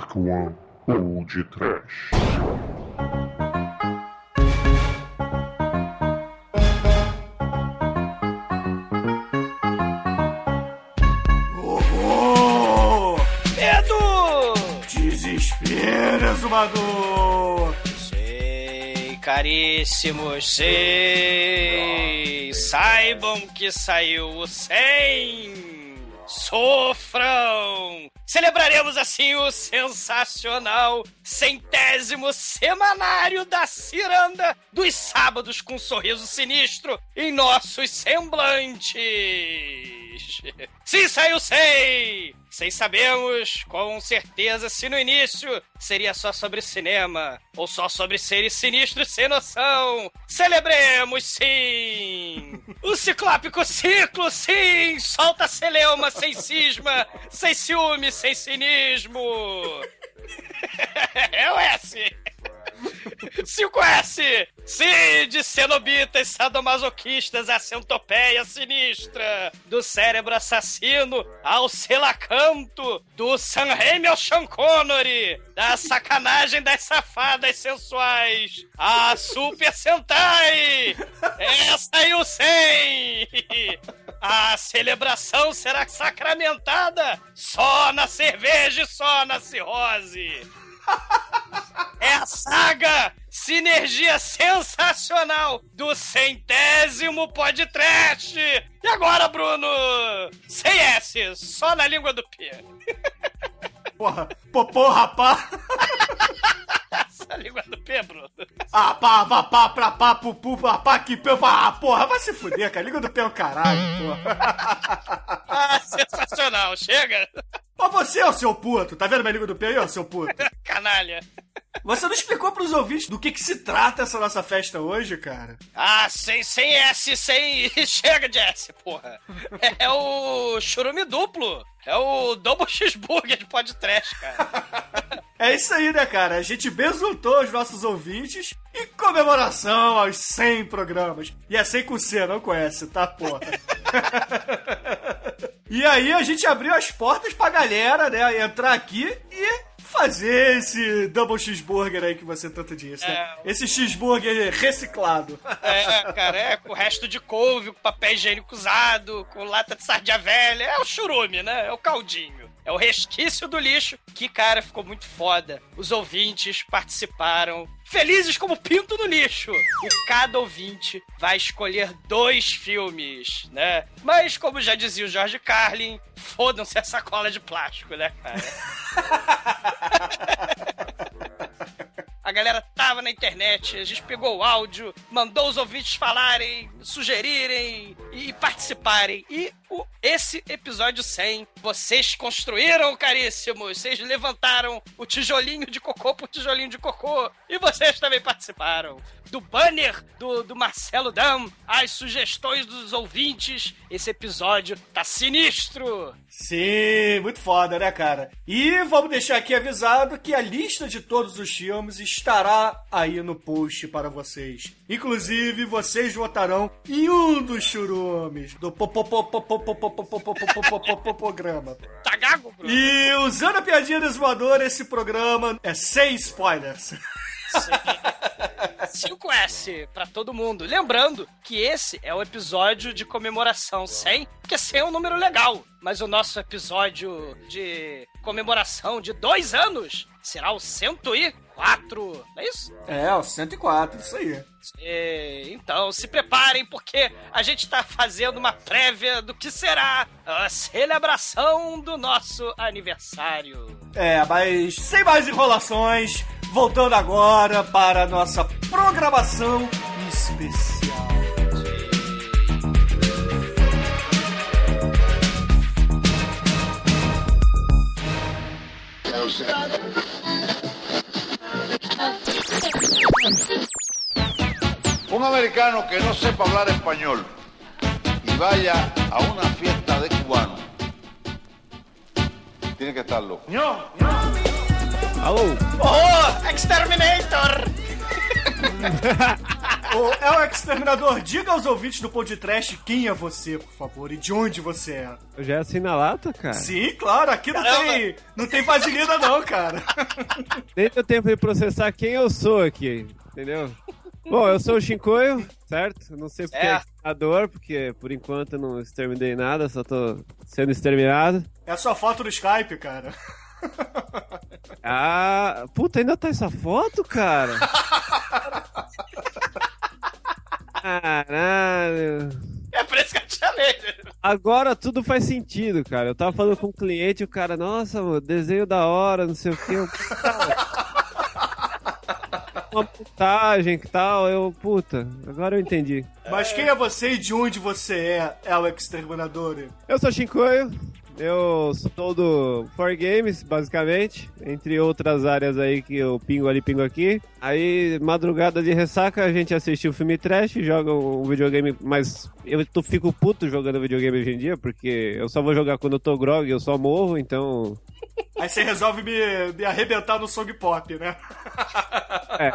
Dark One de Trash. Oh, Medo! desespero, exumador! Sei, caríssimos, sei. Saibam que saiu o 100. Sofram! Celebraremos assim o sensacional centésimo semanário da ciranda dos sábados com um sorriso sinistro em nossos semblantes. Sim, saiu sei! Sem sabemos com certeza se no início seria só sobre cinema ou só sobre seres sinistros sem noção. Celebremos sim! O ciclópico ciclo, sim! Solta celeuma sem cisma, sem ciúme, sem cinismo! É o S! 5S! Sim, de cenobitas sadomasoquistas a centopeia sinistra! Do cérebro assassino ao selacanto! Do San Remi ao Sean Connery! Da sacanagem das safadas sensuais! A Super Sentai! Essa aí o 100! A celebração será sacramentada só na cerveja e só na cirrose! É a saga Sinergia Sensacional do centésimo podcast! E agora, Bruno? Sem S, só na língua do P. Porra, popô, rapá! Essa língua do P, Bruno. Ah, pá, vá, pá, pra pá, pupu, pá, pá, que pé, pá, ah, porra, vai se fuder, cara. Liga do pé é o caralho, porra. Ah, sensacional, chega! Ó você, ô seu puto, tá vendo minha língua do pé aí, ó, seu puto? Canalha. Você não explicou pros ouvintes do que que se trata essa nossa festa hoje, cara? Ah, sem, sem S, sem. Chega de S, porra. É, é o churume duplo. É o Double Cheeseburger de podcast, cara. É isso aí, né, cara? A gente besuntou os nossos ouvintes em comemoração aos 100 programas. E é 100 com C, não conhece, tá, porra? E aí a gente abriu as portas pra galera, né, entrar aqui e fazer esse double cheeseburger aí que você tanto disse, né? É. Esse cheeseburger reciclado. É, cara, é com resto de couve, com papel higiênico usado, com lata de sardinha velha. É o churume, né? É o caldinho. É o resquício do lixo. Que, cara, ficou muito foda. Os ouvintes participaram. Felizes como pinto no lixo. E cada ouvinte vai escolher dois filmes, né? Mas, como já dizia o George Carlin, fodam-se a sacola de plástico, né, cara? A galera tava na internet, a gente pegou o áudio, mandou os ouvintes falarem, sugerirem e participarem. E o, esse episódio 100, vocês construíram, caríssimos. Vocês levantaram o tijolinho de cocô por tijolinho de cocô. E vocês também participaram. Do banner do, do Marcelo Dam, as sugestões dos ouvintes. Esse episódio tá sinistro. Sim, muito foda, né, cara? E vamos deixar aqui avisado que a lista de todos os filmes estará aí no post para vocês. Inclusive, vocês votarão em um dos churumes do programa. Tá gago, Bruno? E usando a piadinha do voador, esse programa é sem spoilers. 5S pra todo mundo. Lembrando que esse é o episódio de comemoração 100, porque 100 é um número legal. Mas o nosso episódio de comemoração de dois anos será o 104, não é isso? É, o 104, isso aí. É, então se preparem, porque a gente tá fazendo uma prévia do que será a celebração do nosso aniversário. É, mas sem mais enrolações, voltando agora para a nossa programação especial. Un americano que no sepa hablar español y vaya a una fiesta de cubano, tiene que estar loco. Oh, Exterminator! É o exterminador, diga aos ouvintes do podcast quem é você, por favor, e de onde você é. Eu já assino a lata, cara. Sim, claro, aqui não Caramba. tem, não tem vaselina não, cara. Nem deu tempo de processar quem eu sou aqui, entendeu? Bom, eu sou o Shinkoio, certo? Não sei porque É. é exterminador, porque por enquanto eu não exterminei nada, só tô sendo exterminado. É a sua foto no Skype, cara. Ah, puta, ainda tá essa foto, cara? Caralho. É por isso que eu te chamei. Agora tudo faz sentido, cara. Eu tava falando com um cliente e o cara, nossa, mano, desenho da hora, não sei o que. Eu, uma montagem e tal. Eu, puta, agora eu entendi. Mas quem é você e de onde você é, é o exterminador? Eu sou Shinkoio, eu sou do 4Games, basicamente, entre outras áreas aí que eu pingo ali, pingo aqui. Aí, madrugada de ressaca, a gente assiste o filme trash, joga um videogame, mas eu tô, fico puto jogando videogame hoje em dia, porque eu só vou jogar quando eu tô grog, eu só morro, então... Aí você resolve me, me arrebentar no song pop, né? É.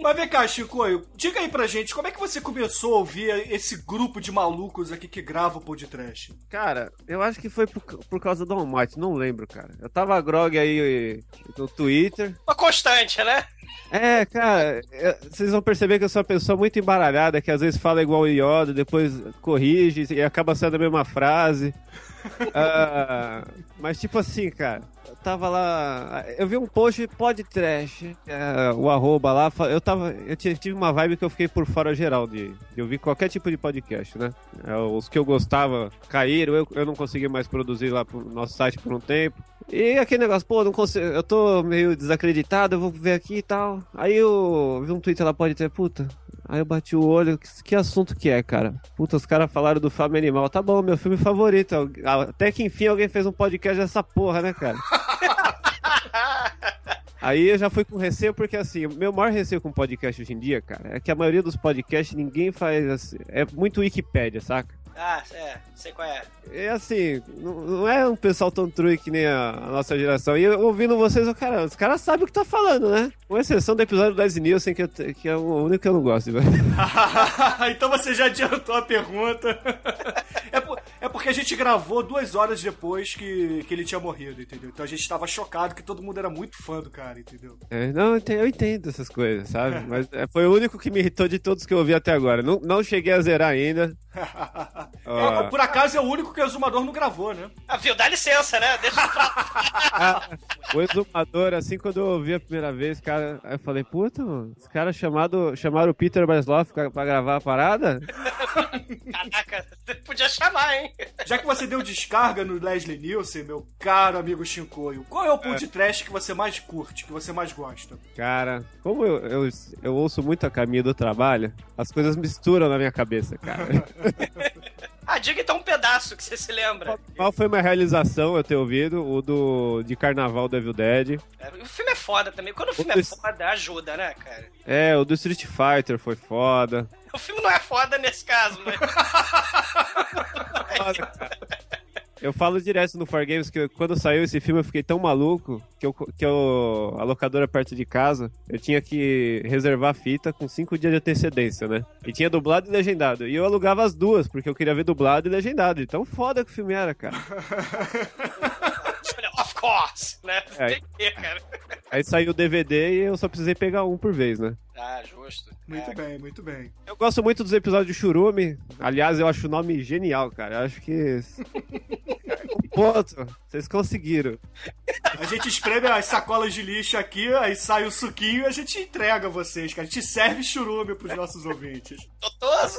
Mas vem cá, Chicoio, diga aí pra gente, como é que você começou a ouvir esse grupo de malucos aqui que grava o podcast? Cara, eu acho que foi por, por causa do Almighty, não lembro, cara. Eu tava grog aí no Twitter, Uma constante, né? É, cara, é, vocês vão perceber que eu sou uma pessoa muito embaralhada, que às vezes fala igual o Yoda, depois corrige e acaba sendo a mesma frase. Ah, mas tipo assim, cara, tava lá, eu vi um post pod trash, é, o arroba lá, eu tava, eu ti- tive uma vibe que eu fiquei por fora geral de, de ouvir qualquer tipo de podcast, né? É, os que eu gostava caíram, eu, eu não consegui mais produzir lá pro nosso site por um tempo. E aquele negócio, pô, não consigo, eu tô meio desacreditado, eu vou ver aqui e tal. Aí eu vi um tweet lá, pode ter, puta. Aí eu bati o olho, que, que assunto que é, cara? Puta, os caras falaram do Fábio Animal. Tá bom, meu filme favorito. Até que enfim alguém fez um podcast dessa porra, né, cara? Aí eu já fui com receio, porque assim, o meu maior receio com podcast hoje em dia, cara, é que a maioria dos podcasts ninguém faz assim. É muito Wikipédia, saca? Ah, é, sei qual é. É assim, não, não é um pessoal tão true que nem a, a nossa geração. E eu, ouvindo vocês, eu, cara, os caras sabem o que tá falando, né? Com exceção do episódio do Leslie Nielsen, que, eu que é o único que eu não gosto, velho. então você já adiantou a pergunta. É, por- é porque a gente gravou duas horas depois que, que ele tinha morrido, entendeu? Então a gente tava chocado que todo mundo era muito fã do cara, entendeu? É, não, eu entendo, eu entendo essas coisas, sabe? Mas é, foi o único que me irritou de todos que eu ouvi até agora. Não, não cheguei a zerar ainda. É, por acaso é o único que o Exumador não gravou, né? Ah, viu? Dá licença, né? Deixa eu falar. O exumador, assim, quando eu ouvi a primeira vez, cara, aí eu falei, puta, mano, os caras chamado, chamaram o Peter Bresloff pra, pra gravar a parada? Caraca, podia chamar, hein? Já que você deu descarga no Leslie Nielsen, meu caro amigo Shinkoio, qual é o podcast que você mais curte, que você mais gosta? Cara, como eu, eu, eu ouço muito a caminho do trabalho, as coisas misturam na minha cabeça, cara. Ah, diga então um pedaço que você se lembra. Qual foi uma realização eu ter ouvido? O do de Carnaval do Evil Dead. É, O filme é foda também. Quando o filme é Outros- foda, ajuda, né, cara? É, o do Street Fighter foi foda. O filme não é foda nesse caso, mas. Foda, cara. Eu falo direto no For Games que eu- quando saiu esse filme eu fiquei tão maluco que, eu, que eu, a locadora perto de casa eu tinha que reservar a fita com cinco dias de antecedência, né? E tinha dublado e legendado. E eu alugava as duas, porque eu queria ver dublado e legendado. De tão foda que o filme era, cara. of course, né? É. Tem que ter, cara. Aí saiu o DVD e eu só precisei pegar um por vez, né? Ah, justo. Muito É. bem, muito bem. Eu gosto muito dos episódios de Churume. Aliás, eu acho o nome genial, cara. Eu acho que. Um ponto. Vocês conseguiram. A gente espreme as sacolas de lixo aqui, aí sai o suquinho e a gente entrega a vocês, cara. A gente serve churume pros nossos ouvintes. Totoso?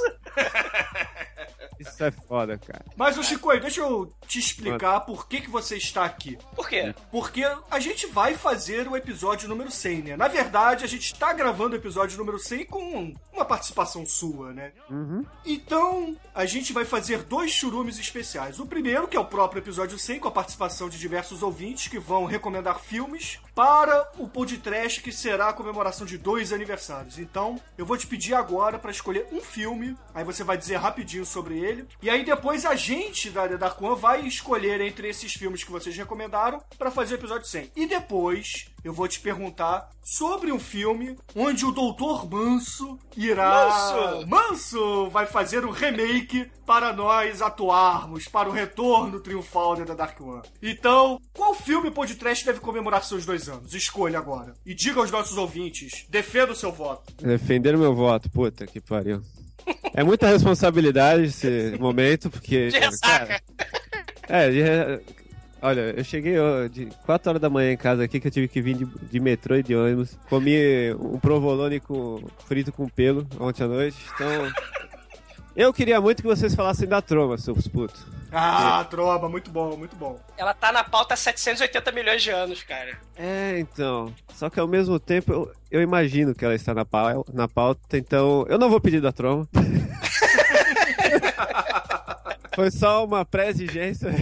Isso é foda, cara. Mas, o Chico, deixa eu te explicar por que, que você está aqui. Por quê? Porque a gente vai fazer o episódio número 100, né? Na verdade, a gente está gravando o episódio número 100 com uma participação sua, né? Uhum. Então, a gente vai fazer dois churumes especiais. O primeiro, que é o próprio episódio 100, com a participação de diversos ouvintes que vão recomendar filmes para o podcast, que será a comemoração de dois aniversários. Então, eu vou te pedir agora para escolher um filme, aí você vai dizer rapidinho sobre ele, e aí depois a gente da da Quan vai escolher entre esses filmes que vocês recomendaram para fazer o episódio 100. E depois, eu vou te perguntar sobre um filme onde o Doutor Manso irá. Manso! Manso vai fazer um remake para nós atuarmos para o retorno triunfal The Dark One. Então, qual filme podcast deve comemorar seus dois anos? Escolha agora. E diga aos nossos ouvintes: defenda o seu voto. Defender o meu voto, puta que pariu. É muita responsabilidade esse momento, porque. De ressaca. É, de- olha, eu cheguei ó, de 4 horas da manhã em casa aqui, que eu tive que vir de, de metrô e de ônibus. Comi um provolone com, frito com pelo ontem à noite, então. Eu queria muito que vocês falassem da troma, seus putos. Ah, tromba, muito bom, muito bom. Ela tá na pauta há 780 milhões de anos, cara. É, então. Só que ao mesmo tempo eu, eu imagino que ela está na, pau, na pauta, então eu não vou pedir da troma. Foi só uma pré-exigência.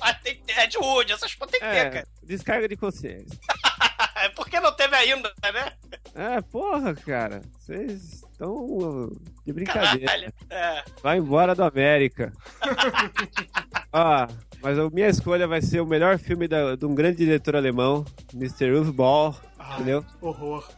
assim. Ter Ed Wood, essas coisas tem que ter, É, cara. descarga de consciência. É porque não teve ainda, né? É, porra, cara. Vocês estão de brincadeira. É. Vai embora do América. Ó, mas a minha escolha vai ser o melhor filme da- de um grande diretor alemão, Mr. Uwe Ball, Ah, entendeu? Horror.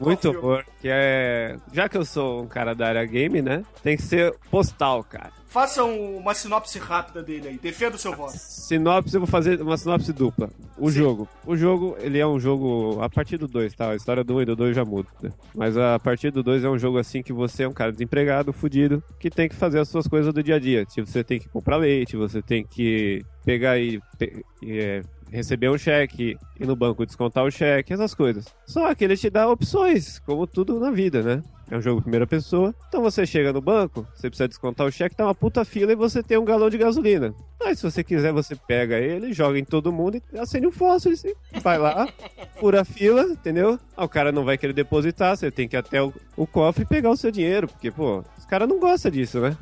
Muito horror. Que é. Já que eu sou um cara da área game, né? Tem que ser postal, cara. Faça um- uma sinopse rápida dele aí. Defenda o seu voto. Sinopse, eu vou fazer uma sinopse dupla. O jogo. O jogo, ele é um jogo a partir do 2, tá? A história do 1 e do 2 já muda, né? Mas a partir do 2 é um jogo assim que você é um cara desempregado, fudido, que tem que fazer as suas coisas do dia a dia. Tipo, você tem que comprar leite, você tem que pegar e, pe- e, é, receber um cheque, ir no banco descontar o cheque, essas coisas. Só que ele te dá opções, como tudo na vida, né? É um jogo primeira pessoa. Então você chega no banco, você precisa descontar o cheque, tá uma puta fila e você tem um galão de gasolina. Aí se você quiser, você pega ele, joga em todo mundo e acende um fósforo. e Vai lá, fura a fila, entendeu? Ah, o cara não vai querer depositar, você tem que ir até o, o cofre e pegar o seu dinheiro, porque, pô, os caras não gostam disso, né?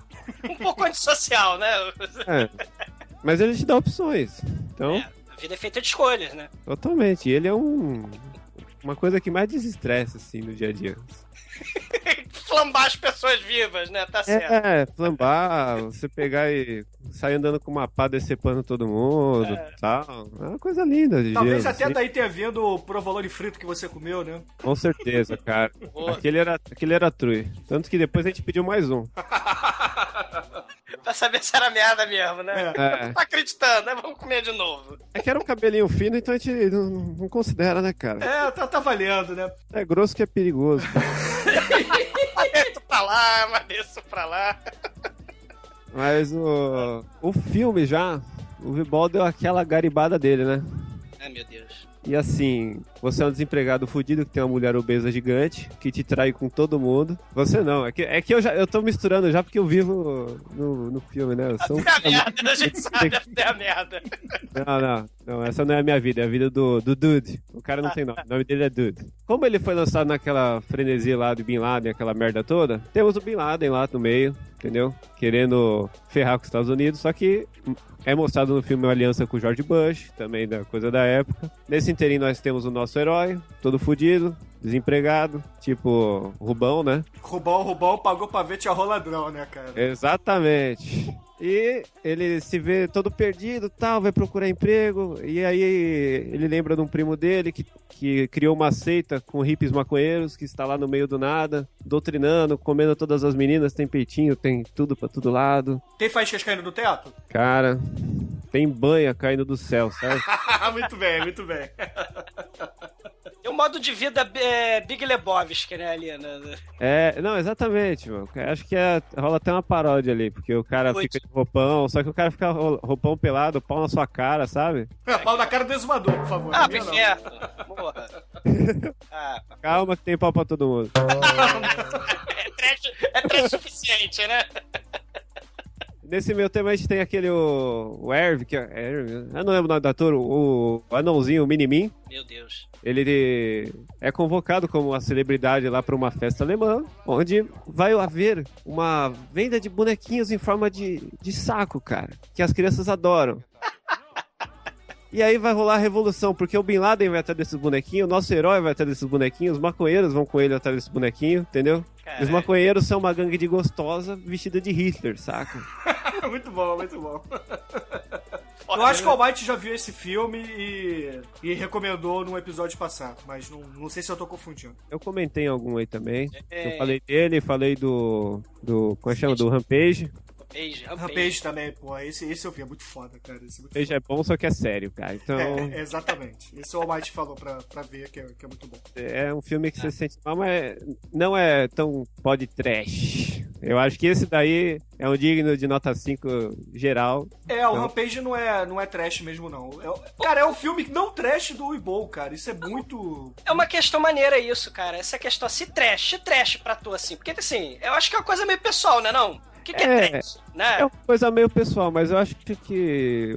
Um pouco antissocial, né? É. Mas ele te dá opções. Então, É, a vida é feita de escolhas, né? totalmente. Ele é um. Uma coisa que mais desestressa, assim, no dia a dia. Flambar as pessoas vivas, né? Tá certo. É, flambar, você pegar e sair andando com uma pá decepando todo mundo É. tal. É uma coisa linda de Talvez gelo, até assim. daí tenha vindo o provolone frito que você comeu, né? Com certeza, cara. Aquele era, aquele era true. Tanto que depois a gente pediu mais um. Pra saber se era merda mesmo, né? É. Tá acreditando, né? Vamos comer de novo. É que era um cabelinho fino, então a gente não, não considera, né, cara? É, tá, tá valendo, né? É grosso que é perigoso. Maneço pra lá, maneço pra lá. Mas o, o filme já, o Vibol deu aquela garibada dele, né? Ai, meu Deus. E assim, você é um desempregado fudido que tem uma mulher obesa gigante, que te trai com todo mundo. Você não, é que, é que eu já eu tô misturando já porque eu vivo no, no filme, né? Eu sou um Até a merda, a gente sabe até a merda. Não, não, não, essa não é a minha vida, é a vida do, do Dude. O cara não tem nome, o nome dele é Dude. Como ele foi lançado naquela frenesia lá do Bin Laden, aquela merda toda, temos o Bin Laden lá no meio, entendeu? Querendo ferrar com os Estados Unidos, só que é mostrado no filme uma aliança com o George Bush, também da coisa da época. Nesse inteirinho nós temos o nosso herói, todo fudido, desempregado, tipo Rubão, né? Rubão, Rubão pagou pra ver tia roladrão, né, cara? Exatamente. E ele se vê todo perdido, tal, vai procurar emprego, e aí ele lembra de um primo dele que, que criou uma seita com hippies maconheiros que está lá no meio do nada, doutrinando, comendo todas as meninas, tem peitinho, tem tudo pra todo lado. Tem faíscas caindo do teto? Cara, tem banha caindo do céu, sabe? muito bem, muito bem. E o modo de vida é, Big Lebowski, né, ali? né? É, não, exatamente, mano. Acho que é, rola até uma paródia ali, porque o cara Putz. fica de roupão, só que o cara fica ro- roupão pelado, pau na sua cara, sabe? É, pau na cara do exumador, por favor. Ah, pro é. Porra. Ah, Calma que tem pau pra todo mundo. é trash, é trash suficiente, né? Nesse meu tema a gente tem aquele o, o Erv, que é, eu não lembro o nome do ator, o, o anãozinho, o Minimin. Meu Deus. Ele é convocado como uma celebridade lá para uma festa alemã, onde vai haver uma venda de bonequinhos em forma de, de saco, cara, que as crianças adoram. E aí vai rolar a revolução, porque o Bin Laden vai atrás desses bonequinhos, o nosso herói vai atrás desses bonequinhos, os maconheiros vão com ele atrás desse bonequinho, entendeu? E os Caralho. maconheiros são uma gangue de gostosa vestida de Hitler, saca? muito bom, muito bom. Eu acho que o né? Almighty já viu esse filme e, e recomendou num episódio passado, mas não, não sei se eu tô confundindo. Eu comentei em algum aí também. É. Eu falei dele, falei do. do como é que chama? Do Rampage. Rampage, Rampage. Rampage também, pô, esse, esse eu vi, é muito foda, cara. Esse é muito Rampage é bom, só que é sério, cara. Então. É, é, exatamente. Esse o Almighty falou pra, pra ver, que é, que é muito bom. É um filme que você sente mal, mas não é tão pod trash. Eu acho que esse daí é um digno de nota 5 geral. É, o Então- Rampage não é, não é trash mesmo, não. É- cara, é um filme não trash do Uibol, cara. Isso é muito. É uma questão maneira isso, cara. Essa questão, se trash, trash pra tu, assim. Porque, assim, eu acho que é uma coisa meio pessoal, né, não? O que, que é, É. trash, né? É uma coisa meio pessoal, mas eu acho que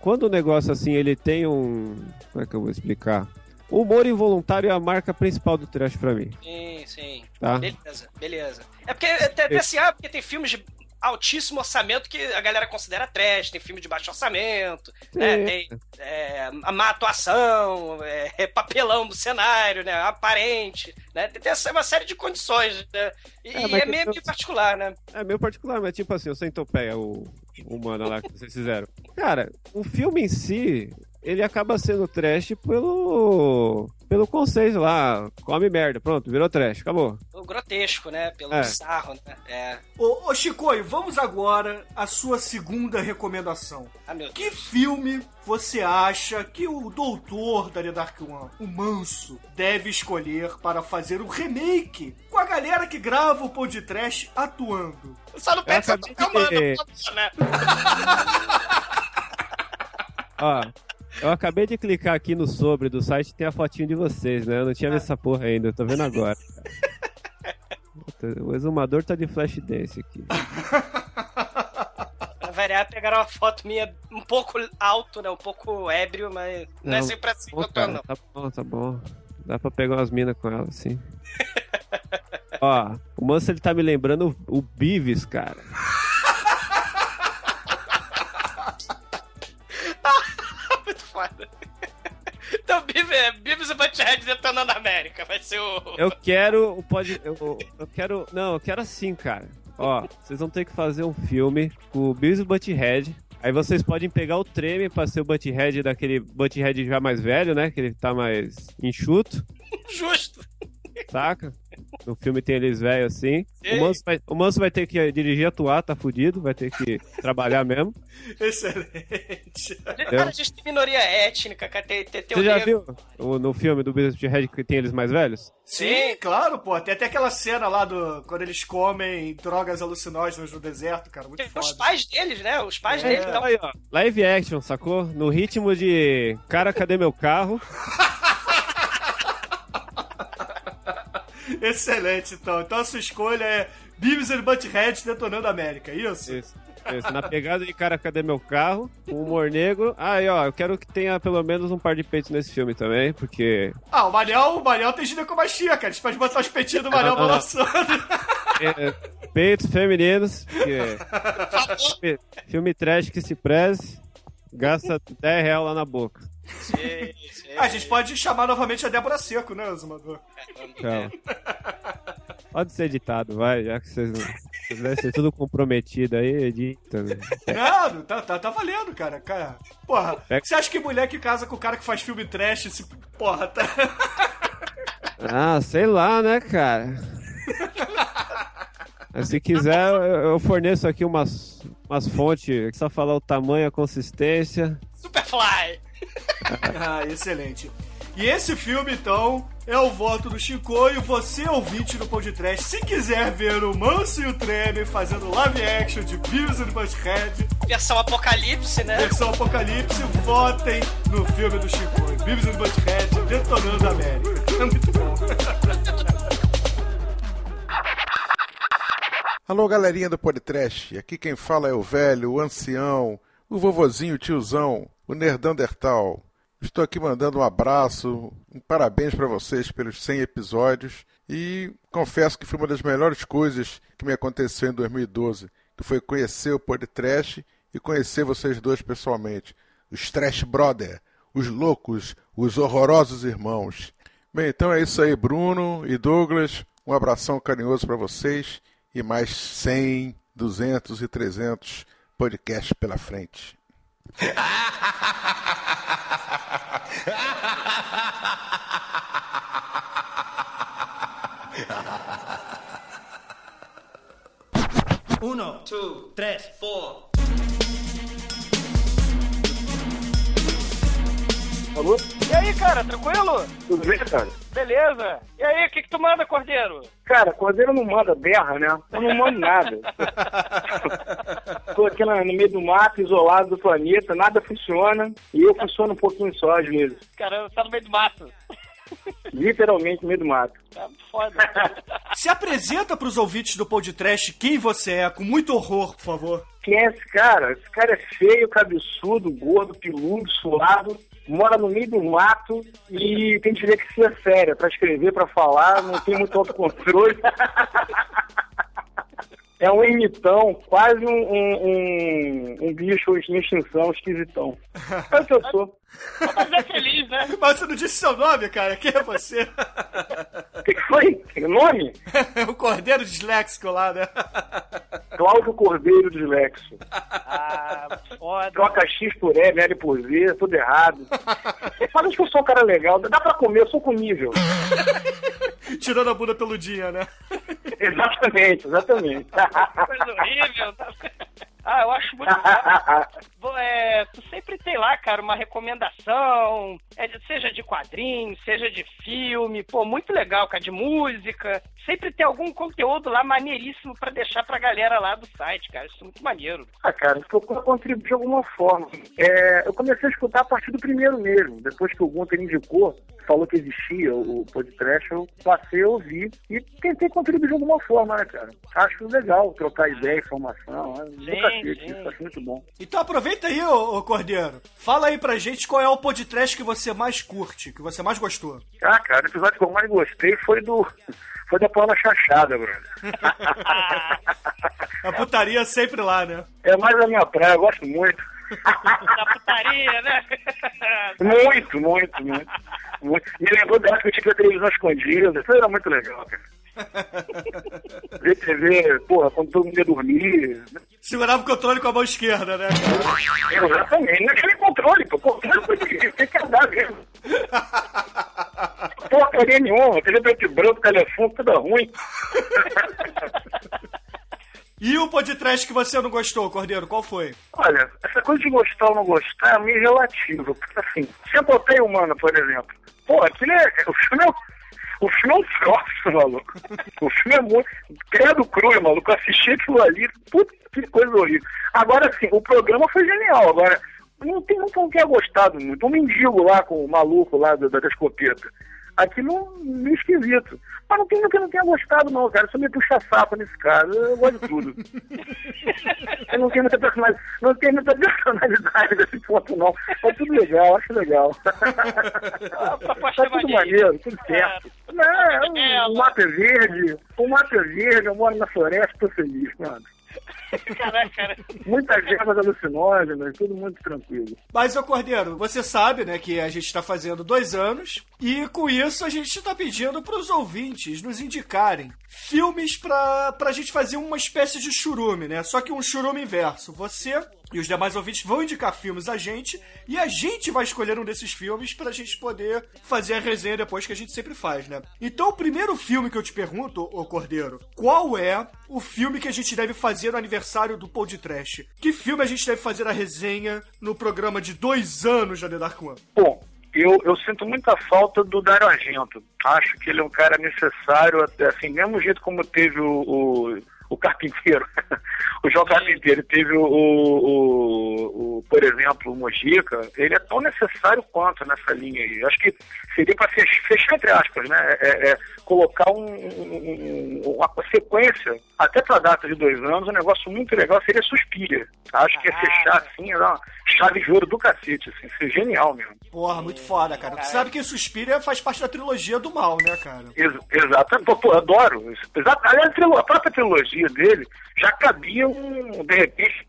quando o negócio assim ele tem um. Como é que eu vou explicar? O humor involuntário é a marca principal do trash pra mim, Sim, sim. tá? Beleza, beleza. É porque, até, até assim, ah, porque tem filmes de altíssimo orçamento que a galera considera trash, tem filme de baixo orçamento, né? Tem é, a má atuação, é, papelão do cenário, né? Aparente, né? Tem, tem uma série de condições, né? E É, é meio, eu- meio particular, né? É meio particular, mas tipo assim, o Centopeia, o o humano lá que vocês fizeram. Cara, o filme em si, ele acaba sendo trash pelo. pelo conceito lá. Come merda, pronto, virou trash, acabou. O grotesco, né? Pelo É. bizarro, né? É. Ô, ô Chicoio, vamos agora à sua segunda recomendação. Ah, meu Que filme você acha que o doutor da The Dark One, o Manso, deve escolher para fazer um remake com a galera que grava o Pod Trash atuando? Só não Eu mano, ver. por favor, né? Ó, eu acabei de clicar aqui no sobre do site tem a fotinho de vocês, né? Eu não tinha visto essa porra ainda, eu tô vendo agora. O exumador tá de flash dance aqui. Pra variar, pegaram uma foto minha um pouco alto, né? Um pouco ébrio, mas não, é Não, sempre assim que eu tô, cara, não. tá bom, tá bom. Dá pra pegar umas minas com ela, assim. Ó, o Manso ele tá me lembrando o, o Beavis, cara. Foda. Então, Beavis, Beavis e Butthead detonando a América. Vai ser o... Eu quero o pode eu, eu quero, não, eu quero assim, cara. Ó, vocês vão ter que fazer um filme com o Beavis e o Butthead. Aí vocês podem pegar o Treme pra ser o Butthead daquele Butthead já mais velho, né? Que ele tá mais enxuto. Justo. Saca? No filme tem eles velhos assim. Sim. O Manso, vai, o Manso vai ter que dirigir, atuar, tá fudido, vai ter que trabalhar mesmo. Excelente. Cara, a gente tem minoria étnica, cara. Tem, tem, tem Você o já negro. viu o- no filme do Business Red que tem eles mais velhos? Sim, claro, pô. Tem até aquela cena lá do. quando eles comem drogas alucinógenas no deserto, cara. Muito Tem os foda. pais deles, né? Os pais É. deles dão Aí, ó, live action, sacou? No ritmo de Cara, cadê meu carro? Excelente, então. Então a sua escolha é Beavis and Butthead detonando a América, é isso? Isso, isso. Na pegada de Cara, cadê meu carro? Com humor negro. Aí, ó, eu quero que tenha pelo menos um par de peitos nesse filme também, porque Ah, o Manel, o Manel tem ginecomastia, cara. A gente pode botar os peitinhos do Manel Ah, ah. balançando. é, peitos femininos, porque filme trash que se preze, gasta 10 reais lá na boca. Sim, sim. A gente pode chamar novamente a Débora Seco, né, Zumador? Pode ser editado, vai, já que vocês, não- vocês devem ser tudo comprometido aí, edita. né? Não, tá, tá, tá valendo, cara. cara. Porra, Pega- você acha que mulher que casa com o cara que faz filme trash, se... porra, tá... Ah, sei lá, né, cara? Mas se quiser, eu, eu forneço aqui umas, umas fontes, só falar o tamanho, a consistência. Superfly. Ah, excelente. E esse filme, então, é o voto do Chico e você, ouvinte do podcast, se quiser ver o Manso e o Treme fazendo live action de Beavis and Butthead, Versão Apocalipse, né? versão Apocalipse, votem no filme do Chico. Beavis and Butthead detonando a América. É muito bom. Alô, galerinha do Podcast. Aqui quem fala é o velho, o ancião, o vovozinho, o tiozão, o nerdandertal. Estou aqui mandando um abraço, um parabéns para vocês pelos 100 episódios e confesso que foi uma das melhores coisas que me aconteceu em 2012, que foi conhecer o Podcast e conhecer vocês dois pessoalmente. Os Trash Brother, os loucos, os horrorosos irmãos. Bem, então é isso aí, Bruno e Douglas. Um abração carinhoso para vocês e mais 100, 200 e 300 podcasts pela frente. Uno, two, tres, four. Alô? E aí, cara, tranquilo? Tudo bem, cara? Beleza. E aí, o que, que tu manda, Cordeiro? Cara, Cordeiro não manda berra, né? Eu não mando nada. Tô aqui no meio do mato, isolado do planeta, nada funciona. E eu funciono um pouquinho só, às vezes. Caramba, tá no meio do mato. Literalmente no meio do mato. Tá foda. Se apresenta pros ouvintes do podcast quem você é, com muito horror, por favor. Quem é esse cara? Esse cara é feio, cabeçudo, gordo, peludo, suado, mora no meio do mato e tem dislexia séria pra escrever, pra falar, não tem muito autocontrole. É um ermitão, quase um, um, um, um bicho em extinção, esquisitão. É o que eu sou. Mas é feliz, né? Mas você não disse seu nome, cara. Quem é você? O que, que foi? O nome? o Cordeiro Disléxico lá, né? Cláudio Cordeiro Dislexo. Ah, foda. Troca X por E, L por Z, tudo errado. Fala que eu sou um cara legal, dá pra comer, eu sou comível. Tirando a bunda peludinha, né? Exatamente, exatamente. Coisa horrível. Ah, eu acho muito. Bom, É, tu sempre tem lá, cara, uma recomendação, é seja de quadrinho, seja de filme, pô, muito legal, cara, de música. Sempre tem algum conteúdo lá maneiríssimo pra deixar pra galera lá do site, cara. Isso é muito maneiro. Ah, cara, procura contribuir de alguma forma. É, eu comecei a escutar a partir do primeiro mesmo. Depois que o Gunter indicou, falou que existia o podcast, eu passei a ouvir e tentei contribuir de alguma forma, né, cara? Acho legal trocar ideia, informação. É do Sim, cacete, sim. isso acho muito bom. Então aproveita aí, ô, ô Cordeiro. Fala aí pra gente qual é o podcast que você mais curte, que você mais gostou. Ah, cara, o episódio que eu mais gostei foi do. Foi da Paula Chachada, brother. A putaria sempre lá, né? é mais a minha praia, eu gosto muito. Da putaria, né? Muito, muito, muito. muito. Me lembrou da época que eu tinha televisão escondida. Isso era muito legal, cara. Ver TV, porra, quando todo mundo ia dormir. Segurava o controle com a mão esquerda, né, cara? Exatamente. Não nem controle, pô. Controle foi de tem que andar mesmo. Porcaria nenhuma. TV preto e branco, telefone, tudo ruim. E o podcast que você não gostou, Cordeiro, qual foi? Olha, essa coisa de gostar ou não gostar é meio relativa. Porque, assim, Centopeia Humana, por exemplo. Pô, aquilo é... O filme é... O filme é um troço, maluco. O filme é muito... Credo cru, maluco. Eu assisti aquilo ali, puta que coisa horrível. Agora, assim, o programa foi genial. Agora, não tem nunca não tenha gostado muito. Um mendigo lá com o maluco lá da, da escopeta. Aquilo meio esquisito. Mas não tem nunca não tenha gostado, não, cara. Isso me puxa saco nesse caso. Eu gosto de tudo. Eu não tenho muita personalidade, não tenho muita personalidade desse ponto, não. É tudo legal, acho legal. proposta tá tudo maneira. maneiro, tudo certo. Não, o mato é verde, o mato é verde, eu moro na floresta, tô feliz, mano. Caraca, cara. Muitas ervas alucinógenas, tudo muito tranquilo. Mas, ô Cordeiro, você sabe, né, que a gente tá fazendo dois anos e com isso a gente tá pedindo pros ouvintes nos indicarem filmes pra, pra gente fazer uma espécie de churume, né? Só que um churume inverso. Você e os demais ouvintes vão indicar filmes a gente e a gente vai escolher um desses filmes pra gente poder fazer a resenha depois que a gente sempre faz, né? Então, o primeiro filme que eu te pergunto, ô Cordeiro, qual é o filme que a gente deve fazer no aniversário do Pod Trash? Que filme a gente deve fazer a resenha no programa de dois anos da The Dark One? Bom, eu, eu sinto muita falta do Dario Argento. Acho que ele é um cara necessário, assim, mesmo jeito como teve o, o, o Carpinteiro. o João Carpinteiro teve o, o, o, por exemplo, o Mojica. Ele é tão necessário quanto nessa linha aí. Acho que seria para fechar, entre aspas, né? É, é colocar um, um, uma sequência, até para a data de dois anos, um negócio muito legal seria Suspira. Acho que é fechar assim, é uma chave de ouro do cacete, assim, seria genial mesmo. Porra, muito foda, cara. Tu sabe que Suspira faz parte da trilogia do mal, né, cara? Ex exato, pô, pô, adoro. Exato. Aliás, a própria trilogia dele já cabia um, de repente,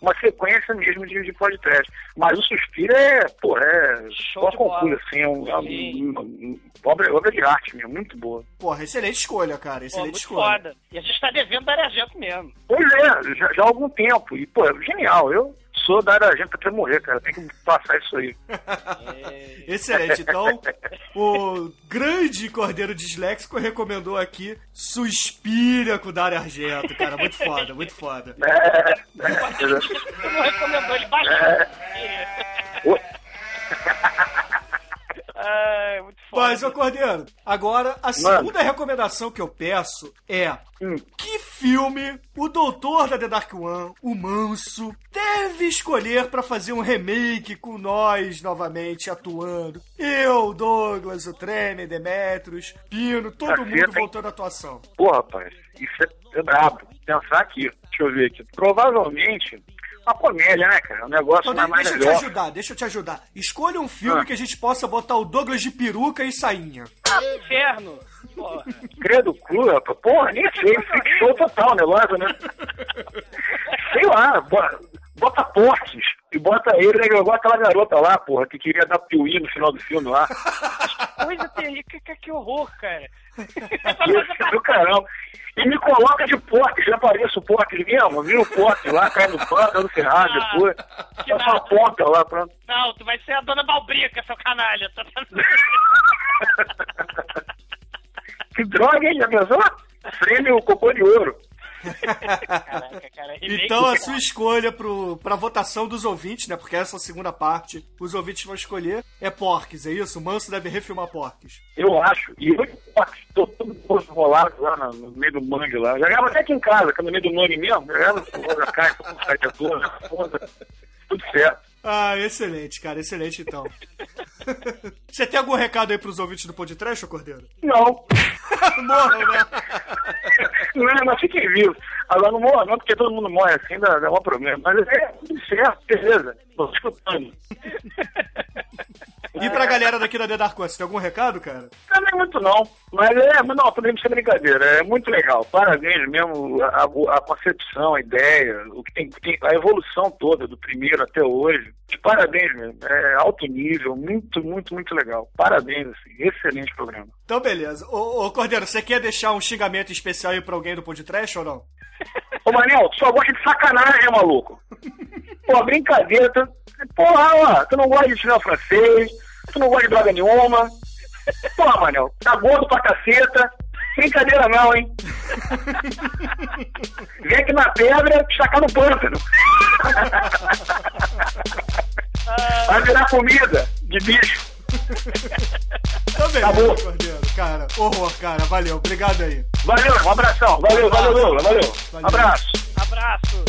uma sequência mesmo de, de podcast. Mas o Suspiro é, pô, é só concurso, assim, é um, é um, um, obra, obra de arte mesmo, muito boa. Porra, excelente escolha, cara, excelente Pô, escolha. foda. E a gente tá devendo dar mesmo. Pois é, já, já há algum tempo. E, pô, é genial. Eu sou da Argenta até morrer, cara. Tem que passar isso aí. Excelente. Então, o grande Cordeiro Disléxico recomendou aqui Suspira com o Dario Argento, cara. Muito foda, muito foda. É, Tu não recomendou, ele baixou. Oi. Ai, muito foda. Mas, ô Cordeiro, agora a segunda recomendação que eu peço é Hum. que filme o doutor da The Dark One, o Manso, deve escolher pra fazer um remake com nós novamente atuando? Eu, Douglas, o Treme, Demetrius, Pino, todo Caceta, mundo voltando à atuação. Pô, rapaz, isso é, é brabo. Pensar aqui, deixa eu ver aqui. Provavelmente uma comédia, né, cara? Um negócio Então, mais, de- mais deixa eu te ajudar, deixa eu te ajudar. Escolha um filme Ah. que a gente possa botar o Douglas de peruca e sainha. Inferno. Porra. Credo cru, rapaz. Porra, nem sei. Freak show total o negócio, né? sei lá, bota, bota portes e bota ele, né? Igual aquela garota lá, porra, que queria dar piuí no final do filme lá. Coisa terrível. Que, que, que horror, cara. Isso é do caramba. E me coloca de porte, já pareço o porte mesmo, vira o porte lá, cai no pano, dando ferrado depois. que Só uma ponta lá, pronto. Não, tu vai ser a dona Balbrica, seu canalha. Que droga, hein, já pensou? Prêmio cocô de ouro. Caraca, cara. Então a sua escolha pro, pra votação dos ouvintes, né? Porque essa segunda parte, os ouvintes vão escolher, é Porques, é isso? O Manso deve refilmar Porques. Eu acho. E eu estou todo posto rolado lá no, no meio do mangue lá. Jogava até aqui em casa, que é no meio do mangue mesmo. Jogava com a caixa, com o site todo, tudo certo. Ah, excelente, cara, excelente então. Você tem algum recado aí pros ouvintes do Podcast, Cordeiro? Não, Morram, né? não, é, mas fiquem vivos. Agora não morra não, porque todo mundo morre assim, dá, dá um problema. Mas é tudo certo, beleza. Tô escutando. E pra galera daqui da The Dark tem algum recado, cara? Não é muito não, mas é, mas não, podemos ser brincadeira, é muito legal. Parabéns mesmo, a, a concepção, a ideia, o que tem, tem- a evolução toda do primeiro até hoje. Parabéns mesmo, é alto nível, muito, muito, muito legal. Parabéns, assim, excelente programa. Então, beleza. Ô, ô, Cordeiro, você quer deixar um xingamento especial aí pra alguém do Podcast ou não? Ô Manel, tu só gosta de sacanagem, maluco. Pô, brincadeira, tu, porra, ó, tu não gosta de ensinar francês, tu não gosta de droga nenhuma. Porra, Manel, tá gordo pra caceta. Brincadeira não, hein? Vem aqui na pedra, sacar no pântano. Vai virar comida de bicho. Então, beleza, Acabou. Cordeiro. Cara, horror, cara. Valeu, obrigado aí. Valeu, um abração. Valeu, valeu, Douglas, valeu. Valeu. Abraço. Abraço.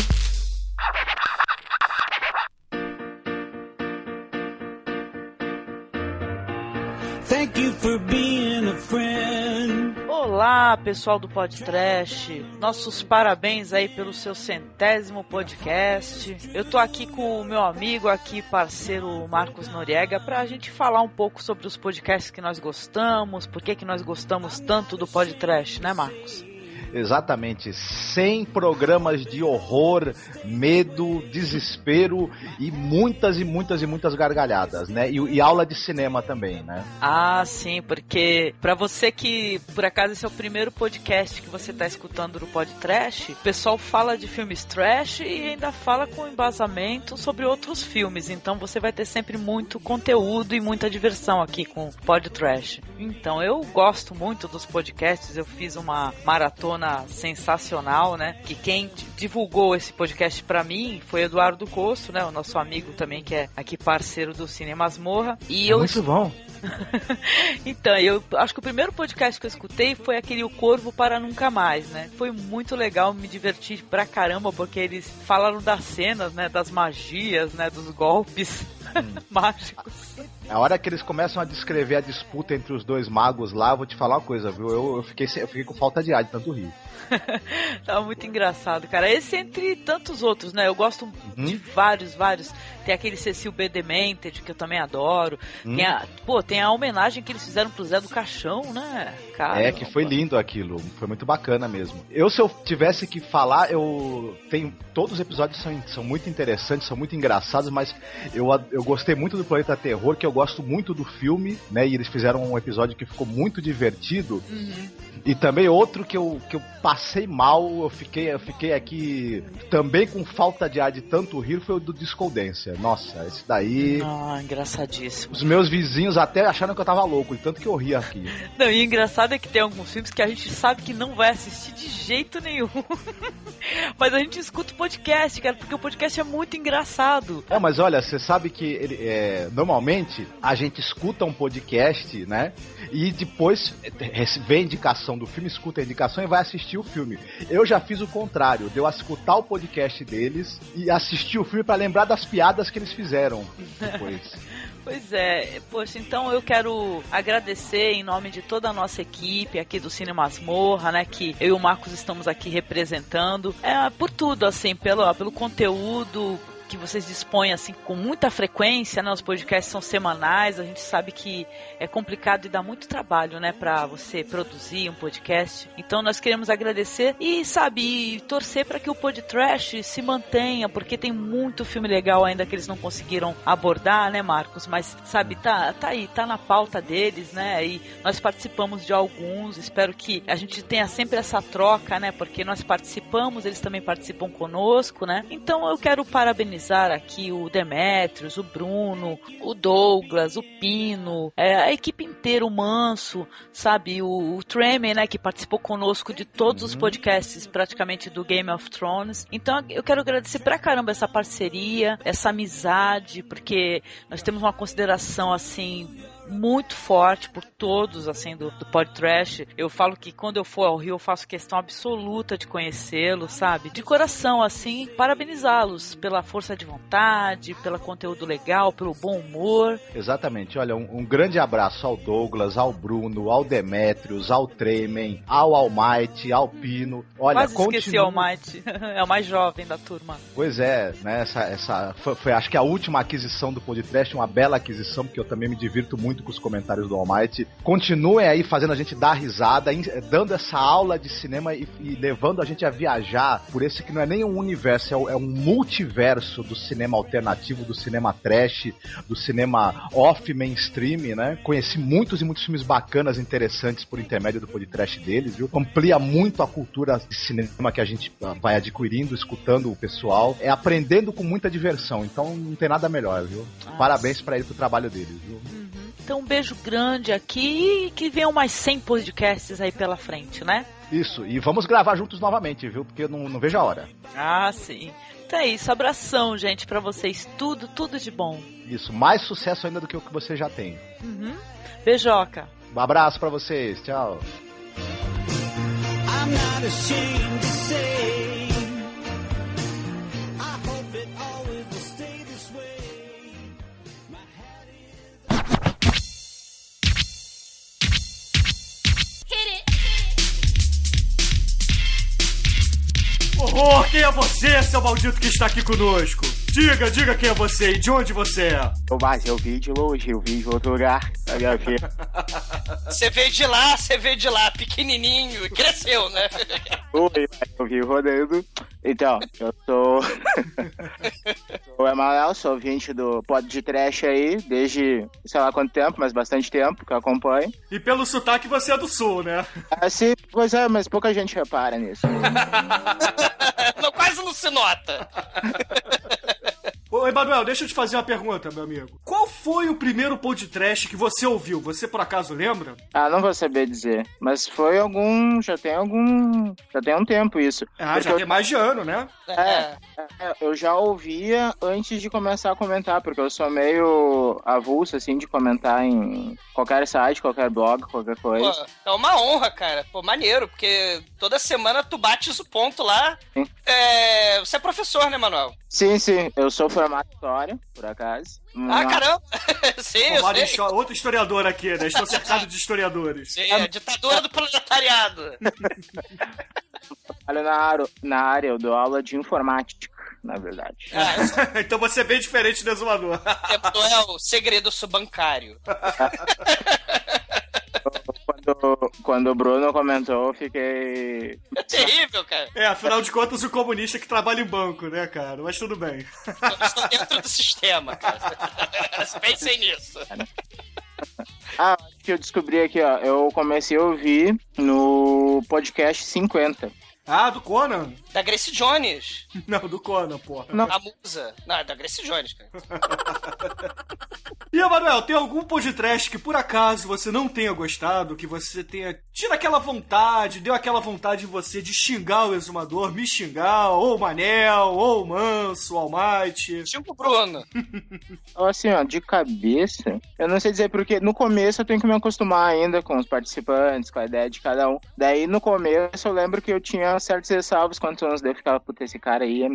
Olá, pessoal do Podcast. Nossos parabéns aí pelo seu centésimo podcast. Eu tô aqui com o meu amigo aqui, parceiro Marcos Noriega, pra gente falar um pouco sobre os podcasts que nós gostamos, por que que nós gostamos tanto do Podcast, né, Marcos? Exatamente. 100 programas de horror, medo, desespero e muitas e muitas e muitas gargalhadas, né? E, e aula de cinema também, né? Ah, sim, porque pra você que por acaso esse é o primeiro podcast que você tá escutando do Podcast, o pessoal fala de filmes trash e ainda fala com embasamento sobre outros filmes. Então você vai ter sempre muito conteúdo e muita diversão aqui com o Pod Trash. Então eu gosto muito dos podcasts, eu fiz uma maratona sensacional, né? Que quem divulgou esse podcast pra mim foi Eduardo Costo, né? O nosso amigo também que é aqui parceiro do Cine Masmorra. E eu Muito bom. então, eu acho que o primeiro podcast que eu escutei foi aquele O Corvo para Nunca Mais, né? Foi muito legal, me diverti pra caramba, porque eles falaram das cenas, né? Das magias, né? Dos golpes mágicos. A hora que eles começam a descrever a disputa entre os dois magos lá, eu vou te falar uma coisa, viu? Eu, eu fiquei, eu fiquei com falta de ar de tanto rir. Tava muito engraçado, cara. Esse entre tantos outros, né? Eu gosto de vários, vários. Tem aquele Cecil B. Demented, que eu também adoro. Hum. Tem a, pô, tem a homenagem que eles fizeram pro Zé do Caixão, né? Cara, É, que foi lindo aquilo, foi muito bacana mesmo. Eu, se eu tivesse que falar, eu tenho. Todos os episódios são, são muito interessantes, são muito engraçados, mas eu, eu gostei muito do Planeta Terror, que eu gosto muito do filme, né? E eles fizeram um episódio que ficou muito divertido. E também outro que eu, que eu passei mal, eu fiquei, eu fiquei aqui também com falta de ar de tanto rir, foi o do Discodência. Nossa, esse daí. Ah, engraçadíssimo. Os meus vizinhos até acharam que eu tava louco, de tanto que eu ria aqui. Não, e engraçado é que tem alguns filmes que a gente sabe que não vai assistir de jeito nenhum. Mas a gente escuta o podcast, cara, porque o podcast é muito engraçado. É, mas olha, você sabe que ele, é, normalmente a gente escuta um podcast, né? E depois vê a do filme, escuta a indicação e vai assistir o filme. Eu já fiz o contrário, deu a escutar o podcast deles e assistir o filme para lembrar das piadas que eles fizeram depois. Pois é, poxa, então eu quero agradecer em nome de toda a nossa equipe aqui do Cine Masmorra, né, que eu e o Marcos estamos aqui representando, é, por tudo, assim, pelo, pelo conteúdo, que vocês dispõem assim com muita frequência, né? Os podcasts são semanais, a gente sabe que é complicado e dá muito trabalho, né, para você produzir um podcast. Então nós queremos agradecer e sabe, torcer para que o podcast se mantenha, porque tem muito filme legal ainda que eles não conseguiram abordar, né, Marcos? Mas sabe, tá, tá aí, tá na pauta deles, né? E nós participamos de alguns. Espero que a gente tenha sempre essa troca, né? Porque nós participamos, eles também participam conosco, né? Então eu quero parabenizar aqui o Demetrios, o Bruno, o Douglas, o Pino, é, a equipe inteira, o Manso, sabe, o, o Treme, né, que participou conosco de todos uhum. os podcasts praticamente do Game of Thrones. Então eu quero agradecer pra caramba essa parceria, essa amizade, porque nós temos uma consideração assim muito forte por todos, assim, do, do podcast. Eu falo que quando eu for ao Rio, eu faço questão absoluta de conhecê-los, sabe? De coração, assim, parabenizá-los pela força de vontade, pelo conteúdo legal, pelo bom humor. Exatamente. Olha, um, um grande abraço ao Douglas, ao Bruno, ao Demetrios, ao Tremen, ao Almighty, ao Pino. Olha, Quase continua... esqueci o Almighty. é o mais jovem da turma. Pois é, né? Essa, essa foi, foi, acho que a última aquisição do podcast, uma bela aquisição, porque eu também me divirto muito muito com os comentários do Almighty. Continuem aí fazendo a gente dar risada, dando essa aula de cinema e, e, levando a gente a viajar por esse que não é nem um universo, é, é, um multiverso do cinema alternativo, do cinema trash, do cinema off mainstream, né? Conheci muitos e muitos filmes bacanas, interessantes por intermédio do podcast deles, viu? Amplia muito a cultura de cinema que a gente ah, vai adquirindo, escutando o pessoal, é aprendendo com muita diversão. Então não tem nada melhor, viu? Nossa. Parabéns para ele pro trabalho deles, viu? Então, um beijo grande aqui e que venham mais 100 podcasts aí pela frente, né? Isso, e vamos gravar juntos novamente, viu? Porque eu não, não vejo a hora. Ah, sim. Então é isso, abração, gente, para vocês. Tudo, tudo de bom. Isso, mais sucesso ainda do que o que você já tem. Uhum. Beijoca. Um abraço para vocês, tchau. I'm not ashamed to say horror! Quem é você, seu maldito que está aqui conosco? Diga, diga quem é você e de onde você é. Mas eu vim de longe, eu vim de outro lugar da minha vida. Você veio de lá, você veio de lá, pequenininho, cresceu, né? Oi, eu vim rodando. Então, eu sou. sou o Emanuel, sou ouvinte do Pod de Trash aí, desde sei lá quanto tempo, mas bastante tempo que eu acompanho. E pelo sotaque você é do sul, né? É, sim, pois é, mas pouca gente repara nisso. não, quase não se nota. Ô, Emanuel, deixa eu te fazer uma pergunta, meu amigo. Qual foi o primeiro podcast que você ouviu? Você por acaso lembra? Ah, não vou saber dizer. Mas foi algum. Já tem algum. Já tem um tempo isso. Ah, já eu... tem mais de ano, né? É, é, eu já ouvia antes de começar a comentar, porque eu sou meio avulso, assim, de comentar em qualquer site, qualquer blog, qualquer coisa. Pô, é uma honra, cara. Pô, maneiro, porque toda semana tu bates o ponto lá. É... Você é professor, né, Manuel? Sim, sim. Eu sou formado em História, por acaso. Ah, caramba! sim, Formado eu sei. Outro historiador aqui, né? Estou cercado de historiadores. Sim, é a ditadura do proletariado. Trabalho na, área, na área, eu dou aula de informática, na verdade. Ah, então você é bem diferente do exumador. É o segredo subancário. quando, quando o Bruno comentou, eu fiquei. É terrível, cara. É, afinal de contas, o comunista que trabalha em banco, né, cara? Mas tudo bem. Estou dentro do sistema, cara. Pensem nisso. Ah, que eu descobri aqui, ó. Eu comecei a ouvir no podcast 50. Ah, do Conan? Da Grace Jones. Não, do Conan, porra. A musa. Não, é da Grace Jones, cara. E, Emanuel, tem algum podcast que por acaso você não tenha gostado, que você tenha tido aquela vontade, deu aquela vontade em você de xingar o exumador, me xingar, ou o Manel, ou o Manso, o Almighty? Xinga o Bruno. Assim, ó, de cabeça, eu não sei dizer porque no começo eu tenho que me acostumar ainda com os participantes, com a ideia de cada um. Daí no começo eu lembro que eu tinha certos ressalvos quanto anos daí eu ficava, puta, esse cara aí é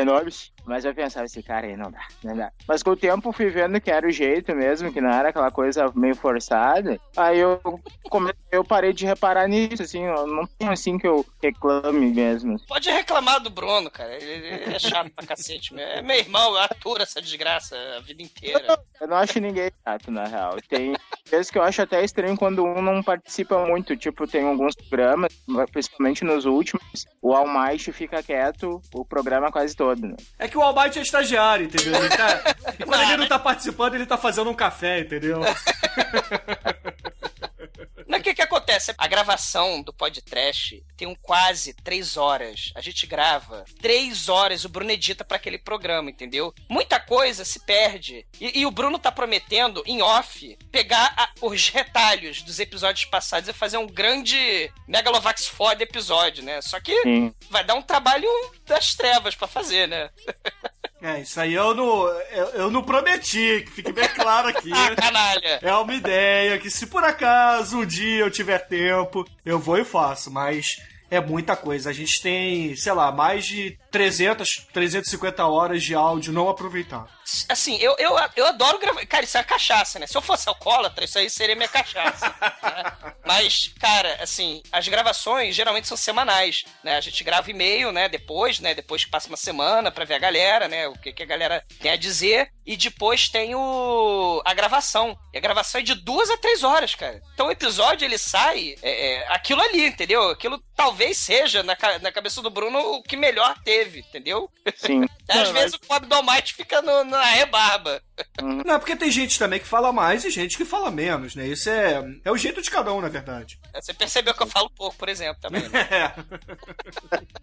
enormes. Mas eu pensava, esse cara aí não dá, não dá. Mas com o tempo fui vendo que era o jeito mesmo, que não era aquela coisa meio forçada. Aí eu, come... eu parei de reparar nisso, assim, eu não tenho assim que eu reclame mesmo. Pode reclamar do Bruno, cara. Ele, ele é chato pra cacete. meu. É meu irmão, eu aturo essa desgraça a vida inteira. Eu não acho ninguém chato, na real. Tem vezes que eu acho até estranho quando um não participa muito. Tipo, tem alguns programas, principalmente nos últimos, o All Might fica quieto o programa quase todo, né? É que o Almighty é estagiário, entendeu? Ele tá... E quando ele não tá participando, ele tá fazendo um café, entendeu? Mas o que que A gravação do podcast tem um quase três horas. A gente grava três horas, o Bruno edita pra aquele programa, entendeu? Muita coisa se perde. E, e o Bruno tá prometendo, em off, pegar a- os retalhos dos episódios passados e fazer um grande Megalovax foda episódio, né? Só que Sim. vai dar um trabalho das trevas pra fazer, né? É, isso aí eu não, eu, eu não prometi, que fique bem claro aqui. Ah, canalha! É uma ideia que se por acaso um dia eu tiver tempo, eu vou e faço, mas é muita coisa. A gente tem, sei lá, mais de 300, 350 horas de áudio não aproveitado. Assim, eu, eu, eu adoro gravar. Cara, isso é cachaça, né? Se eu fosse alcoólatra, isso aí seria minha cachaça. né? Mas, cara, assim, as gravações geralmente são semanais, né? A gente grava e-mail, né? Depois, né? Depois que passa uma semana pra ver a galera, né? O que, que a galera tem a dizer. E depois tem o a gravação. E a gravação é de duas a três horas, cara. Então o episódio, ele sai é, é, aquilo ali, entendeu? Aquilo talvez seja, na, ca- na cabeça do Bruno, o que melhor teve, entendeu? Sim. Às vezes o pobre do Almighty fica no- na rebarba. Não, porque tem gente também que fala mais e gente que fala menos, né? Isso é, é o jeito de cada um, na verdade. Você percebeu que eu falo pouco, por exemplo, também, né? É.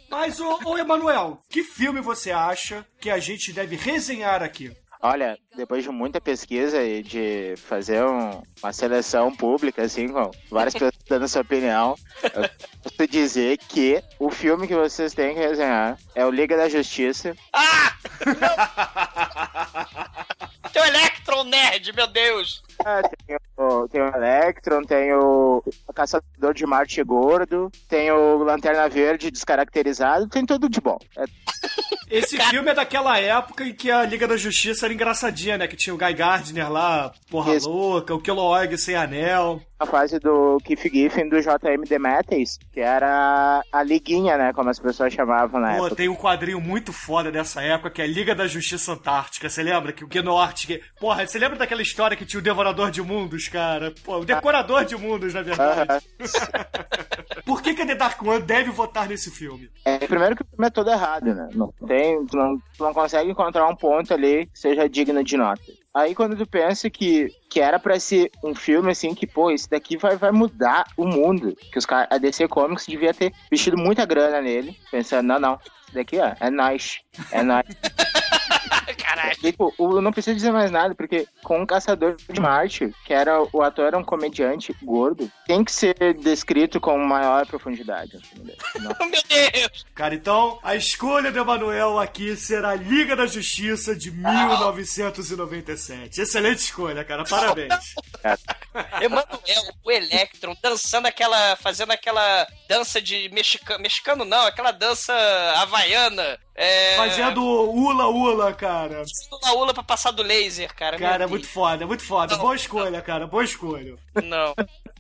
Mas, ô, ô Emanuel, que filme você acha que a gente deve resenhar aqui? Olha, depois de muita pesquisa e de fazer um- uma seleção pública, assim, com várias pessoas dando sua opinião, eu posso dizer que o filme que vocês têm que resenhar é o Liga da Justiça. Ah! Tem o Electron Nerd, meu Deus! Ah, tem, o, tem o Electron, tem o, Caçador de Marte Gordo, tem o Lanterna Verde descaracterizado, tem tudo de bom. É, Esse filme é daquela época em que a Liga da Justiça era engraçadinha, né? Que tinha o Guy Gardner lá, porra Isso. louca, o Kilowog sem anel. a fase do Keith Giffen do JM Demetres, que era a liguinha, né, como as pessoas chamavam na Pô, época. tem um quadrinho muito foda dessa época que é Liga da Justiça Antártica. Você lembra? Que o Genorte. Que... Porra, você lembra daquela história que tinha o Devorador de Mundos, cara? Pô, o Decorador de Mundos, na verdade. Por que, que a The Dark One deve votar nesse filme? É, primeiro que o filme é todo errado, né? Não tem, tu não, tu não consegue encontrar um ponto ali que seja digno de nota. Aí quando tu pensa que, que era pra ser um filme assim, que, pô, esse daqui vai, vai mudar o mundo. Que os caras, a DC Comics devia ter vestido muita grana nele, pensando, não, não, isso daqui, ó, é nice, é nice. Caralho. E, pô, eu não preciso dizer mais nada, porque com o Caçador de Marte, que era o ator era um comediante gordo, tem que ser descrito com maior profundidade. Não. Meu Deus! Cara, então a escolha do Emanuel aqui será Liga da Justiça de 1997. Excelente escolha, cara. Parabéns. Emanuel, o Electron, dançando aquela. fazendo aquela dança de mexicano. Mexicano não, aquela dança havaiana. É... Fazendo ula-ula, cara. Fazendo ula pra passar do laser, cara. Meu Cara, é muito foda, é muito foda. Boa escolha, cara. Boa escolha. Não.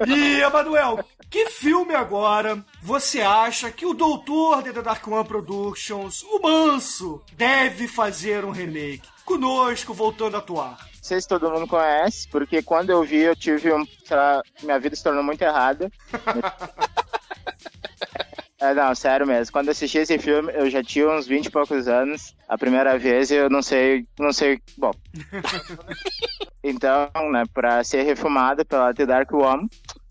E, Emanuel, que filme agora você acha que o doutor de The Dark One Productions, o Manso, deve fazer um remake? Conosco, voltando a atuar. Não sei se todo mundo conhece, porque quando eu vi, eu tive um. sei lá, minha vida se tornou muito errada. É, não, sério mesmo. Quando eu assisti esse filme, eu já tinha uns 20 e poucos anos. A primeira vez eu não sei, não sei, bom. então, né, pra ser refumado pela The Dark Woman,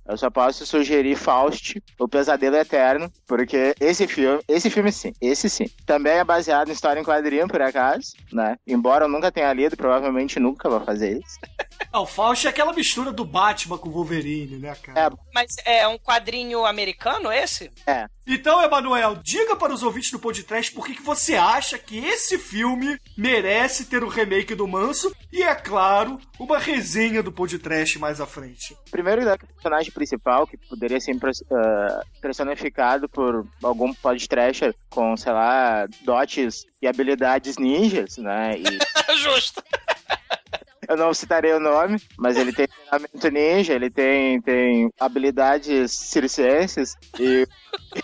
eu só posso sugerir Faust, O Pesadelo Eterno, porque esse filme, esse filme sim, esse sim. Também é baseado em história em quadrinho, por acaso, né? Embora eu nunca tenha lido, provavelmente nunca vou fazer isso. Ah, o Faust é aquela mistura do Batman com o Wolverine, né, cara? Mas é um quadrinho americano esse? É. Então, Emanuel, diga para os ouvintes do podcast por que, que você acha que esse filme merece ter o remake do Manso e, é claro, uma resenha do podcast mais à frente. Primeiro, o personagem principal, que poderia ser uh, personificado por algum podcast com, sei lá, dotes e habilidades ninjas, né? E... Justo. Eu não citarei o nome, mas ele tem treinamento ninja, ele tem, tem habilidades circenses e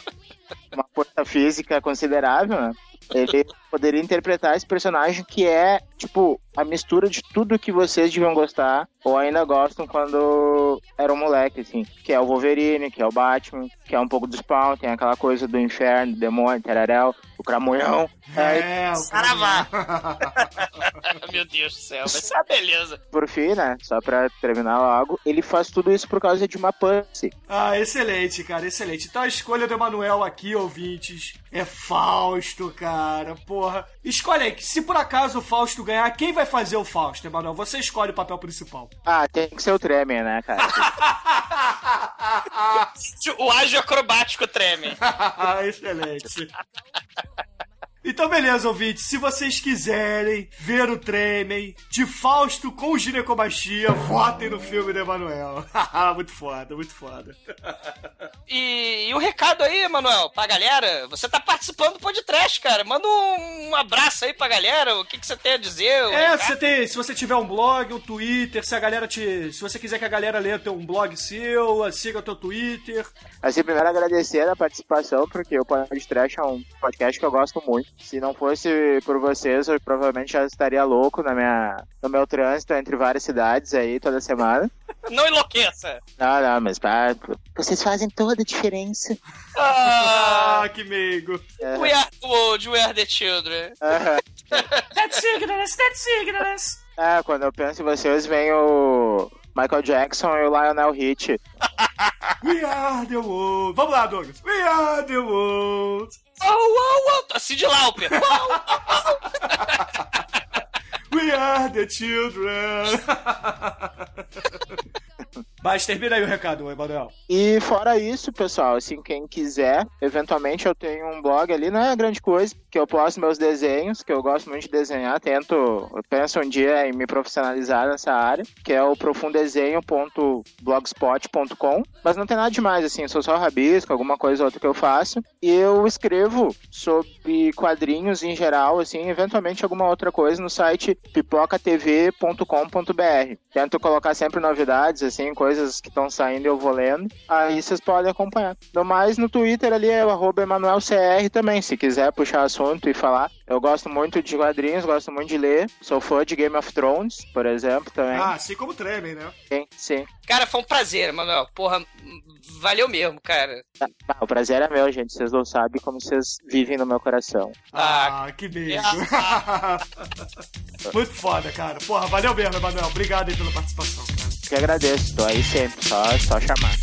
uma força física considerável, né? Ele poderia interpretar esse personagem que é, tipo, a mistura de tudo que vocês deviam gostar ou ainda gostam quando era um moleque, assim. Que é o Wolverine, que é o Batman, que é um pouco do Spawn, tem aquela coisa do inferno, demônio, terarel, o cramunhão. É, o Saravá! Meu Deus do céu, vai ser uma beleza. Por fim, né, só pra terminar logo, ele faz tudo isso por causa de uma pussy. Ah, excelente, cara, excelente. Então a escolha do Emanuel aqui, ouvintes, é Fausto, cara. Porra. Escolhe aí, se por acaso o Fausto ganhar, quem vai fazer o Fausto, Emanuel? Você escolhe o papel principal. Ah, tem que ser o Tremer, né, cara? o ágio acrobático treme. Excelente. Então, beleza, ouvintes. Se vocês quiserem ver o Tremem de Fausto com ginecomastia, votem no filme do Emanuel. muito foda, muito foda. E, e o um recado aí, Emanuel, pra galera. Você tá participando do podcast, cara. Manda um, um abraço aí pra galera. O que, que você tem a dizer? É, você tem, se você tiver um blog, um Twitter, se a galera te. Se você quiser que a galera leia teu um blog seu, siga o teu Twitter. Assim, primeiro agradecer a participação, porque o podcast é um podcast que eu gosto muito. Se não fosse por vocês, eu provavelmente já estaria louco na minha, no meu trânsito entre várias cidades aí toda semana. Não enlouqueça! Não, não, mas pá, vocês fazem toda a diferença. Ah, que meigo. É. We are the world, we are the children. That's ignorance, that's ignorance. É, quando eu penso em vocês, vem o Michael Jackson e o Lionel Hitch. We are the world. Vamos lá, Douglas. We are the world. Oh, oh, oh. De Lauper. We are the children. Mas termina aí o recado, Emanuel. E fora isso, pessoal, assim, quem quiser, eventualmente eu tenho um blog ali, não é grande coisa, que eu posto meus desenhos, que eu gosto muito de desenhar, tento, eu penso um dia em me profissionalizar nessa área, que é o profundesenho.blogspot.com, mas não tem nada demais, assim, sou só rabisco, alguma coisa ou outra que eu faço, e eu escrevo sobre quadrinhos em geral, assim, eventualmente alguma outra coisa no site pipocatv.com.br. Tento colocar sempre novidades, assim, coisas que estão saindo eu vou lendo. Aí vocês podem acompanhar. No mais, no Twitter ali é o arroba EmanuelCR também, se quiser puxar assunto e falar. Eu gosto muito de quadrinhos, gosto muito de ler. Sou fã de Game of Thrones, por exemplo, também. Ah, assim como tremem, né? Sim, sim. Cara, foi um prazer, Manuel. Porra, valeu mesmo, cara. Ah, o prazer é meu, gente. Vocês não sabem como vocês vivem no meu coração. Ah, que beijo. Muito foda, cara. Porra, valeu mesmo, Emanuel. Obrigado aí pela participação, cara. Que agradeço, tô aí sempre, só, só chamar.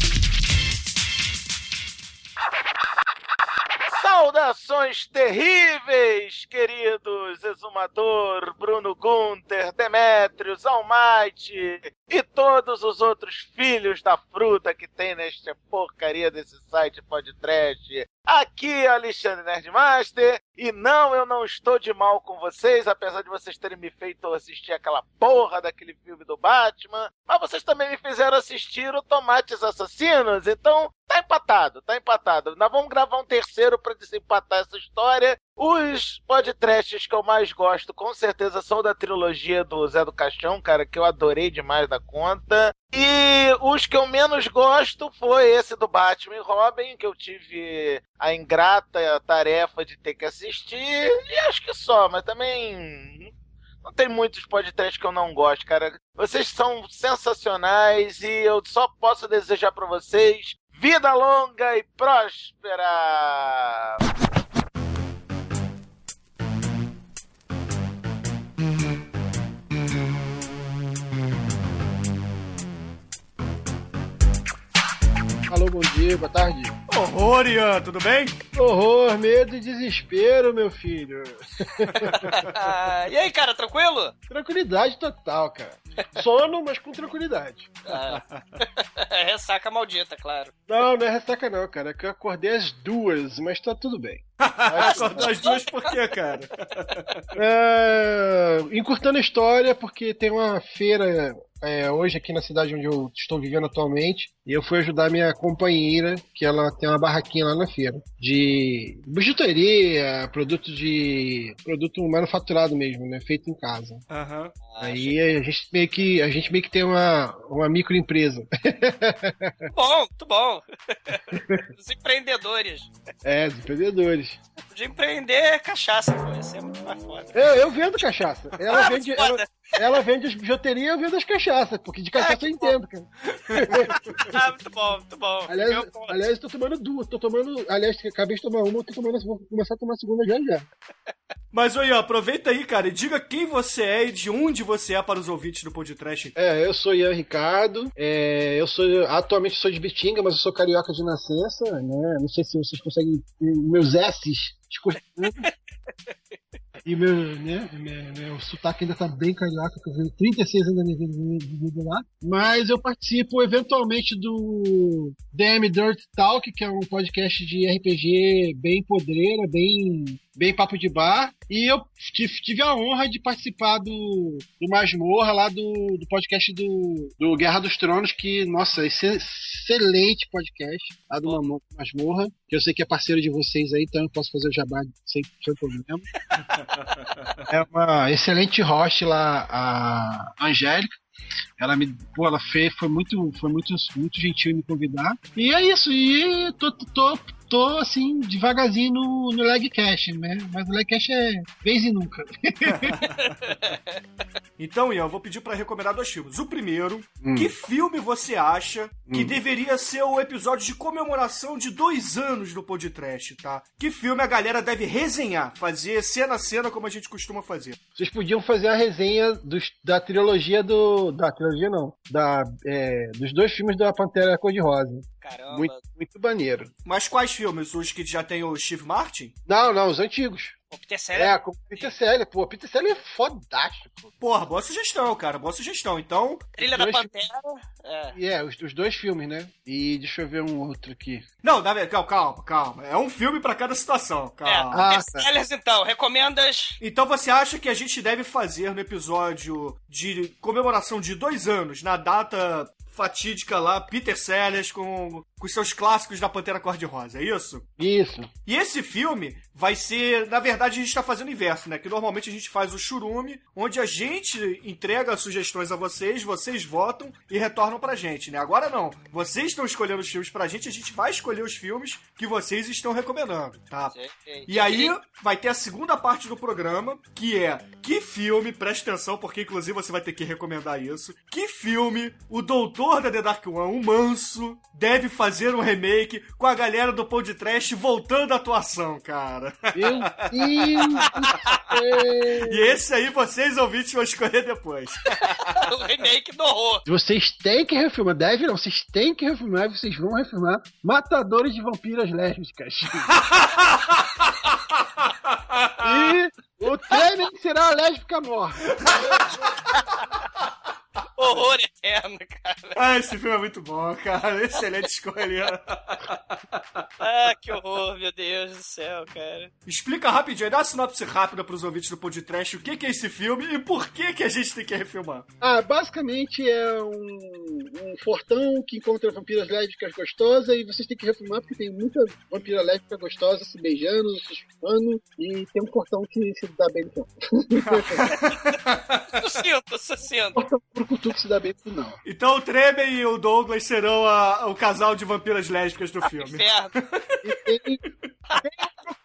Saudações terríveis, queridos Exumador, Bruno Gunter, Demetrios, Almighty e todos os outros filhos da fruta que tem nesta porcaria desse site podcast. Aqui é Alexandre Nerdmaster e não, eu não estou de mal com vocês, apesar de vocês terem me feito assistir aquela porra daquele filme do Batman, mas vocês também me fizeram assistir o Tomates Assassinos, então tá empatado, tá empatado. Nós vamos gravar um terceiro para desempatar essa história. Os podcasts que eu mais gosto, com certeza, são da trilogia do Zé do Caixão, cara, que eu adorei demais da conta. E os que eu menos gosto foi esse do Batman e Robin, que eu tive a ingrata tarefa de ter que assistir. E acho que só, mas também não tem muitos podcasts que eu não gosto, cara. Vocês são sensacionais e eu só posso desejar para vocês vida longa e próspera! Alô, bom dia, boa tarde. Horror, Ian, tudo bem? Horror, medo e desespero, meu filho. e aí, cara, tranquilo? Tranquilidade total, cara. Sono, mas com tranquilidade. Ah. Ressaca maldita, claro. Não, não é ressaca não, cara. É que eu acordei às duas, mas tá tudo bem. Acordou às duas por quê, cara? É, encurtando a história, porque tem uma feira é, hoje aqui na cidade onde eu estou vivendo atualmente. E eu fui ajudar minha companheira, que ela tem uma barraquinha lá na feira. De bijuteria, produto de. produto manufaturado mesmo, né? Feito em casa. Aham. Aí a gente meio que. A gente meio que tem uma, uma microempresa. Bom, muito bom. Os empreendedores. é, dos empreendedores. теперь. De empreender é cachaça, pô. Isso é muito mais foda. Eu, eu vendo cachaça. Ela Ah, vende. Ela, ela vende as bijuterias eu vendo as cachaças, porque de cachaça eu entendo, cara. Ah, muito bom, muito bom. Aliás, aliás, tô tomando duas. Tô tomando. Aliás, acabei de tomar uma, eu tô tomando, vou começar a tomar a segunda já já. Mas, Ian, aproveita aí, cara, e diga quem você é e de onde você é para os ouvintes do podcast. É, eu sou Ian Ricardo. é, eu sou atualmente sou de Bitinga, mas eu sou carioca de nascença, né? Não sei se vocês conseguem meus S's escorregando. E meu, né, meu, meu sotaque ainda tá bem carioca, que eu venho 36 anos da minha vida lá. Mas eu participo eventualmente do DM Dirt Talk, que é um podcast de RPG bem podreira, bem, bem papo de bar. E eu tive, a honra de participar do, do Masmorra, lá do, do podcast do, do Guerra dos Tronos, que, nossa, excelente podcast, lá do Masmorra, que eu sei que é parceiro de vocês aí, então eu posso fazer o jabá sem, sem problema. É uma excelente host lá, a Angélica. Ela me, pô, ela fez, foi muito, foi muito, muito gentil me convidar. E é isso, e tô, tô, tô assim, devagarzinho no, no Legcast, né? Mas o Legcast é vez e nunca. Então, Ian, eu vou pedir pra recomendar dois filmes. O primeiro, Hum. que filme você acha que Hum. deveria ser o episódio de comemoração de dois anos do podcast, tá? Que filme a galera deve resenhar, fazer cena a cena como a gente costuma fazer. Vocês podiam fazer a resenha dos, da trilogia do. Da trilogia não. Da, é, dos dois filmes da Pantera Cor-de-Rosa. Caramba. Muito, muito maneiro. Mas quais filmes? Os que já tem o Steve Martin? Não, não, os antigos. O Peter Sellers. É, com o Peter Sellers. Pô, o Peter Sellers é fodástico. Porra, boa sugestão, cara. Boa sugestão. Então. Trilha da Pantera. É. E é, os, os dois filmes, né? E deixa eu ver um outro aqui. Não, dá, calma, calma, calma. É um filme pra cada situação. É, Calma. Ah, Peter tá. Sellers, então, recomendas. Então você acha que a gente deve fazer no episódio de comemoração de dois anos, na data fatídica lá, Peter Sellers com, com seus clássicos da Pantera Cor-de-Rosa, é isso? Isso. E esse filme vai ser, na verdade, a gente tá fazendo o inverso, né? Que normalmente a gente faz o churume, onde a gente entrega sugestões a vocês, vocês votam e retornam pra gente, né? Agora não. Vocês estão escolhendo os filmes pra gente, a gente vai escolher os filmes que vocês estão recomendando, tá? E aí vai ter a segunda parte do programa, que é que filme, presta atenção, porque inclusive você vai ter que recomendar isso. Que filme o doutor da The Dark One, o Manso, deve fazer um remake com a galera do Pão de Trash voltando à atuação, cara. Meu Deus. E esse aí vocês ouvintes vão escolher depois. o remake do horror. Vocês têm que refilmar. Deve não, vocês têm que refilmar e vocês vão refilmar Matadores de Vampiras Lésbicas. e o Tremen será a lésbica morta. Horror eterno, cara. Ah, esse filme é muito bom, cara. Excelente escolha. Ah, que horror, meu Deus do céu, cara. Explica rapidinho, dá uma sinopse rápida pros ouvintes do podcast o que que é esse filme e por que que a gente tem que refilmar. Ah, basicamente é um, um fortão que encontra vampiras lésbicas gostosas e vocês têm que refilmar porque tem muita vampira lésbica gostosa se beijando, se chupando e tem um fortão que se dá bem no final. Sucinto, sucinto. Pro Se dá bem no final. Então o Tremen e o Douglas serão a- o casal de vampiras lésbicas do filme. Inferno. E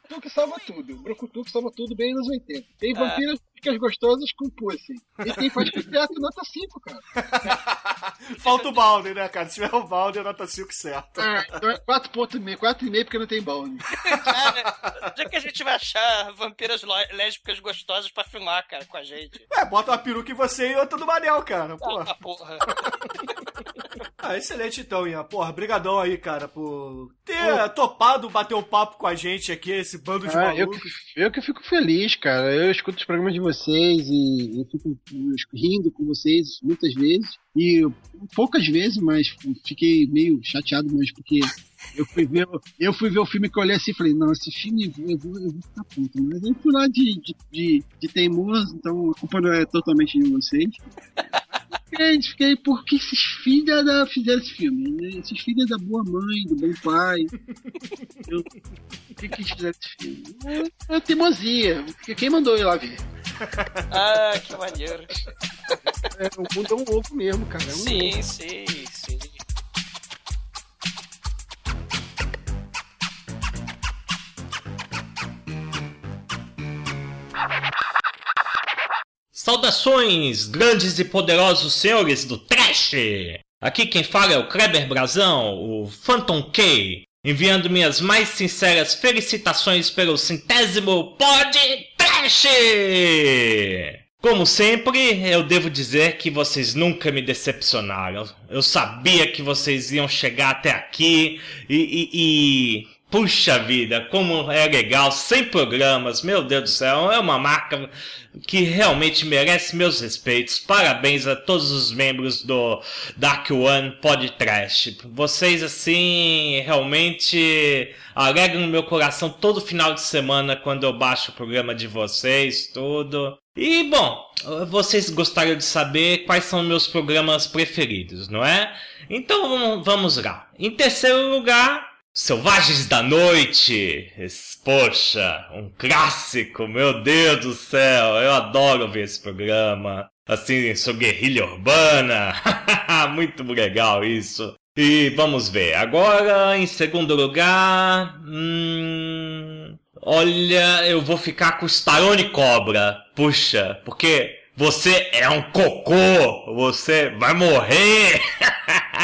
Brucutu que salva tudo. O Brucutu que salva tudo bem nos 80. Tem vampiras lésbicas gostosas com pussy. E tem faz teatro nota 5, cara. Falta o balde, né, cara? Se tiver o balde, é nota 5 certo. É, então é 4.5, 4,5 porque não tem balde. Cara, onde é que a gente vai achar vampiras lésbicas gostosas pra filmar, cara, com a gente? É, bota uma peruca em você e outra no Manel, cara. Porra. Ah, porra. Ah, excelente então, Ian. Porra, brigadão aí, cara, por ter topado bater um papo com a gente aqui, esse bando de Ah, eu, malucos. que, eu que fico feliz, cara. Eu escuto os programas de vocês e eu fico rindo com vocês muitas vezes. E poucas vezes, mas fiquei meio chateado mesmo, porque eu fui ver, eu fui ver o filme que eu olhei assim e falei, não, esse filme eu vou, eu vou ficar puto. Mas eu fui lá de, de, de, de teimoso, então a culpa não é totalmente de vocês. Fiquei, fiquei, por que esses filhos da fizeram esse filme? né? Esses filhos da boa mãe, do bom pai. Eu, por que, que eles fizeram esse filme? É, é teimosia. porque Quem mandou eu lá ver? Ah, que maneiro. É, o mundo é um ovo mesmo, cara. É um Sim, ovo. sim, Saudações, grandes e poderosos senhores do Trash! Aqui quem fala é o Kleber Brazão, o Phantom K, enviando minhas mais sinceras felicitações pelo centésimo Pod Trash! Como sempre, eu devo dizer que vocês nunca me decepcionaram. Eu sabia que vocês iam chegar até aqui e. e, e... Puxa vida, como é legal, 100 programas, meu Deus do céu, é uma marca que realmente merece meus respeitos. Parabéns a todos os membros do Dark One Podcast. Vocês, assim, realmente alegram meu coração todo final de semana quando eu baixo o programa de vocês, tudo. E, bom, vocês gostariam de saber quais são meus programas preferidos, não é? Então vamos lá. Em terceiro lugar, Selvagens da Noite. Poxa, um clássico, meu Deus do céu. Eu adoro ver esse programa. Assim, sou guerrilha urbana. Muito legal isso. E vamos ver. Agora, em segundo lugar. Hum, olha, eu vou ficar com o Stallone Cobra. Puxa, porque você é um cocô. Você vai morrer.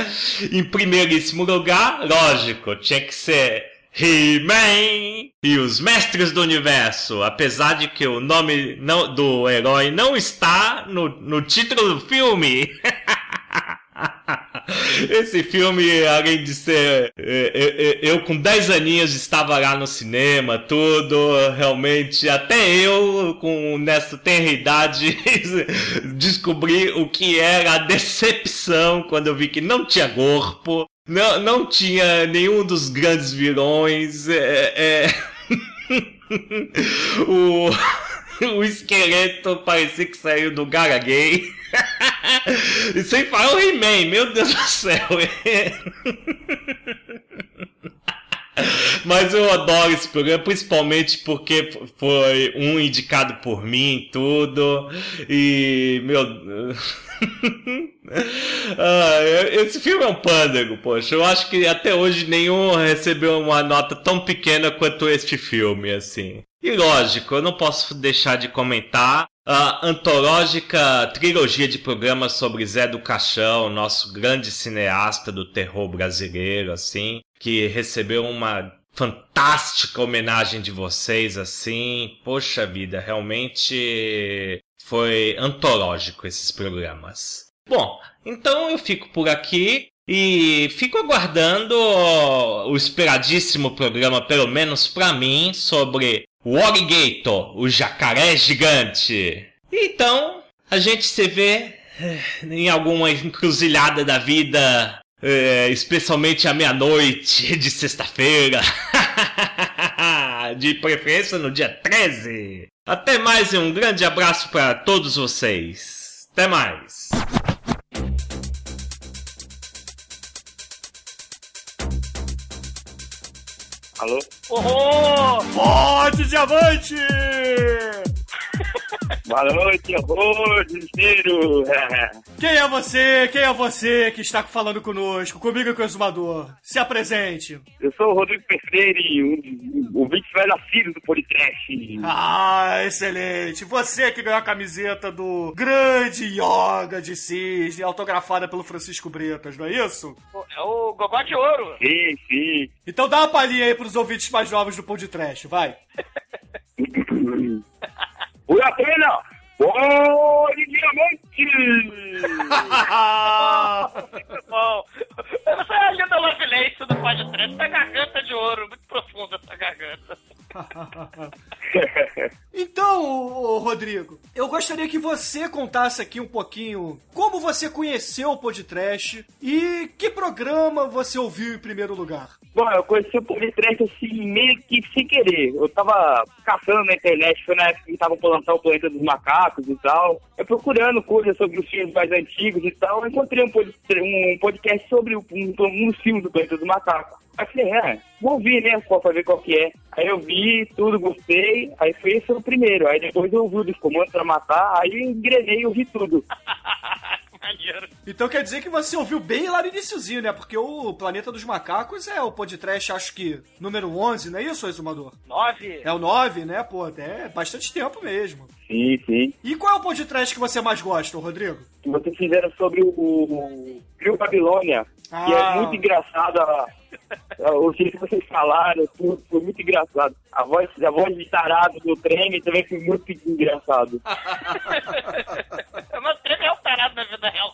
em primeiríssimo lugar, lógico, tinha que ser He-Man e os Mestres do Universo, apesar de que o nome não- do herói não está no, no título do filme. Esse filme, além de ser. eh, eh, Eu, com 10 aninhos estava lá no cinema, tudo. Realmente, até eu, com nessa tenra idade, descobri o que era a decepção quando eu vi que não tinha corpo, não, não tinha nenhum dos grandes vilões. É, é... o, o esqueleto parecia que saiu do Gara Gay. E sem falar o He-Man, meu Deus do céu. Mas eu adoro esse programa, principalmente porque foi um indicado por mim, tudo. E, meu. Ah, esse filme é um pândego, poxa. Eu acho que até hoje nenhum recebeu uma nota tão pequena quanto este filme, assim. E lógico, eu não posso deixar de comentar a antológica trilogia de programas sobre Zé do Caixão, nosso grande cineasta do terror brasileiro, assim, que recebeu uma fantástica homenagem de vocês, assim. Poxa vida, realmente foi antológico esses programas. Bom, então eu fico por aqui e fico aguardando o esperadíssimo programa, pelo menos pra mim, sobre o Alligator, o jacaré gigante. Então, a gente se vê eh, em alguma encruzilhada da vida, eh, especialmente à meia-noite de sexta-feira. de preferência no dia 13. Até mais e um grande abraço para todos vocês. Até mais. Alô? Oh, Pode diamante! Boa noite, desespero. Quem é você? Quem é você que está falando conosco? Comigo e com o exumador. Se apresente. Eu sou o Rodrigo Perfreire, um, um ouvinte velho nascido do Podcast. Ah, excelente. Você que ganhou a camiseta do grande Yoga de Cisne, autografada pelo Francisco Bretas, não é isso? É o Gogó de Ouro. Sim, sim. Então dá uma palhinha aí pros ouvintes mais novos do Pão de Trash, vai. Fui a pena! Olhe diamante! Muito bom. Você é a linda Lovelace do podcast. Essa garganta de ouro, muito profunda essa garganta. Então, Rodrigo, eu gostaria que você contasse aqui um pouquinho como você conheceu o Podcast e que programa você ouviu em primeiro lugar. Bom, eu conheci o podcast assim, meio que sem querer. Eu tava caçando na internet, foi na época que estavam pra lançar o Planeta dos Macacos e tal. Eu procurando coisas sobre os filmes mais antigos e tal, eu encontrei um, um podcast sobre um, um, um dos filmes do Planeta dos Macacos. Aí falei, é, vou ouvir, né, pra ver qual que é. Aí eu vi, tudo, gostei, aí foi esse o primeiro. Aí depois eu ouvi o dos comandos pra matar, aí eu engrenei e ouvi tudo. Então quer dizer que você ouviu bem lá no iniciozinho, né? Porque o Planeta dos Macacos é o podcast, acho que, número 11, não é isso, Exumador? Nove. É o 9, né? Pô, é bastante tempo mesmo. Sim, sim. E qual é o podcast que você mais gosta, Rodrigo? Que vocês fizeram sobre o, o Rio Babilônia, que Ah. é muito engraçado. a- O que vocês falaram, foi muito engraçado. A voz, a voz de tarado do trem também foi muito engraçado. Mas o trem é um tarado na vida real.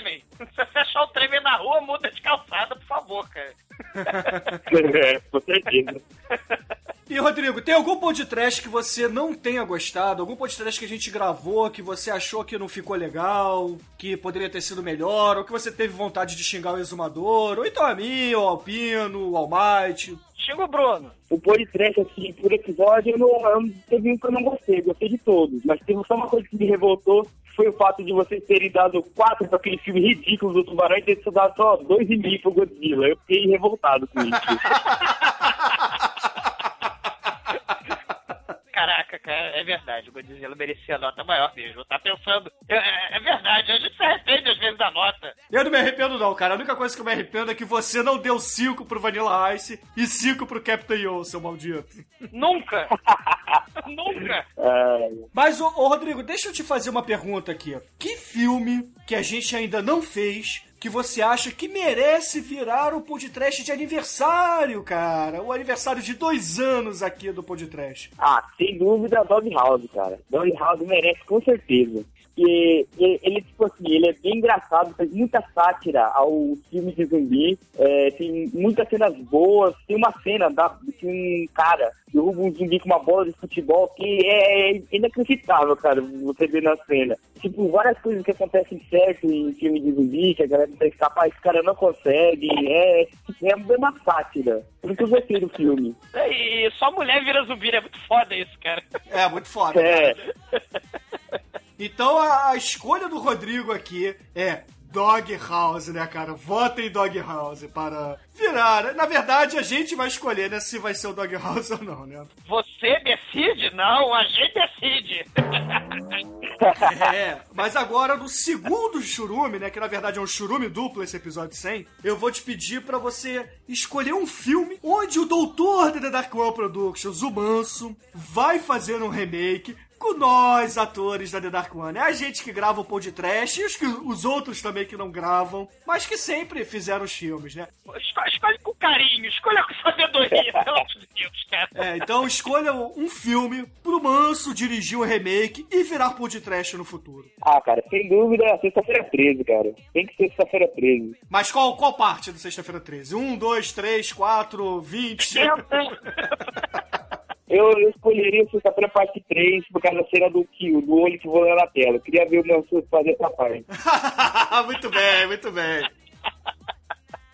Cuidado com o trem. Se você achar o trem na rua, muda de calçada, por favor, cara. é, com certeza. E, Rodrigo, tem algum podcast que você não tenha gostado? Algum podcast que a gente gravou que você achou que não ficou legal, que poderia ter sido melhor, ou que você teve vontade de xingar o exumador, ou então a mim, ou o Alpino, o Almighty? Xinga o Bruno. O podcast, assim, por episódio, eu não, eu não- teve um que eu não gostei, gostei de todos. Mas teve só uma coisa que me revoltou, foi o fato de vocês terem dado quatro para aquele filme ridículo do Tubarão e ter dado só dois e meio pro Godzilla. Eu fiquei revoltado com isso. Caraca, cara, é verdade. O Godzilla merecia a nota maior mesmo. Tá pensando. É, é- é verdade, a gente se arrepende às vezes da nota. Eu não me arrependo não, cara. A única coisa que eu me arrependo é que você não deu 5 pro Vanilla Ice e 5 pro Captain Yo, seu maldito. Nunca! Nunca! Mas, ô, ô, Rodrigo, deixa eu te fazer uma pergunta aqui. Que filme que a gente ainda não fez que você acha que merece virar o podcast de aniversário, cara? O aniversário de dois anos aqui do podcast. Ah, sem dúvida, Dog House, cara. Dog House merece com certeza. E e- ele, tipo assim, ele é bem engraçado, faz muita sátira ao filme de zumbi, é, tem muitas cenas boas, tem uma cena da, que um cara derruba um zumbi com uma bola de futebol que é inacreditável, cara, você ver na cena. Tipo, várias coisas que acontecem certo em filme de zumbi, que a galera tenta escapar, esse cara não consegue, é, é uma sátira. Por isso que eu gostei do filme. E só mulher vira zumbi, é muito foda isso, cara. É, muito foda. É. Então a, a escolha do Rodrigo aqui é Dog House, né, cara? Votem em Dog House para virar. Na verdade, a gente vai escolher, né, se vai ser o Dog House ou não, né? Você decide? Não, a gente decide. É, mas agora no segundo churume, né, que na verdade é um churume duplo esse episódio 100, eu vou te pedir pra você escolher um filme onde o doutor da The Dark One Productions, o Manso, vai fazer um remake com nós, atores da The Dark One. É a gente que grava o Pão de Trash e os, que- os outros também que não gravam, mas que sempre fizeram os filmes, né? Escolhe, escolhe com carinho, escolha com sabedoria, pelo amor de Deus, cara. É, então escolha um filme pro Manso dirigir um remake e virar Pão de Trash no futuro. Ah, cara, sem dúvida, sexta-feira 13, cara. Tem que ser sexta-feira 13. Mas qual, qual parte do Sexta-feira 13? 1, 2, 3, 4, 20? Eu, eu escolheria sexta-feira parte 3 por causa da cena do Kio, do olho que voa na tela. Queria ver o meu fazer essa parte. muito bem, muito bem.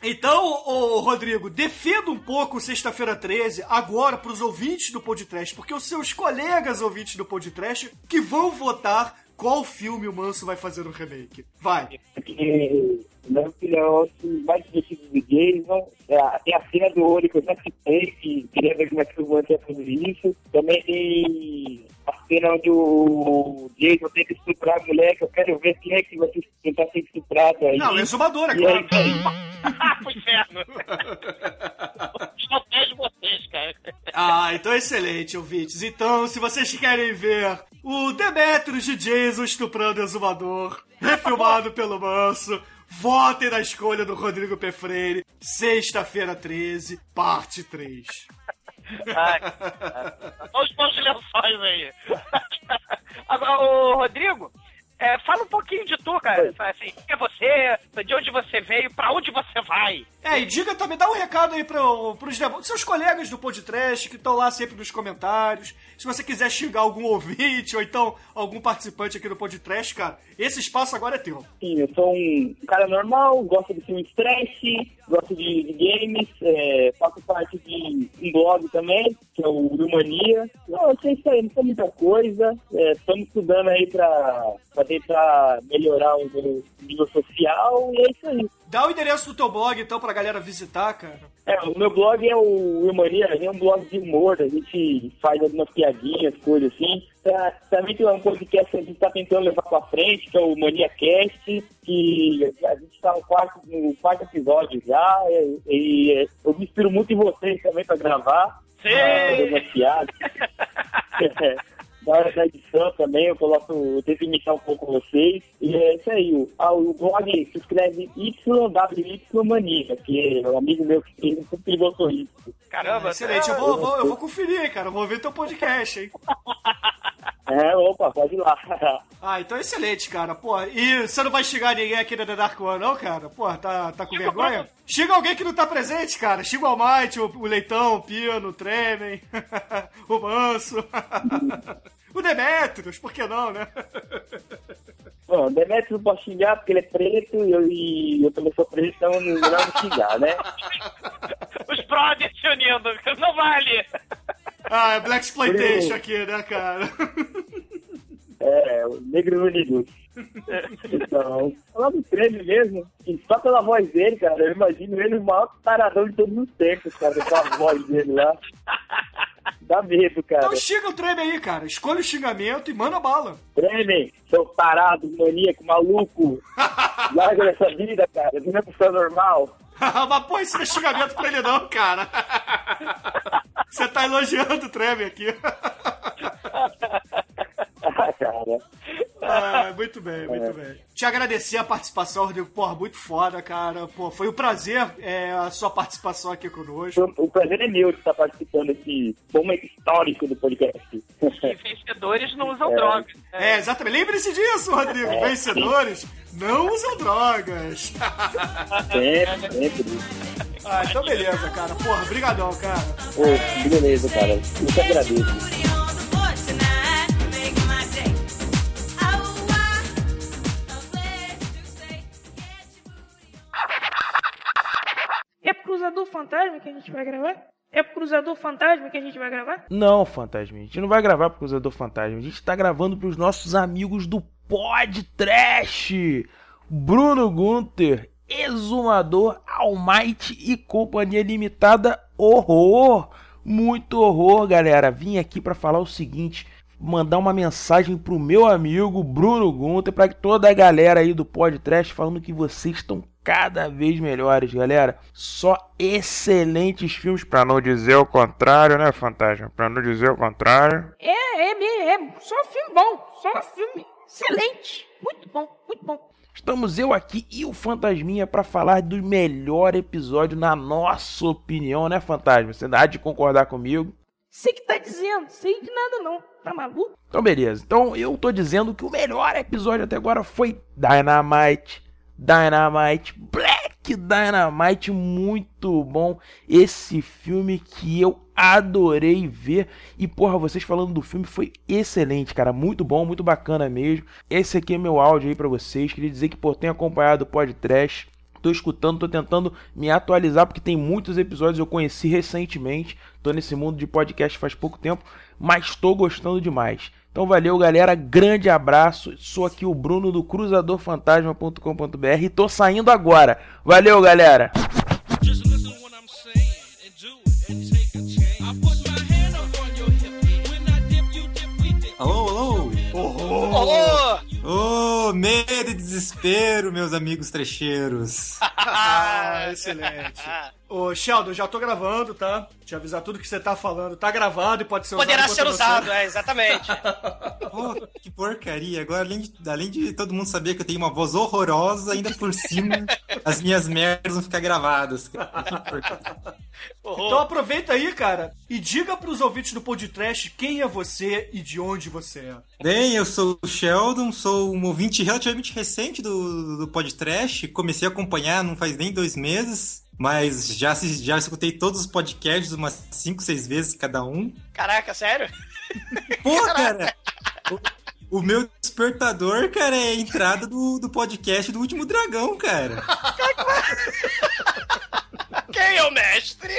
Então, ô, Rodrigo, defenda um pouco o Sexta-feira 13 agora pros ouvintes do Podcast, porque os seus colegas ouvintes do Podcast que vão votar qual filme o Manso vai fazer no remake. Vai. Porque, na minha opinião, o mais divertido do Jason é, tem a cena do olho que eu já citei, que queria ver como é que o Vance ia fazer isso. Também tem a cena onde o Jason tenta estuprar a mulher, que eu quero ver quem é que vai tentar ser estuprado aí. Não, é exumadora, é claro. aí. Pro inferno. Ah, então excelente, ouvintes. Então, se vocês querem ver o Demetrius de Jason estuprando o exumador, refilmado pelo Manso, votem na escolha do Rodrigo P. Freire, sexta-feira 13, parte 3. Ai, Olha os bons lençóis aí. Agora, ô Rodrigo, é, fala um pouquinho de tu, cara. Fala Assim, quem é você? De onde você veio? Pra onde você vai? É, e diga também, dá um recado aí pro, pros seus colegas do podcast que estão lá sempre nos comentários. Se você quiser xingar algum ouvinte ou então algum participante aqui do podcast, cara, esse espaço agora é teu. Sim, eu sou um cara normal, gosto de filmes trash, gosto de, de games, é, faço parte de um blog também, que é o Urumania. Não, eu sei isso aí, não sei muita coisa. É, Estamos estudando aí pra, pra tentar melhorar o meu nível social e é isso aí. Dá o endereço do teu blog, então, pra galera visitar, cara. É, o meu blog é o Urumania, é um blog de humor, a gente faz algumas piadinhas, coisas assim. Tá, também tem um podcast que a gente tá tentando levar pra frente, que é o ManiaCast, que a gente tá no quarto, no quarto episódio já, e, e eu me inspiro muito em vocês também pra gravar. Sim! pra hora da edição também, eu coloco, eu tento imitar um pouco vocês. E é isso aí. O, ah, o blog se escreve YWY Mania, que é um amigo meu que sempre botou isso. Caramba, Excelente, eu vou, vou- eu vou conferir, cara. Eu vou ver teu podcast, hein? É, opa, pode ir lá. Ah, então excelente, cara. Pô, e você não vai xingar ninguém aqui da The Dark One, não, cara? Pô, tá, tá com vergonha? Xinga alguém que não tá presente, cara. Xinga o Almighty, o, o Leitão, o Pino, o Tremen, o Manso, o Demetrius, por que não, né? Bom, Demetrio não posso xingar porque ele é preto e eu, e eu também sou preto, então não não xingar, né? Os brothers se unindo, não vale. Ah, é Black Exploitation aqui, né, cara? É, o Negro Unidos. Então, falar do prêmio mesmo, e só pela voz dele, cara, eu imagino ele o maior taradão de todos os tempos, cara, com a voz dele lá. Dá medo, cara. Então xinga o Tremen aí, cara. Escolhe o xingamento e manda bala. Tremem, seu tarado, maníaco, maluco. Larga dessa vida, cara. Não é normal. Mas pô, isso não é xingamento pra ele não, cara. Você tá elogiando o Tremen aqui. Ah, cara. Ah, muito bem, muito É. bem. Te agradecer a participação, Rodrigo. Porra, muito foda, cara. Pô, foi um prazer é, a sua participação aqui conosco. O prazer é meu de estar participando desse momento histórico do podcast. E vencedores não usam É. drogas. É, exatamente. Lembre-se disso, Rodrigo. É. Vencedores não usam drogas. Sempre, sempre. Ah, então beleza, cara. Porra, brigadão, cara. Pô, beleza, cara. Eu que agradeço. É pro Cruzador Fantasma que a gente vai gravar? É pro Cruzador Fantasma que a gente vai gravar? Não, Fantasma, a gente não vai gravar pro Cruzador Fantasma. A gente tá gravando pros nossos amigos do Pod Trash. Bruno Gunter, Exumador, Almighty e Companhia Limitada. Horror! Muito horror, galera. Vim aqui pra falar o seguinte. Mandar uma mensagem pro meu amigo Bruno Gunter, pra toda a galera aí do Pod Trash, falando que vocês estão cada vez melhores, galera. Só excelentes filmes, pra não dizer o contrário, né, Fantasma? Pra não dizer o contrário. É, é, é, é. Só filme bom. Só filme excelente. Muito bom, muito bom. Estamos eu aqui e o Fantasminha pra falar do melhor episódio na nossa opinião, né, Fantasma? Você dá de concordar comigo? Sei que tá dizendo. Sei de nada não. Tá maluco? Então, beleza. Então, eu tô dizendo que o melhor episódio até agora foi Dynamite. Dynamite, Black Dynamite, muito bom. Esse filme que eu adorei ver. E, porra, vocês falando do filme foi excelente, cara. Muito bom, muito bacana mesmo. Esse aqui é meu áudio aí pra vocês. Queria dizer que, pô, tenho acompanhado o podcast. Tô escutando, tô tentando me atualizar, porque tem muitos episódios eu conheci recentemente. Tô nesse mundo de podcast faz pouco tempo, mas tô gostando demais. Então valeu, galera. Grande abraço. Sou aqui o Bruno do cruzadorfantasma.com.br e tô saindo agora. Valeu, galera. Alô, Medo e desespero, meus amigos trecheiros. ah, excelente. Ô, Sheldon, já tô gravando, tá? Te avisar tudo que você tá falando. Tá gravado e pode ser usado. Poderá ser você. usado, é, exatamente. Pô, que porcaria. Agora, além de, além de todo mundo saber que eu tenho uma voz horrorosa, ainda por cima, as minhas merdas vão ficar gravadas. porcaria. Então aproveita aí, cara, e diga pros ouvintes do podcast quem é você e de onde você é. Bem, eu sou o Sheldon, sou um ouvinte relativamente recente do, do podcast. Comecei a acompanhar não faz nem dois meses, mas já, já escutei todos os podcasts umas cinco, seis vezes cada um. Caraca, sério? Pô, cara! O, o meu despertador, cara, é a entrada do, do podcast do Último Dragão, cara. Quem é o mestre?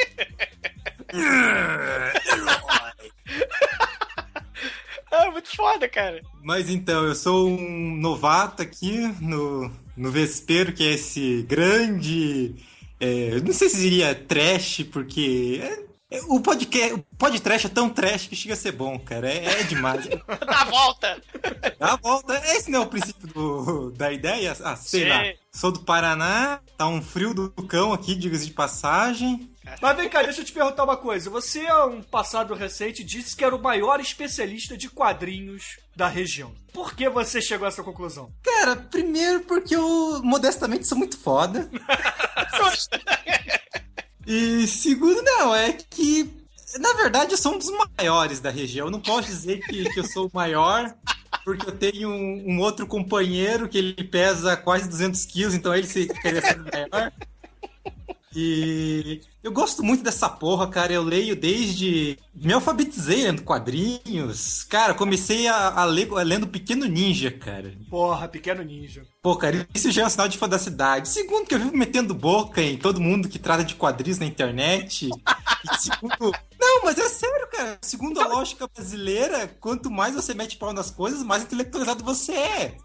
ah, muito foda, cara. Mas então, eu sou um novato aqui no, no Vespeiro, que é esse grande. É, não sei se diria trash, porque. é- o podcast, o podcast é tão trash que chega a ser bom, cara. É, é demais. Dá a volta. Dá a volta. Esse não é o princípio do- da ideia? Ah, sei Sim. lá. Sou do Paraná, tá um frio do cão aqui, diga-se de passagem. Mas vem cá, deixa eu te perguntar uma coisa. Você, há um passado recente, disse que era o maior especialista de quadrinhos da região. Por que você chegou a essa conclusão? Cara, primeiro porque eu modestamente sou muito foda. E segundo, não, é que. Na verdade, eu sou um dos maiores da região. Não posso dizer que, que eu sou o maior, porque eu tenho um, um outro companheiro que ele pesa quase 200 quilos, então ele se queria maior. E eu gosto muito dessa porra, cara. Eu leio desde. Me alfabetizei lendo quadrinhos. Cara, comecei a, a ler lendo Pequeno Ninja, cara. Porra, pequeno ninja. Pô, cara, isso já é um sinal de fodacidade. Segundo, que eu vivo metendo boca em todo mundo que trata de quadrinhos na internet. E segundo. Não, mas é sério, cara. Segundo a lógica brasileira, quanto mais você mete pau nas coisas, mais intelectualizado você é.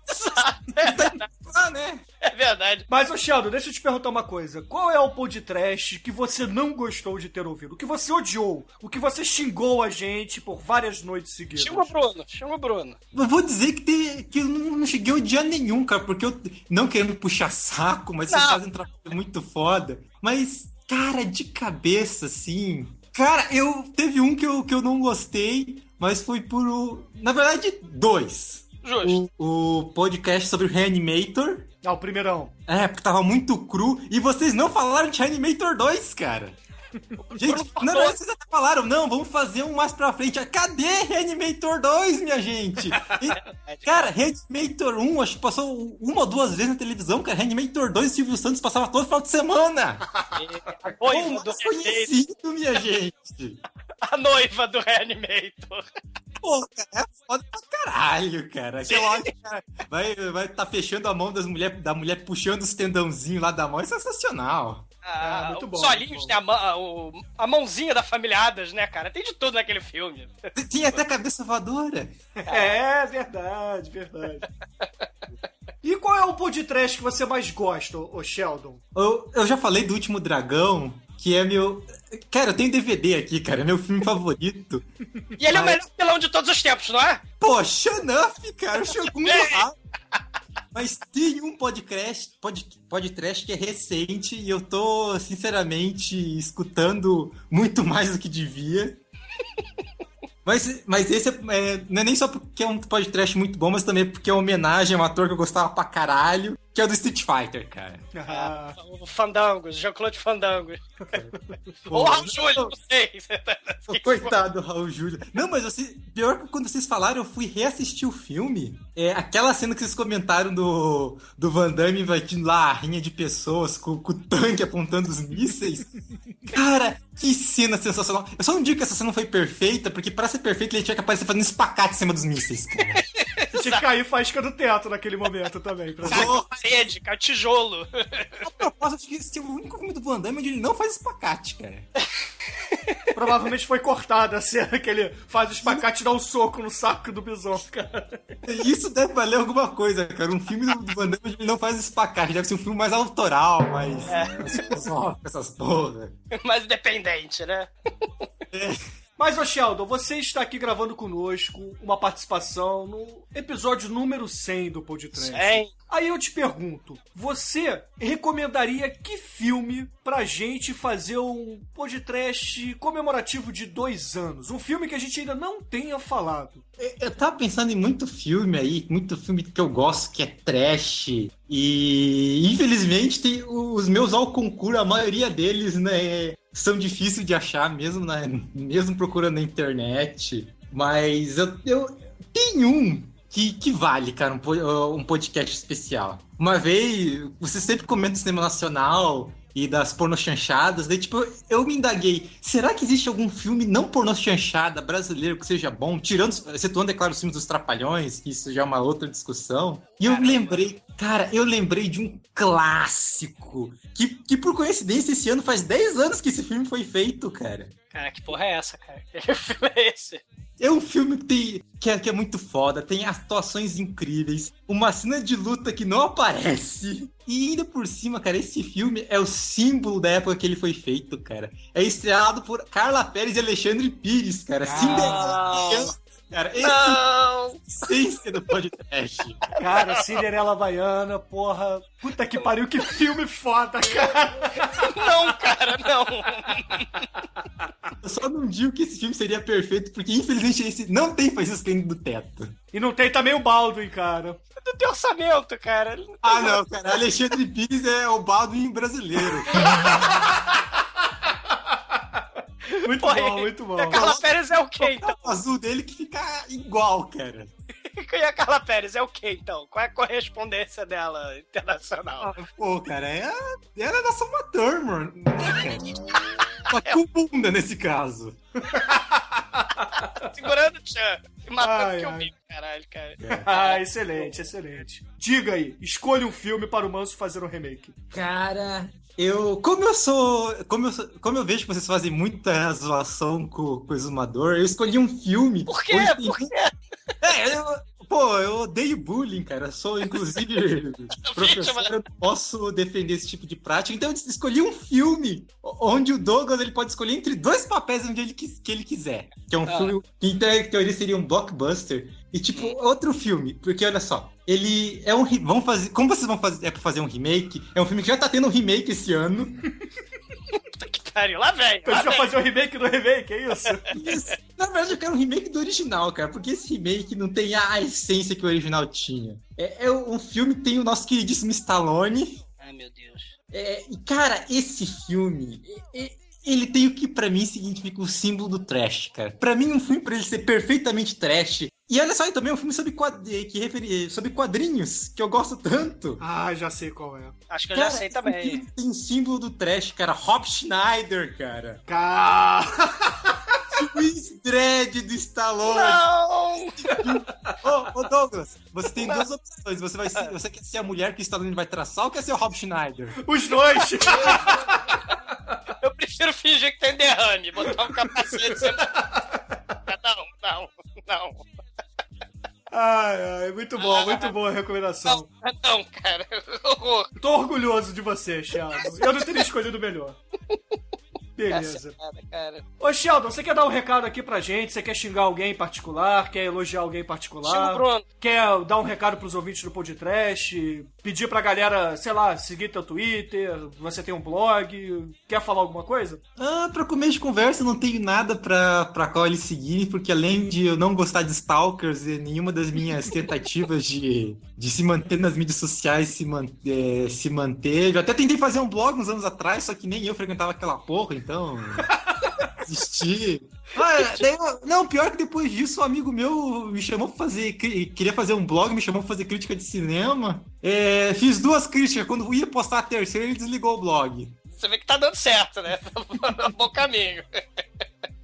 Ah, né? É verdade. Mas, ô Sheldon, deixa eu te perguntar uma coisa. Qual é o podcast que você não gostou de ter ouvido? O que você odiou? O que você xingou a gente por várias noites seguidas? Xinga o Bruno, xinga o Bruno. Eu vou dizer que, tem, que eu não, não cheguei a odiar nenhum, cara, porque eu. Não querendo puxar saco, mas vocês Não. fazem um trabalho muito foda. Mas, cara, de cabeça, assim. Cara, eu. Teve um que eu, que eu não gostei, mas foi por. Na verdade, dois. Justo. O, o podcast sobre o Reanimator. Ah, o primeirão. É, porque tava muito cru. E vocês não falaram de Reanimator 2, cara. Gente, na verdade, vocês até falaram, não, vamos fazer um mais pra frente. Cadê Reanimator 2, minha gente? E, cara, Reanimator 1, acho que passou uma ou duas vezes na televisão, cara. Reanimator 2, Silvio Santos passava todo final de semana. Do mais conhecido, minha gente. A noiva do Reanimator. Pô, cara, é foda pra caralho, cara. Aquela hora que o cara vai, vai tá fechando a mão das mulher, da mulher puxando os tendãozinhos lá da mão. É sensacional. Ah, muito bom, os olhinhos, né? A, mão- a- o- a mãozinha da família Adams, né, cara? Tem de tudo naquele filme. Tinha até cabeça voadora. É, verdade, verdade. E qual é o podcast que você mais gosta, ô Sheldon? Eu, eu já falei do Último Dragão, que é meu. Cara, eu tenho DVD aqui, cara. É meu filme favorito. E ele é o Mas- melhor vilão de todos os tempos, não é? Pô, Xanuff, cara. O Shogun do Rabo. Mas tem um podcast, pod, podcast que é recente e eu tô, sinceramente, escutando muito mais do que devia. Mas, mas esse é, é- não é nem só porque é um podcast muito bom, mas também porque é uma homenagem a um ator que eu gostava pra caralho, que é o do Street Fighter, cara. Ah, O Fandango, Jean-Claude Fandango. Ou Raul Júlio, não sei. Coitado do Raul Júlio. Não, mas você, pior que quando vocês falaram, eu fui reassistir o filme. É aquela cena que vocês comentaram do, do Van Damme invadindo lá a rinha de pessoas com, com o tanque apontando os mísseis. Cara, que cena sensacional. Eu só não digo que essa cena foi perfeita, porque pra ser perfeita ele tinha que aparecer fazendo espacate em cima dos mísseis, cara. tinha que cair faísca do teto naquele momento também. Pra Cai na parede, cai o tijolo. A propósito, acho que esse é o único filme do Van Damme onde ele não faz espacate, cara. Provavelmente foi cortada a cena que ele faz o espacate e dá um soco no saco do bison, cara. Isso deve valer alguma coisa, cara. Um filme do, Van Damme onde ele não faz espacate. Deve ser um filme mais autoral, mais, filosófico, essas porra. Mais independente, né? Mas, ô Sheldon, você está aqui gravando conosco uma participação no episódio número 100 do podcast. 100. Aí eu te pergunto, você recomendaria que filme pra gente fazer um podcast comemorativo de dois anos? Um filme que a gente ainda não tenha falado. Eu tava pensando em muito filme aí, muito filme que eu gosto, que é trash. E infelizmente tem os meus ao concurso, a maioria deles, né, são difíceis de achar, mesmo, na, mesmo procurando na internet. Mas eu, eu tenho um que, que vale, cara, um, um podcast especial. Uma vez, você sempre comenta do cinema nacional e das pornochanchadas, daí tipo, eu me indaguei, será que existe algum filme não pornochanchada brasileiro que seja bom, tirando, excetuando, é claro, os filmes dos Trapalhões, que isso já é uma outra discussão. E eu lembrei, cara, eu lembrei de um clássico, que, que por coincidência esse ano faz 10 anos que esse filme foi feito, cara. Cara, que porra é essa, cara? Que filme é esse? É um filme que, tem, que, é, que é muito foda, tem atuações incríveis, uma cena de luta que não aparece. E ainda por cima, cara, esse filme é o símbolo da época que ele foi feito, cara. É estrelado por Carla Pérez e Alexandre Pires, cara. Cinderela Baiana, cara. Esse Não! essência do podcast. Cara, Cinderela Baiana, porra. Puta que pariu, que filme foda, cara. Não, cara, não. Eu só não digo que esse filme seria perfeito, porque infelizmente esse não tem faixas caindo do teto. E não tem também o Baldwin, cara. Não tem orçamento, cara. Não tem Ah, não, cara. Alexandre Pires é o Baldwin brasileiro. Muito Porra, bom, muito bom. E a Carla Pérez é o quê, então? O azul dele que fica igual, cara. E a Carla Pérez é o quê, então? Qual é a correspondência dela internacional? Pô, cara, é a... ela é da Soma Thurman. Só que com bunda nesse caso. Segurando o Chan. E matando Ai, que eu ai. caralho, cara. Ah, excelente, excelente. Diga aí, escolha um filme para o Manso fazer um remake. Cara, eu. Como eu sou. Como eu, como eu vejo que vocês fazem muita zoação com, com o Exumador, eu escolhi um filme. Por quê? onde Por quê? É, eu, pô, eu odeio bullying, cara. Eu sou, inclusive, professor, eu posso defender esse tipo de prática. Então eu escolhi um filme onde o Douglas ele pode escolher entre dois papéis onde ele, que ele quiser. Que é um Ah. filme que, em te- teoria, seria um blockbuster. E, tipo, outro filme. Porque, olha só, ele é um... Vão fazer... Como vocês vão fazer... É pra fazer um remake? É um filme que já tá tendo um remake esse ano. Pariu, lá vem. Então a Lá gente vai vem. fazer o remake do remake, é isso? Isso. Na verdade, eu quero um remake do original, cara, porque esse remake não tem a essência que o original tinha. É, é um filme que tem o nosso queridíssimo Stallone. Ai, meu Deus. É, e, cara, esse filme, é- é- ele tem o que pra mim significa o símbolo do trash, cara. Pra mim, um filme pra ele ser perfeitamente trash. E olha só, e também é um filme sobre, quad... que referi... sobre quadrinhos, que eu gosto tanto. Ah, já sei qual é. Acho que eu Cara, já sei esse também. filme Tem símbolo do trash, cara. Rob Schneider, cara. Cara. Luiz Dredd do Stallone. Não! Ô, ô, Douglas, você tem duas opções. Você, vai ser, você quer ser a mulher que o Stallone vai traçar ou quer ser o Rob Schneider? Os dois! Eu prefiro fingir que tem derrame, botar um capacete. e ser- Não, não, não. Ai, ai, muito bom, muito boa a recomendação. Não, cara. Horror. Tô orgulhoso de você, Sheldon. Eu não teria escolhido melhor. Beleza. Cara. Ô, Sheldon, você quer dar um recado aqui pra gente? Você quer xingar alguém em particular? Quer elogiar alguém em particular? Xinga o Bruno. Quer dar um recado pros ouvintes do Podcast? Pedir pra galera, sei lá, seguir teu Twitter? Você tem um blog? Quer falar alguma coisa? Ah, pra começo de conversa, não tenho nada pra, pra qual eles seguirem, porque além de eu não gostar de Stalkers e nenhuma das minhas tentativas de, de se manter nas mídias sociais se, man, eh, se manteve. Eu até tentei fazer um blog uns anos atrás, só que nem eu frequentava aquela porra, então. Ah, daí não, pior que depois disso, um amigo meu me chamou pra fazer. Queria fazer um blog, me chamou pra fazer crítica de cinema. É, fiz duas críticas. Quando ia postar a terceira, ele desligou o blog. Você vê que tá dando certo, né? Bom caminho.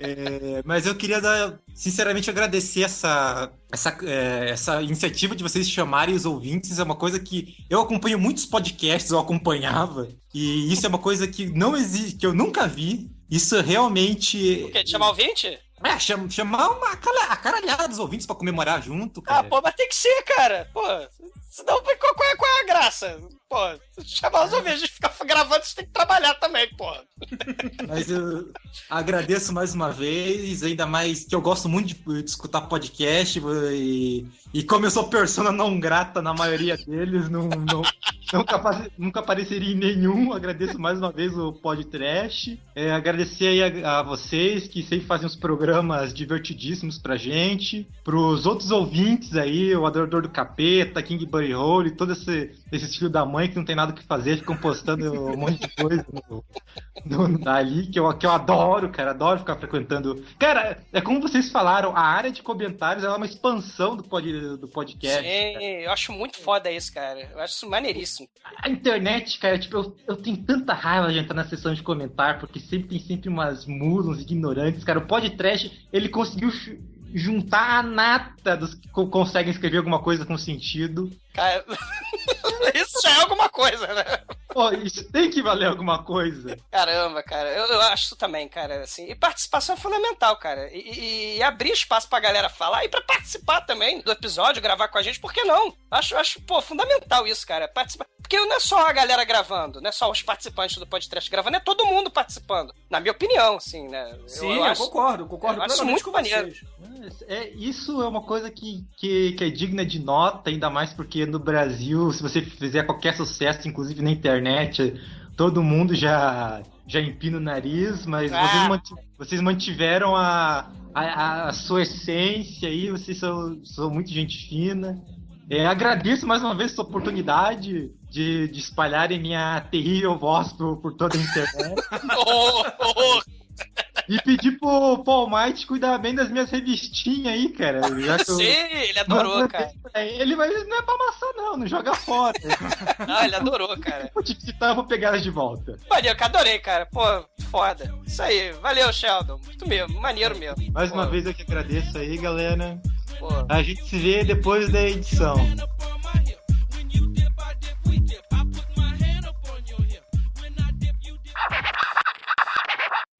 É, mas eu queria dar, sinceramente agradecer essa, essa, é, essa iniciativa de vocês chamarem os ouvintes. É uma coisa que eu acompanho muitos podcasts, eu acompanhava, e isso é uma coisa que não existe, que eu nunca vi. Isso realmente. O quê? De chamar ouvinte? É, cham- chamar uma a caralhada dos ouvintes pra comemorar junto, Ah, cara. pô, mas tem que ser, cara. Pô, Senão, qual, qual, é, qual é a graça? Pô, chamar os a gente fica gravando, você tem que trabalhar também, pô. Mas eu agradeço mais uma vez, ainda mais que eu gosto muito de, de escutar podcast e, e como eu sou persona não grata na maioria deles, não, não, nunca, nunca apareceria em nenhum. Agradeço mais uma vez o podcast. É, agradecer aí a, a vocês que sempre fazem os programas divertidíssimos pra gente. Pros outros ouvintes aí, o Adorador do Capeta, King Buddy Hole, todos esse, esses da mãe que não tem nada o que fazer, ficam postando um monte de coisa no, no- ali, que eu, que eu adoro, cara. Adoro ficar frequentando. Cara, é como vocês falaram, a área de comentários é uma expansão do, pod, do podcast. Sim, eu acho muito foda isso, cara. Eu acho isso maneiríssimo. A internet, cara, tipo, eu, eu tenho tanta raiva de entrar na seção de comentário, porque sempre tem sempre umas mulas, uns ignorantes, cara. O podcast, ele conseguiu juntar a nata dos que co- conseguem escrever alguma coisa com sentido. Cara, isso já é alguma coisa, né? Pô, isso tem que valer alguma coisa. Caramba, cara, eu, eu acho isso também, cara, assim, e participação é fundamental, cara, e, e- e abrir espaço pra galera falar e pra participar também do episódio, gravar com a gente, por que não? Acho, acho, pô, fundamental isso, cara, participar, porque não é só a galera gravando, não é só os participantes do podcast gravando, é todo mundo participando, na minha opinião, assim, né? Sim, eu concordo, concordo eu acho muito com maneiro. vocês. É, isso é uma coisa que, que, que é digna de nota, ainda mais porque no Brasil, se você fizer qualquer sucesso, inclusive na internet, todo mundo já, já empina o nariz, mas Ah. vocês, manti- vocês mantiveram a, a, a sua essência aí, vocês são, são muito gente fina. É, agradeço mais uma vez essa oportunidade de, de espalharem minha terrível voz por, por toda a internet. Oh, oh, E pedir pro Paul Might cuidar bem das minhas revistinhas aí, cara. Já que eu- Sim, ele adorou, Não, cara. é, Ele vai, não é pra amassar, não, não joga fora. Não, ele adorou, cara. Vou te citar, eu vou pegar elas de volta. Valeu, cara, adorei, cara. Pô, foda. Isso aí, valeu, Sheldon. Muito mesmo, maneiro mesmo. Mais Pô, uma vez eu que agradeço aí, galera. Pô. A gente se vê depois da edição.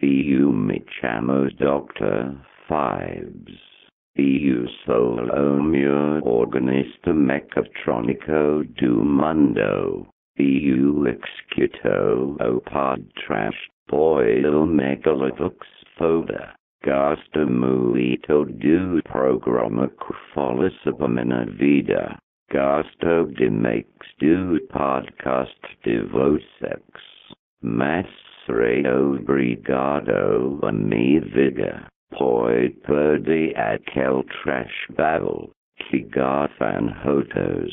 EU Michamos Doctor Fives. EU Sol Omur Organista Mechatronico do Mundo. EU Excuto Opod Trash Boil Megalithux Foda. Gasta muito do programa Cufolisabamina Vida. Gasto de makes do podcast de Vosex. Masre obrigado a mi vida. Poi perdi aquel trash babble. Kigarfan hotos.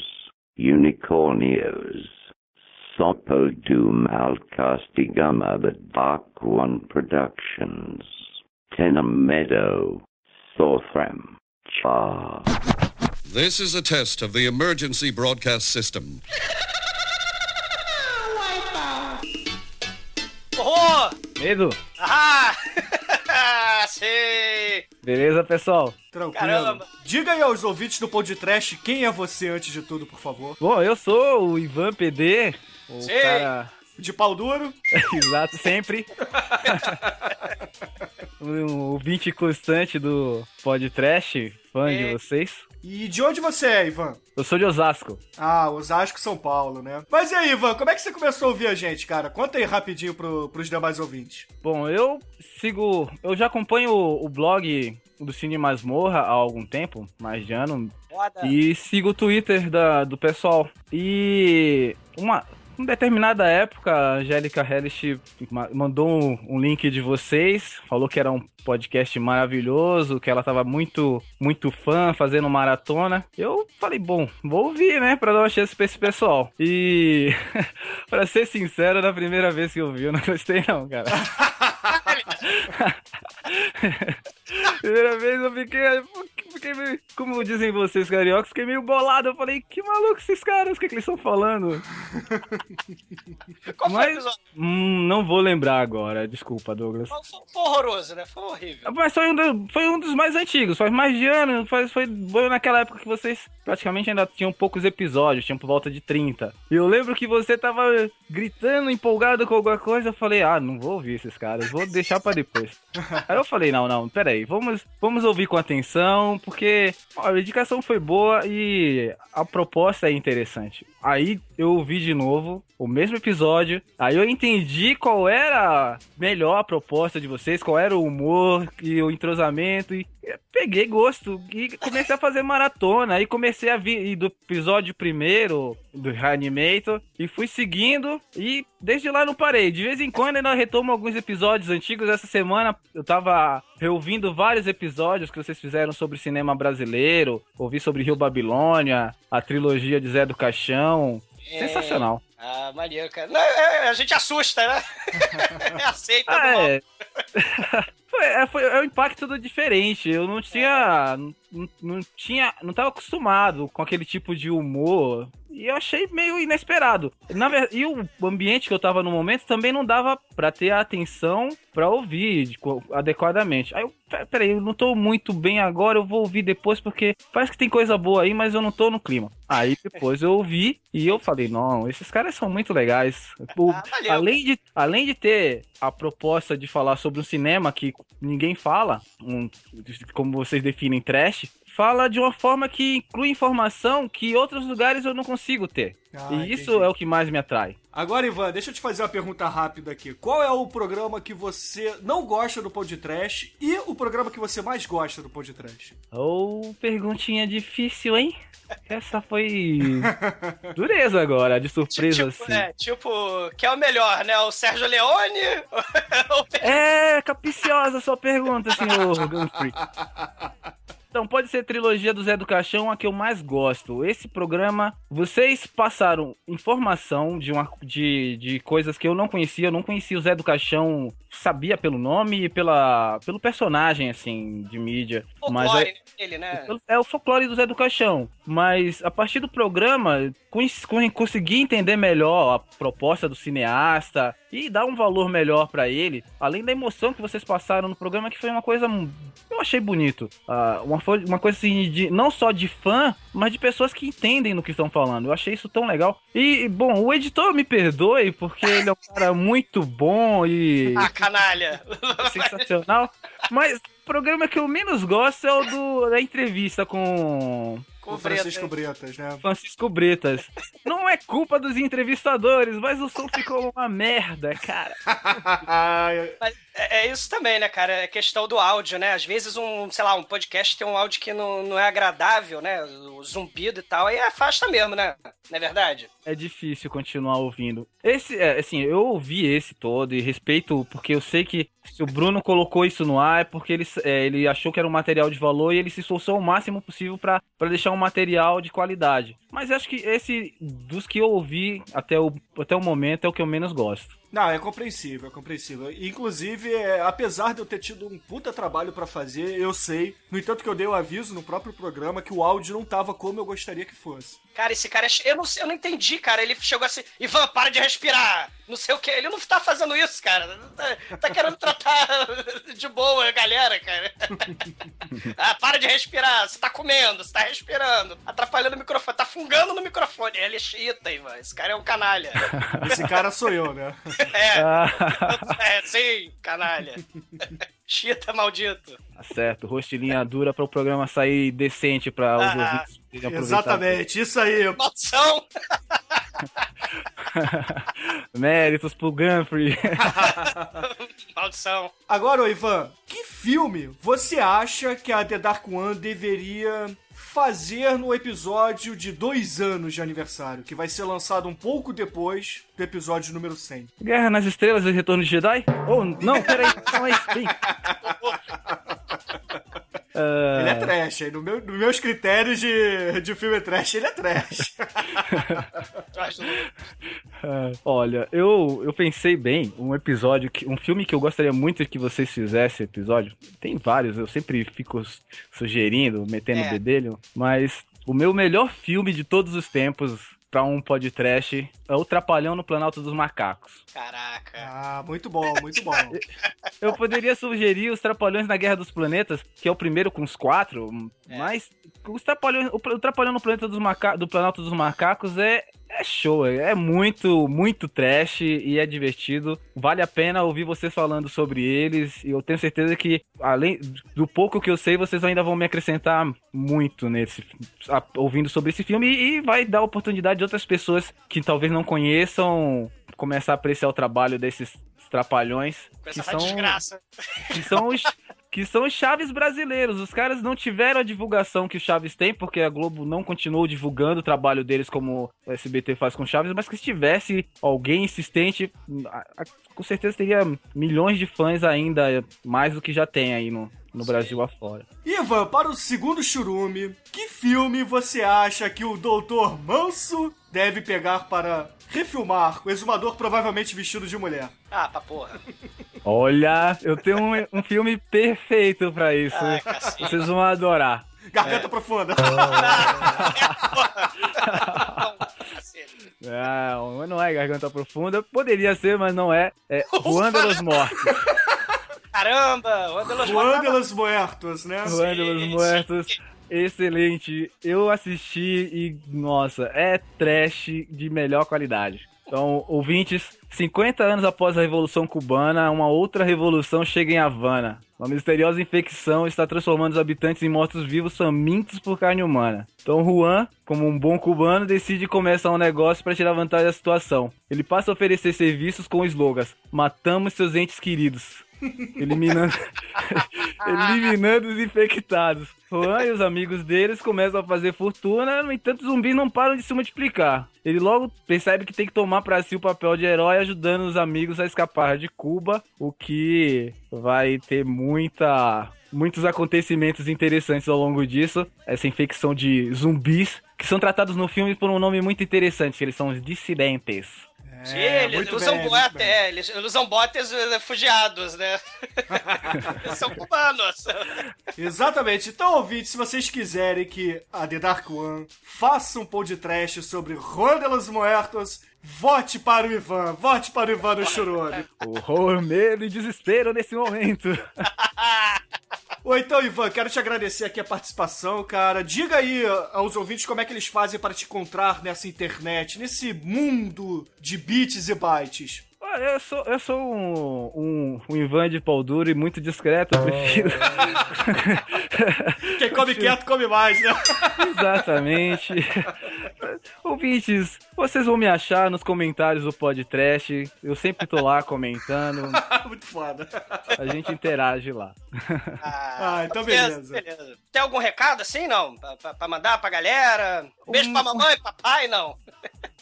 Unicornios. Sopo do malcastigama the Dark One Productions. Tenem Meadow. Sorthram. Cha. This is a test of the emergency broadcast system. Medo? Ah! Sei! Beleza, pessoal? Tranquilo. Caramba. Diga aí aos ouvintes do podcast quem é você antes de tudo, por favor. Bom, eu sou o Ivan PD, o Sim. cara... De pau duro? Exato, sempre. um ouvinte constante do podcast, fã de É. vocês. E de onde você é, Ivan? Eu sou de Osasco. Ah, Osasco, São Paulo, né? Mas e aí, Ivan, como é que você começou a ouvir a gente, cara? Conta aí rapidinho pro, pros demais ouvintes. Bom, eu sigo. Eu já acompanho o, o blog do Cine Masmorra há algum tempo, mais de ano. Foda. E sigo o Twitter da, do pessoal. E uma, em determinada época, a Angélica Hellish ma- mandou um, um link de vocês, falou que era um podcast maravilhoso, que ela tava muito, muito fã, fazendo maratona. Eu falei, bom, vou ouvir, né, pra dar uma chance pra esse pessoal. E, pra ser sincero, na primeira vez que eu vi, eu não gostei não, cara. Primeira vez eu fiquei, fiquei meio, como dizem vocês cariocas, fiquei meio bolado. Eu falei, que maluco esses caras, o que, que eles estão falando? Qual foi o Mas, episódio? hum, não vou lembrar agora, desculpa, Douglas. Foi, foi horroroso, né? Foi horrível. Mas foi um, do- foi um dos mais antigos, faz mais de ano, foi, foi naquela época que vocês praticamente ainda tinham poucos episódios, tinham por volta de 30. E eu lembro que você tava gritando, empolgado com alguma coisa, eu falei, ah, não vou ouvir esses caras, vou deixar pra depois. Aí eu falei, não, não, peraí, vamos, vamos ouvir com atenção, porque a indicação foi boa e a proposta é interessante. Aí eu ouvi de novo o mesmo episódio, aí eu entendi qual era melhor a proposta de vocês, qual era o humor e o entrosamento, e peguei gosto e comecei a fazer maratona. Aí comecei a vir do episódio primeiro do Reanimator e fui seguindo e desde lá não parei. De vez em quando ainda retomo alguns episódios antigos. Essa semana eu tava reouvindo vários episódios que vocês fizeram sobre cinema brasileiro, ouvi sobre Rio Babilônia, a trilogia de Zé do Caixão. Sensacional. Ah, maneiro, cara. Não, é- a gente assusta, né? é aceita Ah, do é. foi, é, foi, é um impacto do diferente. Eu não tinha. Não, não tinha. Não tava acostumado com aquele tipo de humor. E eu achei meio inesperado. Na verdade, e o ambiente que eu tava no momento também não dava pra ter a atenção pra ouvir de adequadamente. Aí eu, "Pe- peraí, eu não tô muito bem agora, eu vou ouvir depois porque parece que tem coisa boa aí, mas eu não tô no clima. Aí depois eu ouvi e eu falei, não, esses caras são muito legais. O- valeu. além, de, além de ter a proposta de falar sobre um cinema que ninguém fala, um, como vocês definem trash, fala de uma forma que inclui informação que em outros lugares eu não consigo ter. Ah, e isso entendi. é o que mais me atrai. Agora, Ivan, deixa eu te fazer uma pergunta rápida aqui. Qual é o programa que você não gosta do Pod Trash e o programa que você mais gosta do Pod Trash? Ou perguntinha difícil, hein? Essa foi dureza agora, de surpresa assim. É, tipo, que é o melhor, né? O Sérgio Leone? É, capiciosa a sua pergunta, senhor Gunfrey. Então, pode ser trilogia do Zé do Caixão a que eu mais gosto. Esse programa, vocês passaram informação de, uma, de, de coisas que eu não conhecia. Eu não conhecia o Zé do Caixão, sabia pelo nome e pela, pelo personagem, assim, de mídia. Mas Folclore é- dele, né? é o folclore do Zé do Caixão. Mas a partir do programa, cons- con- consegui entender melhor a proposta do cineasta e dar um valor melhor pra ele. Além da emoção que vocês passaram no programa, que foi uma coisa. Eu achei bonito. Ah, uma, uma coisa assim, de, não só de fã, mas de pessoas que entendem no que estão falando. Eu achei isso tão legal. E, bom, o editor me perdoe, porque ele é um cara muito bom e Ah, canalha. sensacional. Mas o programa que eu menos gosto é o do, da entrevista com. Com o Francisco Bretas, né? Francisco Bretas. Não é culpa dos entrevistadores, mas o som ficou uma merda, cara. Mas é, é isso também, né, cara? É questão do áudio, né? Às vezes um, sei lá, um podcast tem um áudio que não, não é agradável, né? O zumbido e tal, aí afasta mesmo, né? Não é verdade? É difícil continuar ouvindo. Esse, é, assim, eu ouvi esse todo e respeito, porque eu sei que se o Bruno colocou isso no ar é porque ele, é, ele achou que era um material de valor e ele se esforçou o máximo possível pra pra deixar um material de qualidade. Mas acho que esse, dos que eu ouvi até o, até o momento, é o que eu menos gosto. Não, é compreensível, é compreensível. Inclusive, é, apesar de eu ter tido um puta trabalho pra fazer, eu sei, no entanto que eu dei o aviso no próprio programa que o áudio não tava como eu gostaria que fosse. Cara, esse cara, é- eu não, eu não entendi, cara. Ele chegou assim, Ivan, para de respirar. Não sei o que. Ele não tá fazendo isso, cara. Tá, tá querendo tratar de boa a galera, cara. ah, para de respirar. Você tá comendo, você tá respirando. Atrapalhando o microfone. Tá fungando no microfone. Ele é chita, Ivan. Esse cara é um canalha. Esse cara sou eu, né? É, é sim, canalha. Chita maldito. Tá certo, rostilinha dura para o programa sair decente para os Ah, ouvintes. Exatamente, isso aí. Maldição! Méritos pro Gunfrey. Maldição. Agora, Ivan, que filme você acha que a The Dark One deveria fazer no episódio de dois anos de aniversário, que vai ser lançado um pouco depois do episódio número 100? Guerra nas Estrelas e Retorno de Jedi? Oh, não, peraí, calma aí. Bem. Ah, Ele é trash, no meu, nos meus critérios de, de filme trash, ele é trash. ah, olha, eu, eu pensei bem, um episódio, que, um filme que eu gostaria muito que vocês fizessem episódio. Tem vários, eu sempre fico sugerindo, metendo É. bedelho, mas o meu melhor filme de todos os tempos pra um podcast. É o Trapalhão no Planalto dos Macacos. Caraca. Ah, muito bom, muito bom. Eu poderia sugerir os Trapalhões na Guerra dos Planetas, que é o primeiro com os quatro, É. mas os Trapalhões, o, o Trapalhão no Planeta dos Maca, do Planalto dos Macacos é, é show, é muito, muito trash e é divertido. Vale a pena ouvir vocês falando sobre eles e eu tenho certeza que, além do pouco que eu sei, vocês ainda vão me acrescentar muito nesse, a- ouvindo sobre esse filme e, e vai dar oportunidade de outras pessoas que talvez não conheçam começar a apreciar o trabalho desses trapalhões Com que essa são desgraça. que são os que são os Chaves brasileiros. Os caras não tiveram a divulgação que o Chaves tem, porque a Globo não continuou divulgando o trabalho deles como o SBT faz com Chaves, mas que se tivesse alguém insistente, a- a- com certeza teria milhões de fãs ainda, mais do que já tem aí no, no Brasil afora. Ivan, para o segundo churume, que filme você acha que o Doutor Manso deve pegar para refilmar com o exumador provavelmente vestido de mulher? Ah, pra porra. Olha, eu tenho um, um filme perfeito pra isso. Ai. Vocês vão adorar. Garganta profunda. Não, mas não é Garganta Profunda. Poderia ser, mas não é. É los Mortos. Caramba, Juan de los Muertos, né? Juan de los Muertos. Excelente. Eu assisti e, nossa, é trash de melhor qualidade. Então, ouvintes, 50 anos após a Revolução Cubana, uma outra revolução chega em Havana. Uma misteriosa infecção está transformando os habitantes em mortos-vivos famintos por carne humana. Então, Juan, como um bom cubano, decide começar um negócio para tirar vantagem da situação. Ele passa a oferecer serviços com slogans: Matamos seus entes queridos. Eliminando, eliminando os infectados. Juan e os amigos deles começam a fazer fortuna, no entanto, os zumbis não param de se multiplicar. Ele logo percebe que tem que tomar pra si o papel de herói, ajudando os amigos a escapar de Cuba, o que vai ter muita. Muitos acontecimentos interessantes ao longo disso. Essa infecção de zumbis, que são tratados no filme por um nome muito interessante, que eles são os dissidentes. Sim, eles muito usam bem, bote, muito bem. é, eles usam botes eh, refugiados, né? Eles são cubanos. Exatamente. Então, ouvintes, se vocês quiserem que a The Dark One faça um podcast sobre Juan de los Muertos, vote para o Ivan. Vote para o Ivan no churume. Horror, medo e desespero nesse momento. Ou então, Ivan, quero te agradecer aqui a participação, cara. Diga aí aos ouvintes como é que eles fazem para te encontrar nessa internet, nesse mundo de bits e bytes. Olha, eu sou, eu sou um, um, um Ivan de pau duro e muito discreto, eu prefiro. Quem come quieto come mais, né? Exatamente. Ouvintes, vocês vão me achar nos comentários do podcast. Eu sempre tô lá comentando. Muito foda. A gente interage lá. Ah, então beleza. Tem algum recado assim, não? Pra, pra- pra mandar pra galera? Beijo pra mamãe, papai, não?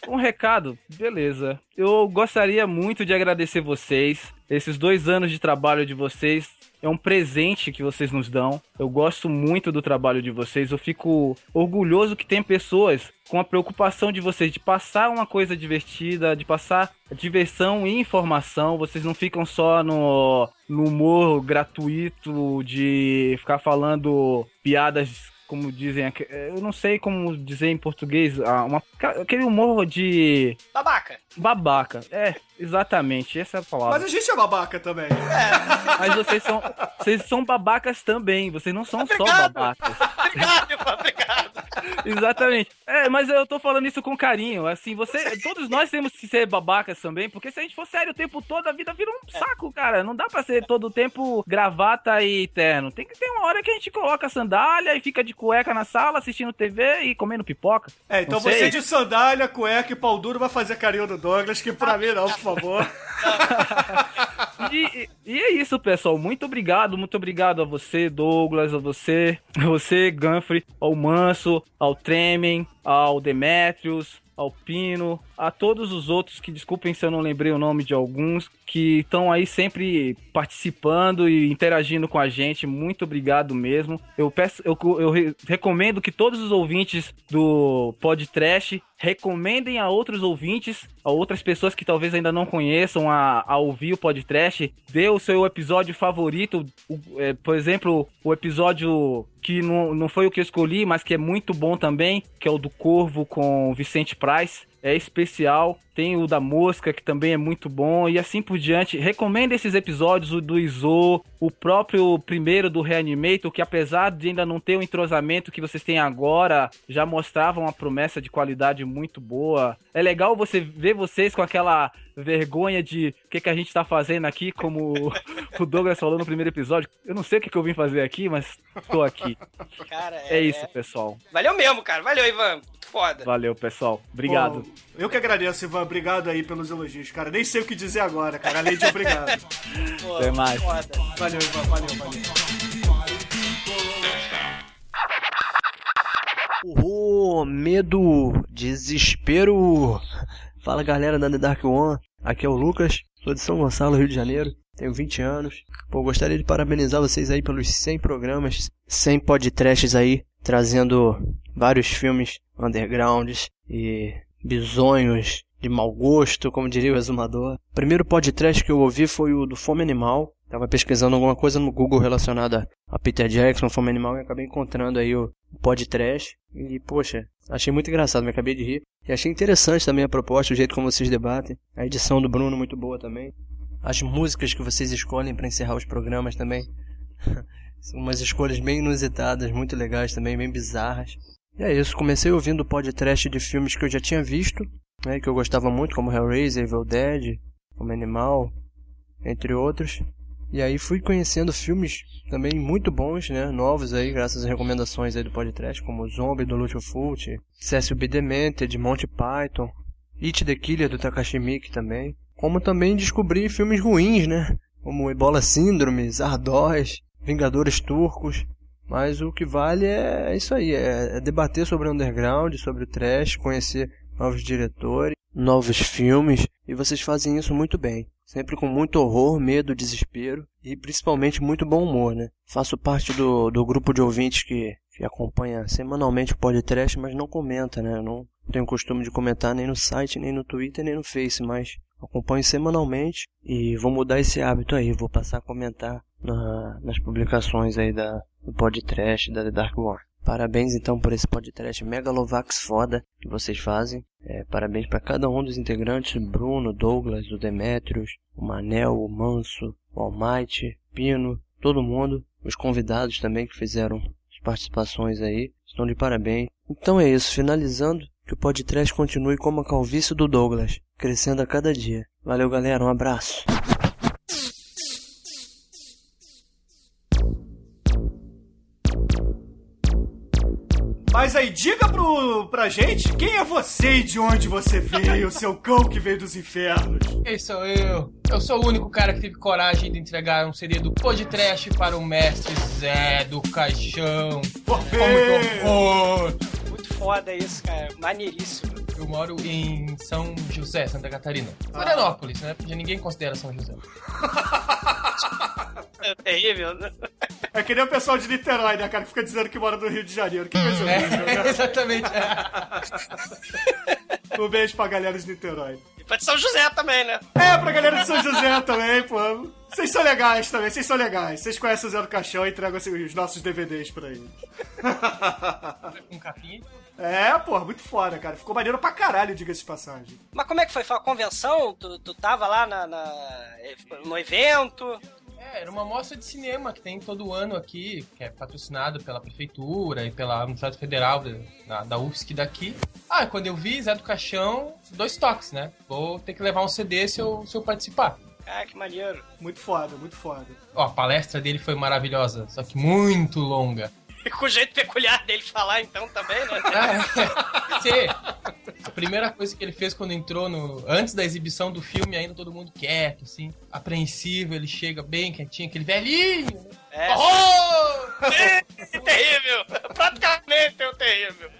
Um recado, beleza. Eu gostaria muito de agradecer vocês. Esses dois anos de trabalho de vocês é um presente que vocês nos dão. Eu gosto muito do trabalho de vocês. Eu fico orgulhoso que tem pessoas com a preocupação de vocês de passar uma coisa divertida, de passar diversão e informação. Vocês não ficam só no, no humor gratuito de ficar falando piadas como dizem, eu não sei como dizer em português, ah, uma, aquele humor de Babaca. babaca. É, exatamente, essa é a palavra. Mas a gente é babaca também. Mas vocês são, vocês são babacas também, vocês não são só Obrigado. babacas. Obrigado, obrigado. Exatamente. É, mas eu tô falando isso com carinho. Assim, você, todos nós temos que ser babacas também, porque se a gente for sério o tempo todo, a vida vira um saco, cara. Não dá pra ser todo o tempo gravata e terno. Tem que ter uma hora que a gente coloca a sandália e fica de cueca na sala assistindo TV e comendo pipoca. É, então você de sandália, cueca e pau duro vai fazer carinho do Douglas, que pra mim não, favor. E, e é isso, pessoal. Muito obrigado, muito obrigado a você, Douglas, a você, a você, Ganfrey, ao Manso, ao Tremen, ao Demetrius, ao Pino, a todos os outros que, desculpem se eu não lembrei o nome de alguns, que estão aí sempre participando e interagindo com a gente. Muito obrigado mesmo. Eu peço, eu, eu re- recomendo que todos os ouvintes do Podcast recomendem a outros ouvintes, a outras pessoas que talvez ainda não conheçam a, a ouvir o podcast. Dê o seu episódio favorito, o- é, por exemplo, o episódio que não, não foi o que eu escolhi, mas que é muito bom também, que é o do Corvo com Vicente Price. É especial. Tem o da Mosca, que também é muito bom. E assim por diante. Recomendo esses episódios, o do Iso, o próprio primeiro do Reanimator, que apesar de ainda não ter o entrosamento que vocês têm agora, já mostrava uma promessa de qualidade muito boa. É legal você ver vocês com aquela vergonha de o que, que a gente tá fazendo aqui, como o Douglas falou no primeiro episódio. Eu não sei o que, que eu vim fazer aqui, mas tô aqui. Cara, É isso, pessoal. Valeu mesmo, cara. Valeu, Ivan. Foda. Valeu, pessoal. Obrigado. Pô, eu que agradeço, Ivan. Obrigado aí pelos elogios, cara. Nem sei o que dizer agora, cara. Além de obrigado. Pô, Até mais. Foda. Valeu, Ivan. Valeu, valeu. Horror, medo, desespero. Fala galera da The Dark One, aqui é o Lucas, sou de São Gonçalo, Rio de Janeiro, tenho 20 anos. Pô, gostaria de parabenizar vocês aí pelos 100 programas, 100 podcasts aí, trazendo vários filmes undergrounds e bizonhos de mau gosto, como diria o exumador. O primeiro podcast que eu ouvi foi o do Fome Animal. Tava pesquisando alguma coisa no Google relacionada a Peter Jackson, Fome Animal, e acabei encontrando aí o podcast. E, poxa, achei muito engraçado, me acabei de rir. E achei interessante também a proposta, o jeito como vocês debatem. A edição do Bruno muito boa também. As músicas que vocês escolhem para encerrar os programas também. São umas escolhas bem inusitadas, muito legais também, bem bizarras. E é isso, comecei ouvindo podcast de filmes que eu já tinha visto, né, que eu gostava muito, como Hellraiser, Evil Dead, Como Animal, entre outros. E aí fui conhecendo filmes também muito bons, né, novos aí, graças às recomendações aí do podcast, como Zombie do Lucio Fulci, Cecil B. Demented, Monty Python, It the Killer do Takashi Miike também. Como também descobri filmes ruins, né, como Ebola Síndrome, Zardoz, Vingadores Turcos. Mas o que vale é isso aí, é, é debater sobre o underground, sobre o trash, conhecer novos diretores, novos filmes, e vocês fazem isso muito bem. Sempre com muito horror, medo, desespero e principalmente muito bom humor, né? Faço parte do, do grupo de ouvintes que, que acompanha semanalmente o podcast, mas não comenta, né? Eu não tenho costume de comentar nem no site, nem no Twitter, nem no Face, mas acompanho semanalmente e vou mudar esse hábito aí. Vou passar a comentar na, nas publicações aí da, do podcast da The Dark One. Parabéns então por esse podcast Megalovax foda que vocês fazem. É, parabéns para cada um dos integrantes, Bruno, Douglas, o Demetrius, o Manel, o Manso, o Almighty, Pino, todo mundo, os convidados também que fizeram as participações aí, estão de parabéns. Então é isso, finalizando, que o podcast continue como a calvície do Douglas, crescendo a cada dia. Valeu galera, um abraço. Mas aí, diga pro, pra gente quem é você e de onde você veio, seu cão que veio dos infernos. Quem sou eu? Eu sou o único cara que teve coragem de entregar um CD do Podtrash para o mestre Zé do Caixão. Forfê! horror! Muito foda isso, cara. Maneiríssimo. Eu moro em São José, Santa Catarina. Florianópolis, né? Porque ninguém considera São José. É terrível, né? É que nem o pessoal de Niterói, né, cara, que fica dizendo que mora no Rio de Janeiro. Que coisa horrível, né? Exatamente. Um beijo pra galera de Niterói. E pra de São José também, né? É, pra galera de São José também, pô. Vocês são legais também, vocês são legais. Vocês conhecem o Zé do Caixão e entregam assim, os nossos DVDs pra eles. Com capinha. É, pô, muito foda, cara. Ficou maneiro pra caralho, diga-se de passagem. Mas como é que foi? Foi uma convenção? Tu, tu tava lá na, na- no evento? É, era uma mostra de cinema que tem todo ano aqui, que é patrocinado pela prefeitura e pela Universidade Federal da, da, da UFSC daqui. Ah, quando eu vi Zé do Caixão, dois toques, né? Vou ter que levar um CD se eu, se eu participar. Ah, que maneiro. Muito foda, muito foda. Ó, a palestra dele foi maravilhosa, só que muito longa. E com o jeito peculiar dele falar, então, também, né? Sim. A primeira coisa que ele fez quando entrou no. Antes da exibição do filme, ainda todo mundo quieto, assim, apreensivo, ele chega bem quietinho, aquele velhinho, né? É. Oh! Sim, terrível! Praticamente é o terrível.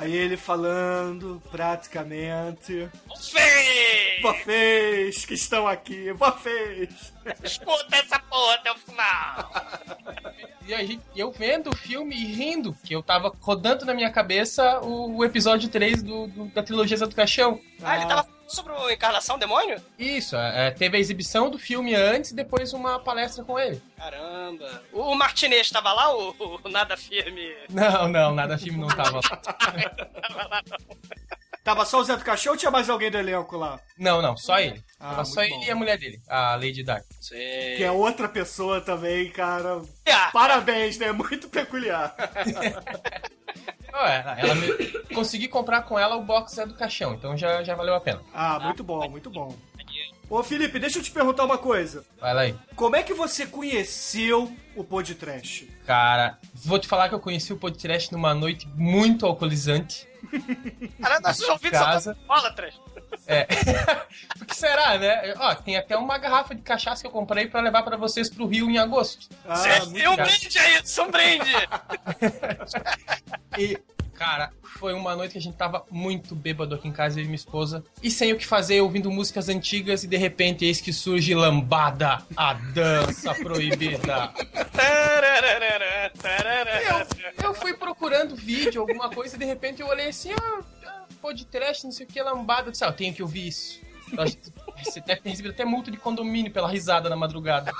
Aí ele falando, praticamente. Vocês! Vocês que estão aqui, vocês! Escuta essa porra até o final! E a gente, eu vendo o filme e rindo, que eu tava rodando na minha cabeça o, o episódio 3 do, do- da trilogia Zé do Caixão. Ah, ele tava sobre o Encarnação Demônio? Isso, é, teve a exibição do filme antes e depois uma palestra com ele. Caramba. O Martinez estava lá, o, o Nada Firme? Não, não, nada filme não tava lá. Tava só o Zé do Caixão ou tinha mais alguém do elenco lá? Não, não, só ele. Ah, tava só ele bom. e a mulher dele, a Lady Dark. Que é outra pessoa também, cara. Parabéns, né? Muito peculiar. Ué, ela me... Consegui comprar com ela o box Zé do Caixão, então já, já valeu a pena. Ah, muito bom, muito bom. Ô, Felipe, deixa eu te perguntar uma coisa. Vai lá aí. Como é que você conheceu o Podcast? Cara, vou te falar que eu conheci o podcast numa noite muito alcoolizante. Caralho, nossos ouvidos casa. são bolatras. É. o que será, né? Ó, tem até uma garrafa de cachaça que eu comprei pra levar pra vocês pro Rio em agosto. Ah, Tem um brinde aí, é um brinde. E, cara, foi uma noite que a gente tava muito bêbado aqui em casa, eu e minha esposa. E sem o que fazer, ouvindo músicas antigas e de repente eis que surge Lambada, a dança proibida. Eu, eu fui procurando vídeo, alguma coisa, e de repente eu olhei assim, ah, ah, podcast, não sei o que, Lambada. Eu disse, ah, eu tenho que ouvir isso. Você deve ter recebido até multa de condomínio pela risada na madrugada.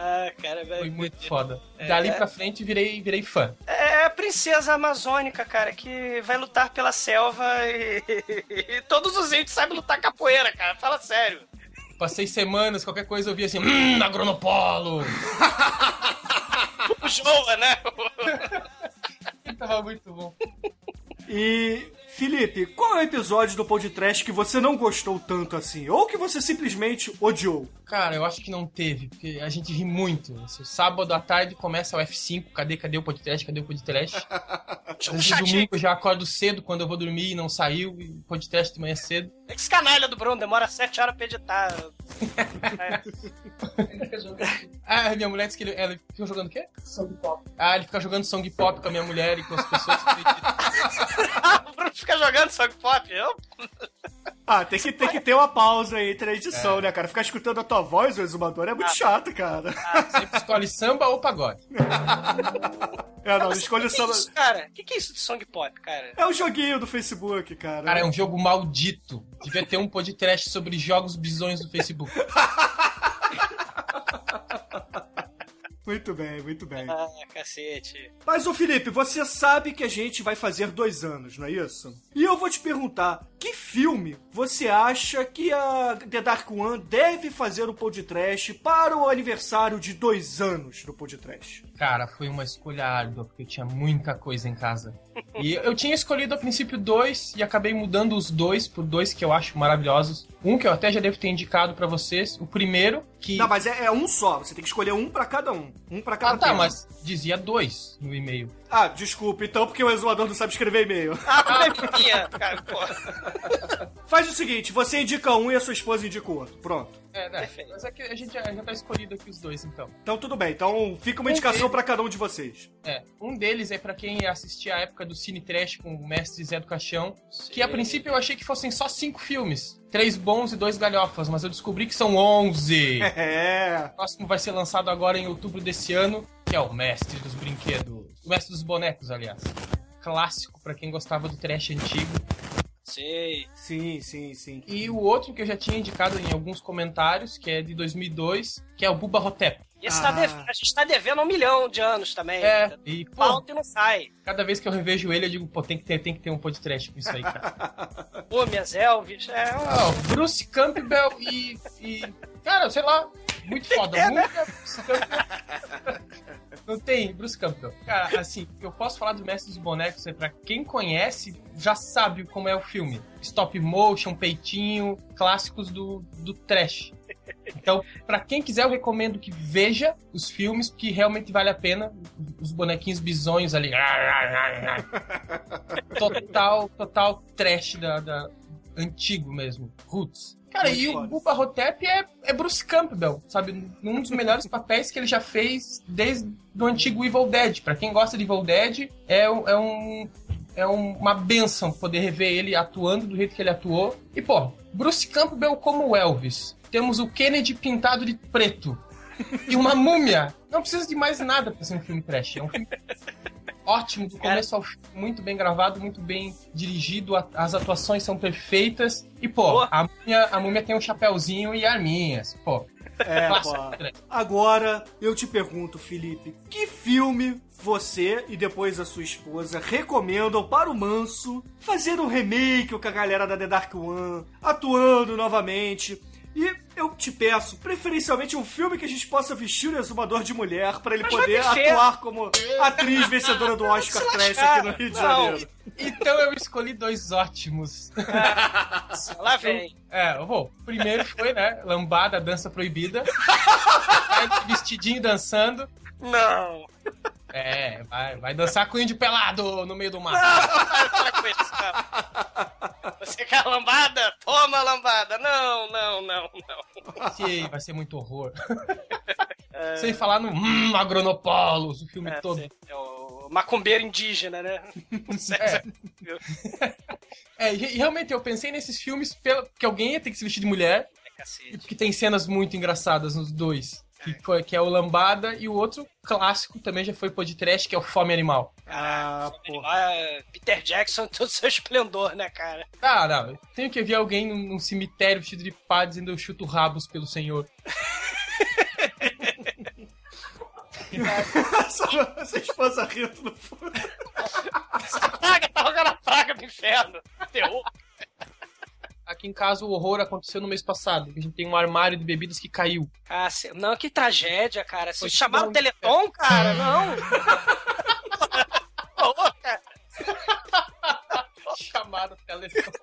Ah, cara, velho. Foi muito foda. É, Dali é. pra frente virei, virei fã. É a princesa amazônica, cara, que vai lutar pela selva e, e todos os índios sabem lutar capoeira, cara. Fala sério. Passei semanas, qualquer coisa eu via assim, hum, agronopolo! O Joa, né? Tava muito bom. E, Felipe, qual é o episódio do podcast que você não gostou tanto assim? Ou que você simplesmente odiou? Cara, eu acho que não teve, porque a gente ri muito. Esse sábado à tarde começa o F5, cadê, cadê o podcast, cadê o podcast? No domingo eu já acordo cedo quando eu vou dormir e não saiu, e podcast de manhã cedo. É que esse canalha do Bruno demora sete horas pra editar. Ah, minha mulher disse que ele, ela fica jogando o quê? Song pop. Ah, ele fica jogando song pop com a minha mulher e com as pessoas que o Bruno fica jogando song pop, eu? Ah, tem que, tem que ter uma pausa aí entre a edição, né, cara? Ficar escutando a tua voz, o exumador, é muito chato, cara. sempre escolhe samba ou pagode. É, não, escolha o que samba. é isso, cara? O que, que é isso de song pop, cara? É o joguinho do Facebook, cara. Cara, é um jogo maldito. Devia ter um podcast sobre jogos bizonhos do Facebook. Muito bem, muito bem. Ah, cacete. Mas, ô Felipe, você sabe que a gente vai fazer dois anos, não é isso? E eu vou te perguntar, que filme você acha que a The Dark One deve fazer o podcast para o aniversário de dois anos do podcast? Cara, foi uma escolha árdua, porque eu tinha muita coisa em casa. E eu tinha escolhido a princípio dois e acabei mudando os dois por dois que eu acho maravilhosos. Um que eu até já devo ter indicado pra vocês. O primeiro, que. Não, mas é, é um só, você tem que escolher um pra cada um. Um pra cada Ah, tá, tema. mas dizia dois no e-mail. Ah, desculpa, então, porque o exumador não sabe escrever e-mail. Ah, minha, cara, pô. Faz o seguinte, você indica um e a sua esposa indica o outro. Pronto. É, né? Mas é que a gente já, já tá escolhido aqui os dois, então. Então tudo bem, então fica uma Um indicação deles- pra cada um de vocês. É, um deles é pra quem assistia a época do Cine Trash com o mestre Zé do Caixão, que a princípio eu achei que fossem só cinco filmes. Três bons e dois galhofas, mas eu descobri que são onze. É. O próximo vai ser lançado agora em outubro desse ano, que é o Mestre dos Brinquedos. O Mestre dos Bonecos, aliás. Clássico pra quem gostava do trash antigo. Sei. Sim, sim, sim. E o outro que eu já tinha indicado em alguns comentários, que é de 2002, que é o Buba Hotep. Esse tá deve- a gente tá devendo um milhão de anos também. É, e pô, Falta e não sai. cada vez que eu revejo ele, eu digo, pô, tem que ter, tem que ter um podcast com isso aí, cara. Múmias, Elvis, é... Ah, o Bruce Campbell e, e. Cara, sei lá, muito foda. É, né? Não tem, Bruce Campbell. Cara, assim, eu posso falar do Mestre dos Bonecos é pra quem conhece, já sabe como é o filme. Stop motion, peitinho, clássicos do, do trash. Então, pra quem quiser, eu recomendo que veja os filmes, que realmente vale a pena. Os bonequinhos bizonhos ali. Total, total trash da, da- antigo mesmo. Roots. Cara, Muito e o. Bubba Hotep é, é Bruce Campbell, sabe? Um dos melhores papéis que ele já fez desde o antigo Evil Dead. Pra quem gosta de Evil Dead, é, é um. É um- uma benção poder rever ele atuando do jeito que ele atuou. E, pô, Bruce Campbell como Elvis. Temos o Kennedy pintado de preto. E uma múmia. Não precisa de mais nada pra ser um filme trash. É um filme ótimo, do começo ao fim, muito bem gravado, muito bem dirigido, a- as atuações são perfeitas. E, pô, a múmia, a múmia tem um chapéuzinho e arminhas. Pô, É, pô. Agora, eu te pergunto, Felipe, que filme você e depois a sua esposa recomendam para o Manso fazer um remake com a galera da The Dark One, atuando novamente? E eu te peço, preferencialmente, um filme que a gente possa vestir o exumador de mulher para ele Mas poder atuar como atriz vencedora do Oscar Trash aqui no Rio de Não. Janeiro. Então eu escolhi dois ótimos. Lá vem. É, eu vou. Primeiro foi, né? Lambada, dança proibida. Vai vestidinho dançando. Não. É, vai, vai dançar com o índio pelado no meio do mato. Para com isso, não. Você quer a lambada? Toma a lambada. Não, não, não, não. Sim, vai ser muito horror. Sem falar no hum, Agronopolos, o filme É, todo. sim, é o macumbeiro indígena, né? É, e, e realmente eu pensei nesses filmes que alguém ia ter que se vestir de mulher. cacete. Que tem cenas muito engraçadas nos dois. Que, foi, que é o Lambada e o outro clássico também já foi podcast, que é o Fome Animal. Ah, Ah, Peter Jackson, todo seu esplendor, né, cara? Ah, não. eu Tenho que ver alguém num, cemitério vestido de pá dizendo eu chuto rabos pelo senhor. Sua esposa rindo no fundo. Essa praga tá jogando a praga do inferno. Terror. Aqui em casa o horror aconteceu no mês passado. A gente tem um armário de bebidas que caiu. Ah, cê- não, que tragédia, cara. Vocês chamaram o Teleton, cara? Não. Ô, cara, Chamado telefone.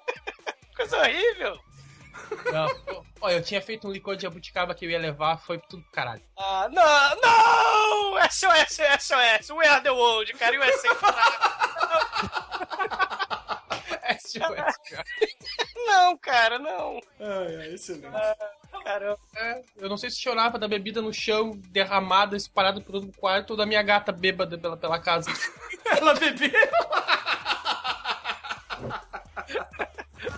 coisa horrível. Não, eu- Ó, eu tinha feito um licor de jabuticaba que eu ia levar, foi tudo pro caralho. Ah, não, não! SOS, SOS, We Are The World, cara, Não, cara, não. Ai, ai, excelente. Caramba. É, eu não sei se chorava da bebida no chão, derramada, espalhada por todo o quarto, ou da minha gata bêbada pela, pela casa. Ela bebeu?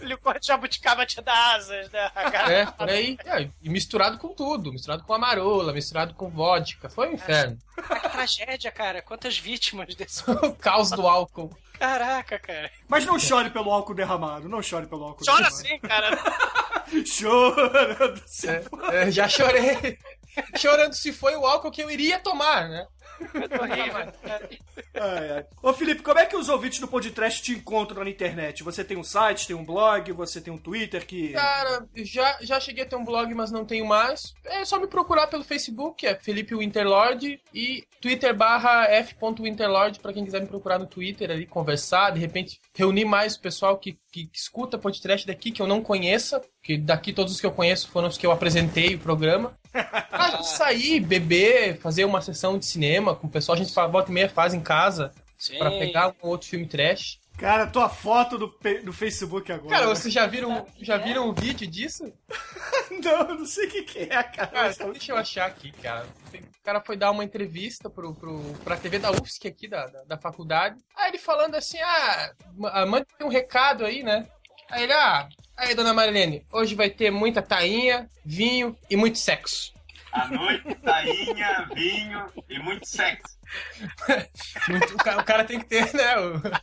O licor de jabuticaba te dá asas, né? cara? É, por aí. É, e misturado com tudo. Misturado com amarola, misturado com vodka. Foi um inferno. Ah, que tragédia, cara. Quantas vítimas desse... o caos do álcool. Caraca, cara. Mas não chore pelo álcool derramado, não chore pelo álcool Chora derramado. sim, cara. Chorando se É, já chorei. Chorando se foi o álcool que eu iria tomar, né? Horrível. Ai, ai. Ô Felipe, como é que os ouvintes do podcast te encontram na internet? Você tem um site, tem um blog, você tem um Twitter que. Cara, já, já cheguei a ter um blog, mas não tenho mais. É só me procurar pelo Facebook, é Felipe Winterlord, e Twitter barra f.winterlord, pra quem quiser me procurar no Twitter ali, conversar, de repente reunir mais o pessoal que, que, que escuta podcast daqui, que eu não conheça, que daqui todos os que eu conheço foram os que eu apresentei o programa. A gente sair, beber, fazer uma sessão de cinema com o pessoal, a gente volta e meia faz em casa, pra pegar um outro filme trash. Cara, tua foto do, do Facebook agora. Cara, vocês já viram, já viram um vídeo disso? não, não sei o que, que é, cara. Cara, deixa eu achar aqui, cara. O cara foi dar uma entrevista pro, pro, pra TV da UFSC aqui, da, da, da faculdade. Aí ele falando assim, ah, ma- manda um recado aí, né? Aí ele, ah, aí dona Marilene, hoje vai ter muita tainha, vinho e muito sexo. À noite, tainha, vinho e muito sexo. Muito- o, cara, o cara tem que ter, né? o- Cara,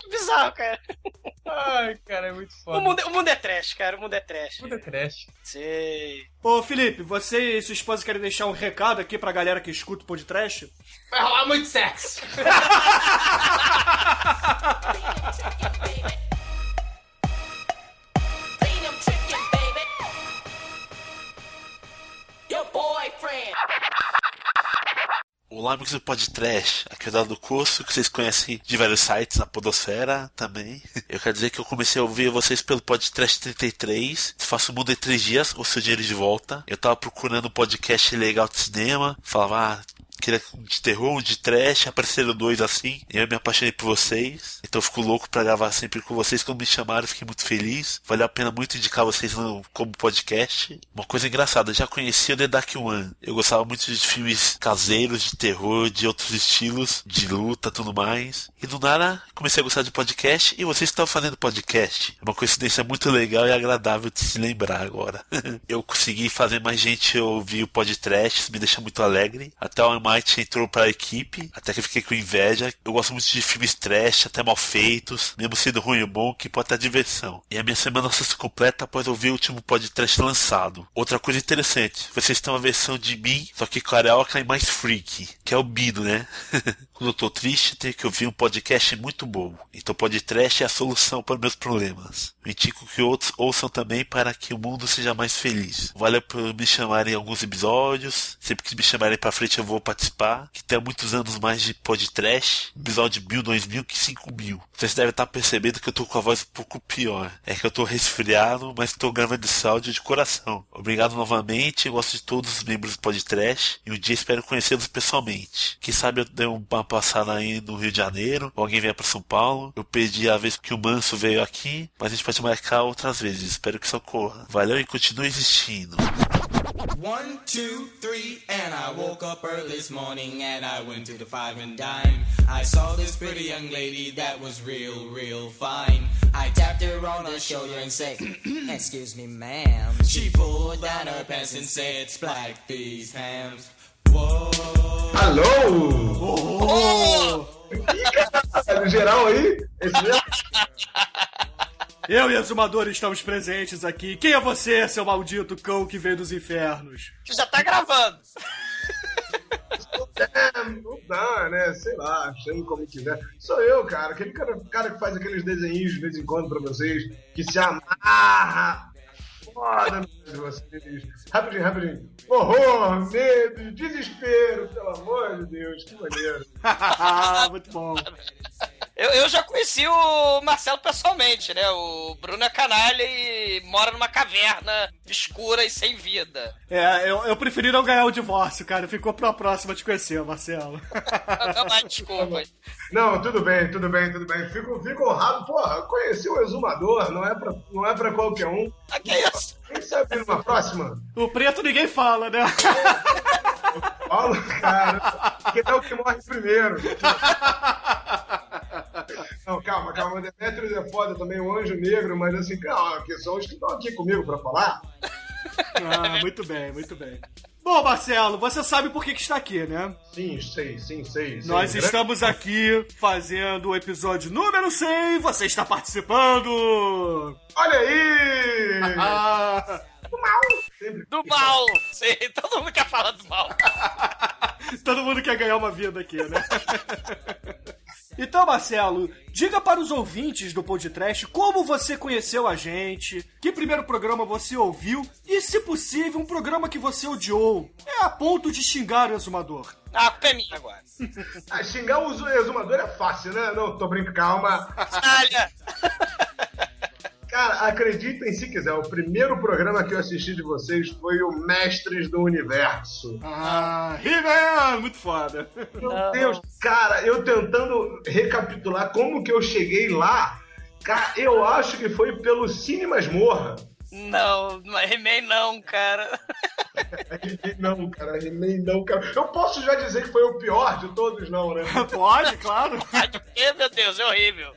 que bizarro, cara. Ai, cara, é muito foda. O mundo, o mundo é trash, cara. O mundo é trash. O mundo é trash. Sei. Ô Felipe, você e sua esposa querem deixar um recado aqui pra galera que escuta o podcast? Vai rolar muito sexo. Olá, amigos do Podcast. Aqui é o Dado do Curso, que vocês conhecem de vários sites, a Podosfera também. Eu quero dizer que eu comecei a ouvir vocês pelo Podcast 33. Faço o mundo em três dias, o seu dinheiro de volta. Eu tava procurando um podcast legal de cinema. Falava, ah, queria um de terror, um de trash, apareceram dois assim. E eu me apaixonei por vocês. Então fico louco pra gravar sempre com vocês. Quando me chamaram, fiquei muito feliz. Valeu a pena muito indicar vocês no, como podcast. Uma coisa engraçada, já conhecia o The Dark One. Eu gostava muito de filmes caseiros, de terror, de outros estilos, de luta, tudo mais. E do nada, comecei a gostar de podcast e vocês estão fazendo podcast. É uma coincidência muito legal e agradável de se lembrar agora. eu consegui fazer mais gente ouvir o podcast, me deixa muito alegre. Até Almighty Might entrou pra equipe, até que eu fiquei com inveja. Eu gosto muito de filmes trash, até mal feitos, mesmo sendo ruim ou bom, que pode ter diversão. E a minha semana só se completa após ouvir o último podcast lançado. Outra coisa interessante, vocês têm uma versão de mim, só que carioca e mais freak, que é o Bido, né? Quando eu tô triste, tenho que ouvir um podcast muito bom. Então podcast é a solução para meus problemas. Me indico que outros ouçam também para que o mundo seja mais feliz. Valeu por me chamarem em alguns episódios. Sempre que me chamarem pra frente eu vou participar. Que tem muitos anos mais de podcast. Episódio 1000, 2000 que 5000. Vocês devem estar percebendo que eu tô com a voz um pouco pior. É que eu tô resfriado, mas tô gravando esse áudio de coração. Obrigado novamente. Eu gosto de todos os membros do podcast. E um dia espero conhecê-los pessoalmente. Quem sabe eu dei uma passada aí no Rio de Janeiro. Ou alguém venha pra São Paulo. Eu perdi a vez que o Manso veio aqui. Mas a gente pode marcar outras vezes. Espero que isso ocorra. Valeu e continue existindo. One, two, three, and I woke up early this morning and I went to the five and dime. I saw this pretty young lady that was real, real fine. I tapped her on the shoulder and said, Excuse me, ma'am. She pulled down her pants and said, Spike these hams. Alô! No geral aí? Esse mesmo? Eu e Azumador estamos presentes aqui. Quem é você, seu maldito cão que veio dos infernos? Que já tá gravando. É, não dá, né? Sei lá, chame como quiser. Sou eu, cara. Aquele cara, cara que faz aqueles desenhos de vez em quando pra vocês, que se amarra. Foda de vocês. Rapidinho, rapidinho. Horror, medo, desespero, pelo amor de Deus, que maneiro. Muito bom. Eu, eu já conheci o Marcelo pessoalmente, né? O Bruno é canalha e mora numa caverna escura e sem vida. É, eu, eu preferi não ganhar o divórcio, cara. Ficou pra próxima te conhecer, Marcelo. Não, desculpa. Não, tudo bem, tudo bem, tudo bem. Fico, fico honrado, porra, conheci o exumador, não é pra, não é pra qualquer um. Ah, que isso? Quem sabe numa próxima? O preto ninguém fala, né? Paulo, cara, que é o que morre primeiro. Não, calma, calma. Demetrius é foda também, o anjo negro, mas assim, calma, que são os que estão aqui comigo pra falar. Ah, muito bem, muito bem. Bom, Marcelo, você sabe por que, que está aqui, né? Sim, sei, sim, sei. sei. Nós estamos aqui fazendo o episódio número 100 você está participando! Olha aí! Ah, Do mal! Do mal! Sim, todo mundo quer falar do mal. todo mundo quer ganhar uma vida aqui, né? Então, Marcelo, diga para os ouvintes do podcast como você conheceu a gente, que primeiro programa você ouviu e, se possível, um programa que você odiou. É a ponto de xingar o exumador. Ah, a culpa é minha agora. Ah, xingar o exumador é fácil, né? Não, tô brincando, calma. Cara, acreditem se quiser, o primeiro programa que eu assisti de vocês foi o Mestres do Universo. Ah, He-Man! Muito foda. Meu Deus, cara, eu tentando recapitular como que eu cheguei lá, cara, eu acho que foi pelo Cine Masmorra. Não, He-Man não, cara. He-Man não, cara, He-Man não, cara. Eu posso já dizer que foi o pior de todos, não, né? Pode, claro. Ai, meu Deus, é horrível.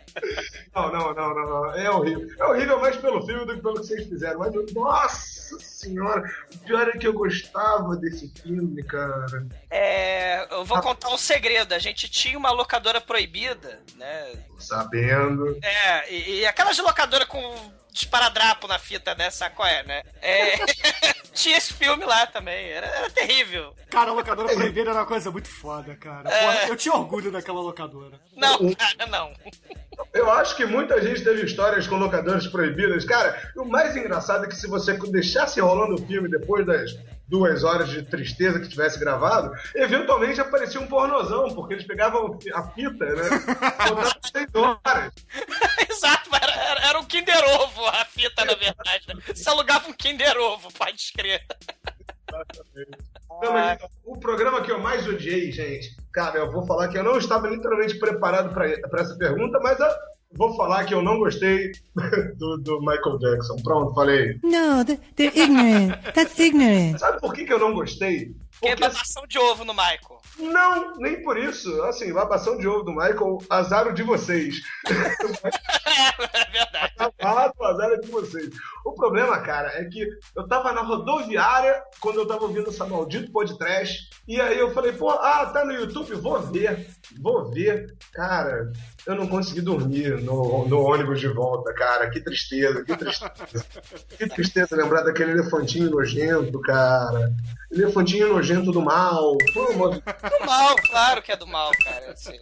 Não, não, não, não, não, é horrível. É horrível mais pelo filme do que pelo que vocês fizeram. Mas, nossa senhora, o pior é que eu gostava desse filme, cara. É, eu vou contar um segredo. A gente tinha uma locadora proibida, né? Sabendo. É, e, e aquelas locadoras com esparadrapo na fita, né? Sabe qual é, né? É, tinha esse filme lá também. Era, era terrível. Cara, a locadora proibida era uma coisa muito foda, cara. Porra, eu tinha orgulho daquela locadora. Não, cara, não. Eu acho que muita gente teve histórias com locadoras proibidas. Cara, o mais engraçado é que se você deixasse rolando o filme depois das duas horas de tristeza que tivesse gravado, eventualmente aparecia um pornozão, porque eles pegavam a fita, né? Botavam seis horas. Exato, era, era, um Kinder Ovo a fita, na verdade. né? Você alugava um Kinder Ovo, pode escrever. Não, mas o programa que eu mais odiei, gente, cara, eu vou falar que eu não estava literalmente preparado para essa pergunta, mas eu vou falar que eu não gostei do, do Michael Jackson. Pronto, falei. Th- they're ignorant. That's ignorant. Sabe por que, que eu não gostei? Porque é babação de ovo no Michael. Não, nem por isso. Assim, babação de ovo do Michael, azar o de vocês. É verdade. azar é com vocês. O problema, cara, é que eu tava na rodoviária quando eu tava ouvindo essa maldito podcast. E aí eu falei, pô, ah, tá no YouTube? Vou ver, vou ver. Cara, eu não consegui dormir no, no ônibus de volta, cara. Que tristeza, que tristeza. que tristeza lembrar daquele elefantinho nojento, cara. Elefantinho nojento do mal. Pô. Do mal, claro que é do mal, cara. Assim,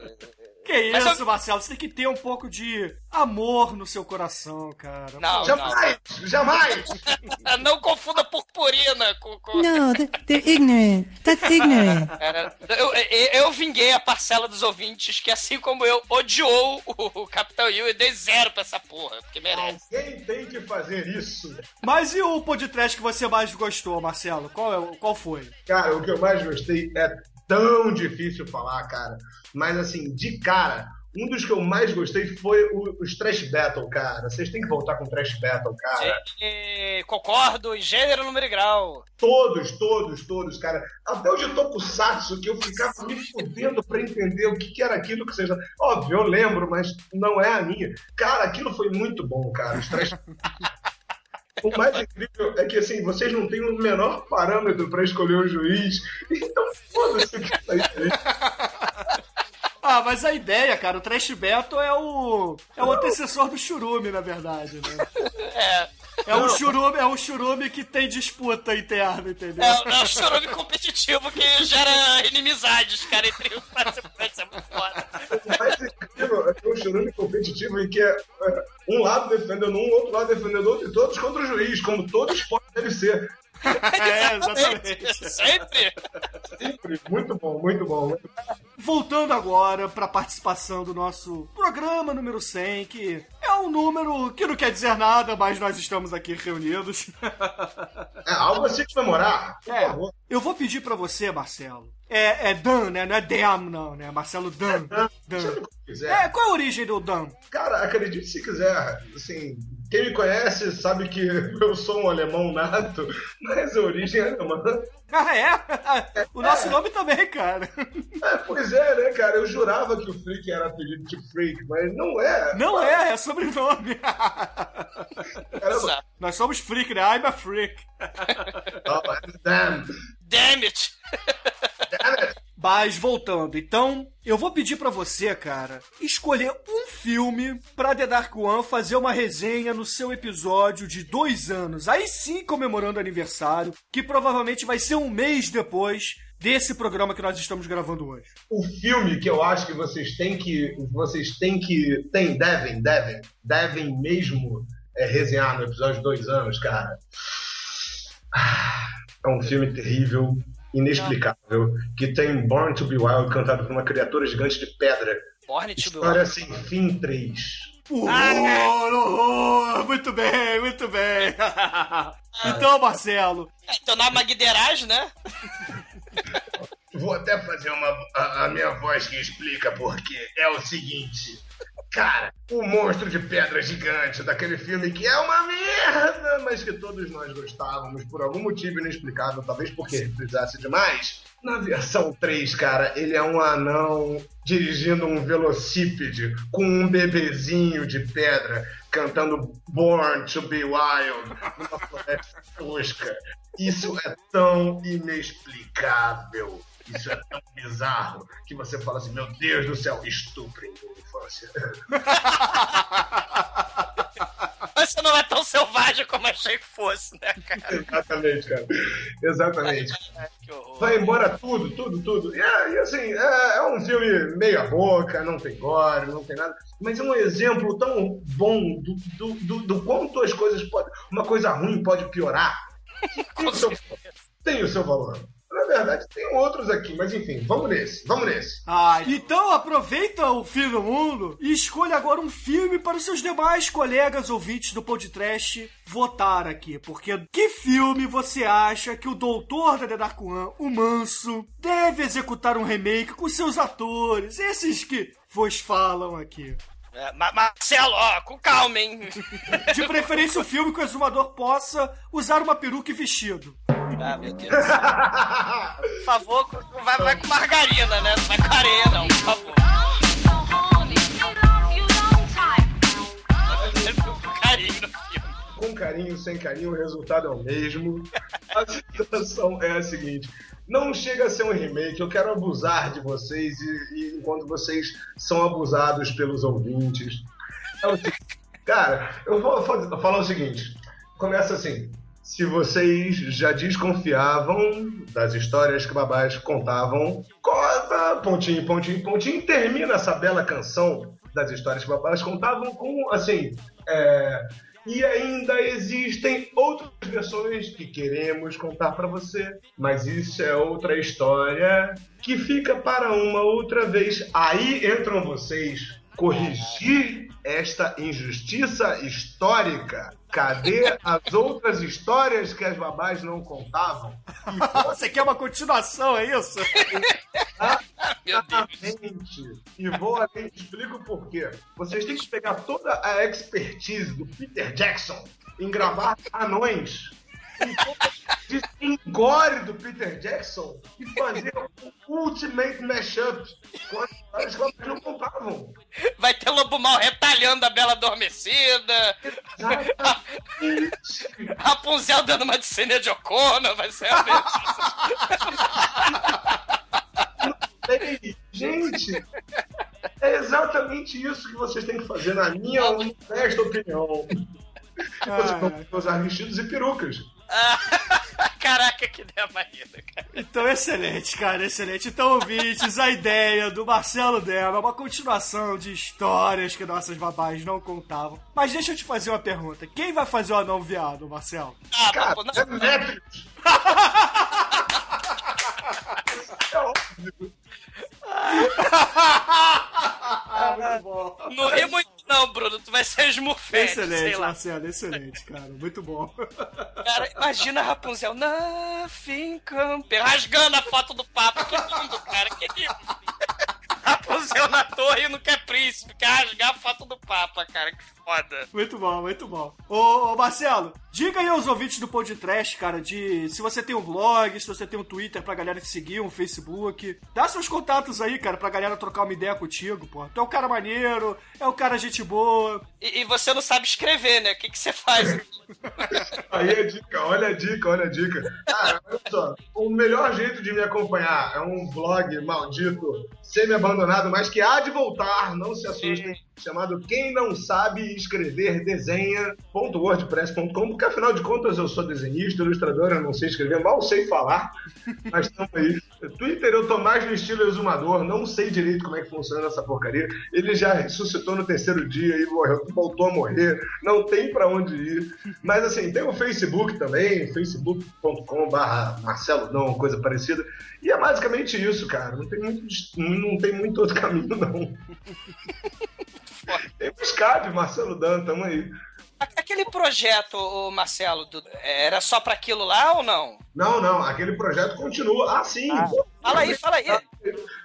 Que Mas isso, Marcelo? Você tem que ter um pouco de amor no seu coração, cara. Não, Jamais! Jamais! não confunda purpurina com. com... Th- they're ignorant. That's ignorant. Cara, eu, eu, eu vinguei a parcela dos ouvintes que, assim como eu, odiou o, o Capitão Yu e dei zero pra essa porra, porque merece. Quem tem que fazer isso? Mas e o podcast que você mais gostou, Marcelo? Qual, é, qual foi? Cara, o que eu mais gostei é tão difícil falar, cara. Mas assim, de cara, um dos que eu mais gostei foi o, os Trash Battle, cara. Vocês têm que voltar com Trash Battle, cara. E, concordo, em gênero, número e grau. Todos, todos, todos, cara. Até o de Tokusatsu, que eu ficava me fudendo pra entender o que, que era aquilo que vocês. Óbvio, eu lembro, mas não é a minha. Cara, aquilo foi muito bom, cara. Os Trash O mais incrível é que, assim, vocês não têm o menor parâmetro pra escolher o juiz. Então, foda-se o que tá aí. Ah, mas a ideia, cara, o Trash Battle é o. É o antecessor do churume, na verdade, né? É. É um churume, é um churume que tem disputa interna, entendeu? É, é um churume competitivo que gera inimizades, cara, entre os participantes. É muito foda. O mais incrível é que é um churume competitivo em que é, é, um lado defendendo um, outro lado defendendo outro, e todos contra o juiz, como todo esporte deve ser. É, exatamente. Sempre. Sempre. Muito bom, muito bom. Muito bom. Voltando agora para a participação do nosso programa número 100, que é um número que não quer dizer nada, mas nós estamos aqui reunidos. É algo a se comemorar, por É, favor. eu vou pedir pra você, Marcelo. É, é Dan, né? Não é Dam, não, né? Marcelo Dan. Dan. quiser. É, qual é a origem do Dan? Cara, acredite se quiser. Assim, quem me conhece sabe que eu sou um alemão nato, mas a origem é alemã. Ah, é? O nosso nome também, cara. É, pois é, né, cara? Eu jurava que o Freak era apelido de Freak, mas não é. Não é, é sobrenome. Caramba. Nós somos freak, né? I'm a freak. Oh, damn. Damn it! Mas voltando, então eu vou pedir pra você, cara, escolher um filme pra The Dark One fazer uma resenha no seu episódio de dois anos. Aí sim comemorando aniversário, que provavelmente vai ser um mês depois desse programa que nós estamos gravando hoje. O filme que eu acho que vocês têm que. Vocês têm que. Tem, devem, devem. Devem mesmo é, resenhar no episódio de dois anos, cara. Ah, É um filme terrível, inexplicável, que tem Born to Be Wild cantado por uma criatura gigante de pedra. Born to Be História Wild. sem fim 3. Horror, horror! Muito bem, muito bem! então, Marcelo, É, Teu nome é Magderage, né? Vou até fazer uma, a, a minha voz que explica porque é o seguinte. Cara, o monstro de pedra gigante daquele filme que é uma merda, mas que todos nós gostávamos por algum motivo inexplicável, talvez porque reprisasse demais. Na versão 3, cara, ele é um anão dirigindo um velocípede com um bebezinho de pedra cantando Born to Be Wild numa floresta tosca. Isso é tão inexplicável. Isso é tão bizarro que você fala assim: Meu Deus do céu, estuprem minha infância. Você não é tão selvagem como achei que fosse, né, cara? Exatamente, cara. Exatamente. Vai embora tudo, tudo, tudo. E, é, assim, é, é um filme meia boca, não tem gore, não tem nada. Mas é um exemplo tão bom do, do, do, do quanto as coisas podem. Uma coisa ruim pode piorar. Tem o seu, tem o seu valor. Na verdade, tem outros aqui, mas enfim, vamos nesse, vamos nesse. Ah, então aproveita o fim do mundo e escolha agora um filme para os seus demais colegas ouvintes do podcast votar aqui. Porque que filme você acha que o doutor da One, o Manso, deve executar um remake com seus atores, esses que vos falam aqui? É, Ma- Marcelo, ó, com calma, hein? De preferência, o filme que o exumador possa usar uma peruca e vestido. Ah, meu Deus. Por favor, vai, vai com margarina, né? Não vai com areia, não, por favor. Com carinho. carinho, sem carinho, o resultado é o mesmo. A situação é a seguinte: não chega a ser um remake, eu quero abusar de vocês e, e enquanto vocês são abusados pelos ouvintes. É o seguinte, cara, eu vou fa- falar o seguinte: começa assim. Se vocês já desconfiavam das histórias que babás contavam, conta, pontinho, pontinho, pontinho, termina essa bela canção das histórias que babás contavam com, assim, é, e ainda existem outras versões que queremos contar para você, mas isso é outra história que fica para uma outra vez. Aí entram vocês corrigir esta injustiça histórica. Cadê as outras histórias que as babás não contavam? Você quer uma continuação, é isso? Exatamente. E vou além, explico por quê. Vocês têm que pegar toda a expertise do Peter Jackson em gravar anões. E toda a engore do Peter Jackson e fazer o Ultimate Mashup com as histórias que elas não contavam. Vai ter lobo mal retalhando a bela adormecida. Rapunzel dando uma de cena de Ocona, vai ser a Ei, Gente, é exatamente isso que vocês têm que fazer, na minha honesta opinião. Vocês vão usar vestidos e perucas. Caraca, que ideia maneira, cara. Então, excelente, cara, excelente. Então, ouvintes, a ideia do Marcelo Della é uma continuação de histórias que nossas babás não contavam. Mas deixa eu te fazer uma pergunta. Quem vai fazer o anão viado, Marcelo? Ah, Cara, não, é Demetrius. É óbvio. Ah, muito bom. não ri muito não, Bruno. Tu vai ser Smurfette, sei Excelente, lá. Marcelo, excelente, cara. Muito bom. Cara, imagina a Rapunzel. Nothing compare. Rasgando a foto do Papa. Que lindo, cara. Que lindo. Rapunzel na torre e não quer príncipe. Quer rasgar a foto do Papa, cara. Que foda. Muito bom, muito bom. Ô, ô, Marcelo, diga aí aos ouvintes do Pod Trash, cara, de se você tem um blog, se você tem um Twitter pra galera te seguir, um Facebook. Dá seus contatos aí, cara, pra galera trocar uma ideia contigo, pô. Tu é um cara maneiro, é um cara gente boa. E, e você não sabe escrever, né? O que, que você faz? Aí a dica, olha a dica, olha a dica. Cara, olha só, o melhor jeito de me acompanhar é um blog maldito, semi-abandonado, mas que há de voltar, não se assustem, chamado Quem Não Sabe Escrever Desenha.wordpress.com, porque afinal de contas eu sou desenhista, ilustrador, eu não sei escrever, mal sei falar, mas estamos aí. Twitter eu tô mais no estilo exumador, não sei direito como é que funciona essa porcaria. Ele já ressuscitou no terceiro dia e morreu, voltou a morrer, não tem pra onde ir. Mas assim, tem o Facebook também, facebook.com barra Marcelo não, coisa parecida. E é basicamente isso, cara. Não tem muito, não tem muito outro caminho, não. Tem Skype, Marcelo Dan, tamo aí. Aquele projeto, Marcelo, do- era só pra aquilo lá ou não? Não, não, aquele projeto continua. Ah, sim. Pô, Fala aí, fala aí.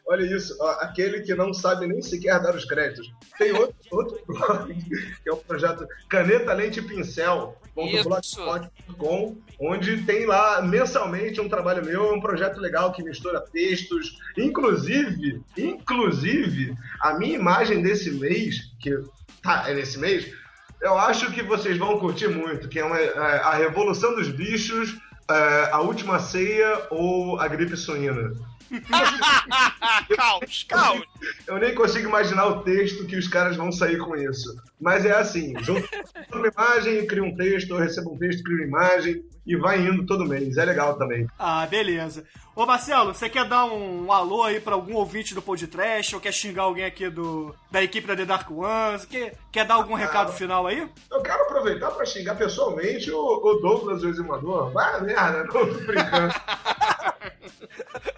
Olha isso, ó, aquele que não sabe nem sequer dar os créditos. Tem outro, outro blog, que é o projeto Caneta Lente e Pincel. blogspot.com, onde tem lá mensalmente um trabalho meu, é um projeto legal que mistura textos, inclusive, inclusive, a minha imagem desse mês, que tá, é nesse mês, eu acho que vocês vão curtir muito, que é, uma, é a Revolução dos Bichos, é, a Última Ceia ou a Gripe Suína. caos, caos. Eu nem consigo imaginar o texto que os caras vão sair com isso. Mas é assim, junto uma imagem, cria um texto, eu recebo um texto, crio uma imagem e vai indo todo mês. É legal também. Ah, beleza. Ô, Marcelo, você quer dar um, alô aí pra algum ouvinte do Pod Trash ou quer xingar alguém aqui do, da equipe da The Dark Ones? Quer, quer dar algum recado final aí? Eu quero aproveitar para xingar pessoalmente o, o Douglas, o exumador. Vai merda, não tô brincando.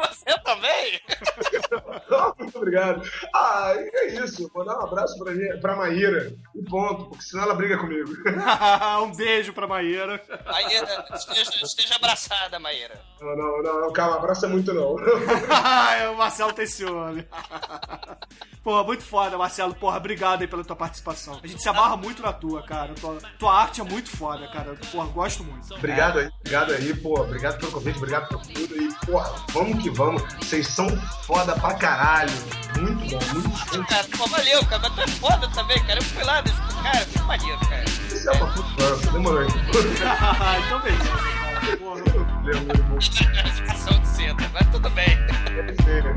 Você também? Muito obrigado. Ah, e é isso. Vou dar um abraço pra, minha, pra Maíra. E ponto, porque senão ela briga comigo. um beijo pra Maíra. Maíra, esteja, esteja abraçada, Maíra. Não, não, não, não, calma, abraça muito não. o Marcelo tem ciúme. Porra, muito foda, Marcelo. Porra, obrigado aí pela tua participação. A gente se amarra muito na tua, cara. Tua, tua arte é muito foda, cara. Porra, gosto muito. Obrigado aí, obrigado aí, pô. Obrigado pelo convite, obrigado por tudo. E, porra, vamos que vamos. Vocês são foda pra caralho. Muito bom, muito bom. Cara, pô, valeu, cara. Mas tu é foda também, cara. Eu fui lá, cara, que maneiro, cara. Esse é uma puta, demorou. então beleza. Porra. São de seda, mas tudo bem.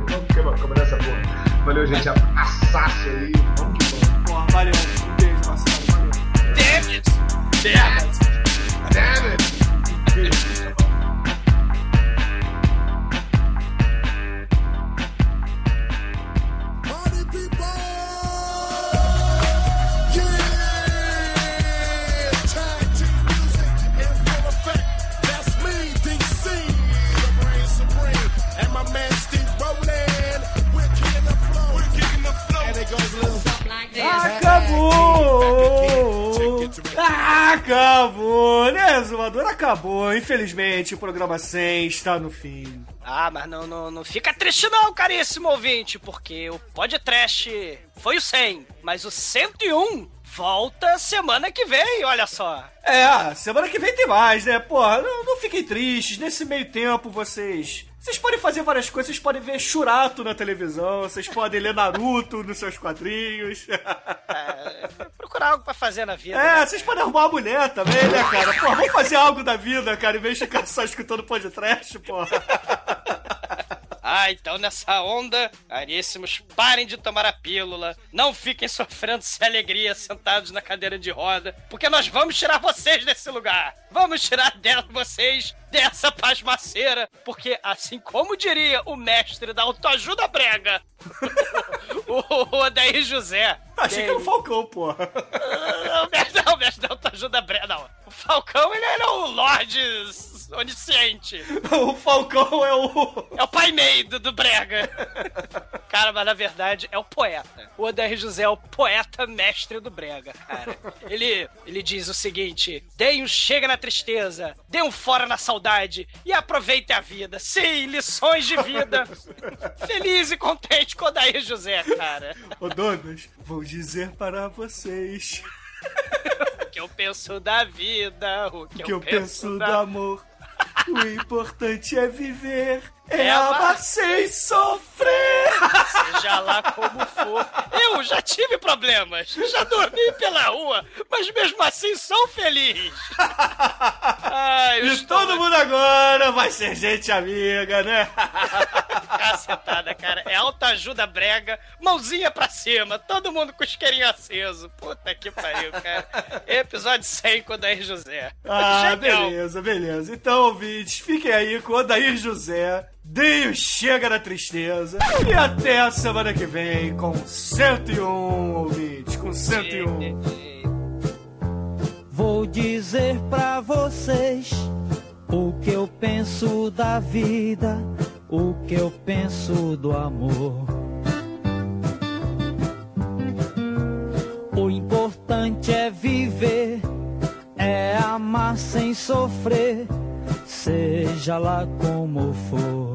Vamos quebrar nessa porra. Valeu, gente. Abraçaço aí. Vamos que vamos. Porra, valeu. Um beijo, Marcelo. Valeu. Damn it! Infelizmente, o programa 100 está no fim. Ah, mas não, não, não fica triste não, caríssimo ouvinte, porque o podcast foi o 100, mas o 101 volta semana que vem, olha só. É, semana que vem tem mais, né? Porra, não, não fiquem tristes. Nesse meio tempo, vocês. Vocês podem fazer várias coisas, vocês podem ver Churato na televisão, vocês podem ler Naruto nos seus quadrinhos. É, procurar algo pra fazer na vida. É, né? vocês podem arrumar uma mulher também, né, cara? Pô, vamos fazer algo da vida, cara, em vez de ficar só escutando podcast, porra. Ah, então nessa onda, caríssimos, parem de tomar a pílula, não fiquem sofrendo sem alegria sentados na cadeira de roda, porque nós vamos tirar vocês desse lugar. Vamos tirar dela vocês dessa pasmaceira, porque assim como diria o mestre da autoajuda brega, o Odair José. Achei que era o Falcão, porra. Ah, O mestre, não, o mestre da autoajuda brega, não. O Falcão, ele era o Lorde onisciente. O Falcão é o. É o pai meio do, do Brega. Cara, mas na verdade é o poeta. O Odair José é o poeta mestre do Brega, cara. Ele, ele diz o seguinte: dê um chega na tristeza, dê um fora na saudade e aproveite a vida. Sim, lições de vida. Feliz e contente com o Odair José, cara. Ô, donas, vou dizer para vocês O que eu penso da vida, o que, o que eu penso do amor. O importante é viver, é, amar sem sofrer. Seja lá como for. Eu já tive problemas, já dormi pela rua, mas mesmo assim sou feliz. Ai, E estou todo mundo agora vai ser gente amiga, né? cacetada, cara. É alta ajuda brega, mãozinha pra cima, todo mundo com o isqueirinho aceso. Puta que pariu, cara. Episódio 100 com o Daí José. Ah, Genial. beleza, beleza. Então, ouvintes, fiquem aí com o Odair José. Deem o Chega da Tristeza. E até a semana que vem com 101, ouvintes. Com 101. Vou dizer pra vocês o que eu penso da vida, o que eu penso do amor. O importante é viver, é amar sem sofrer, seja lá como for.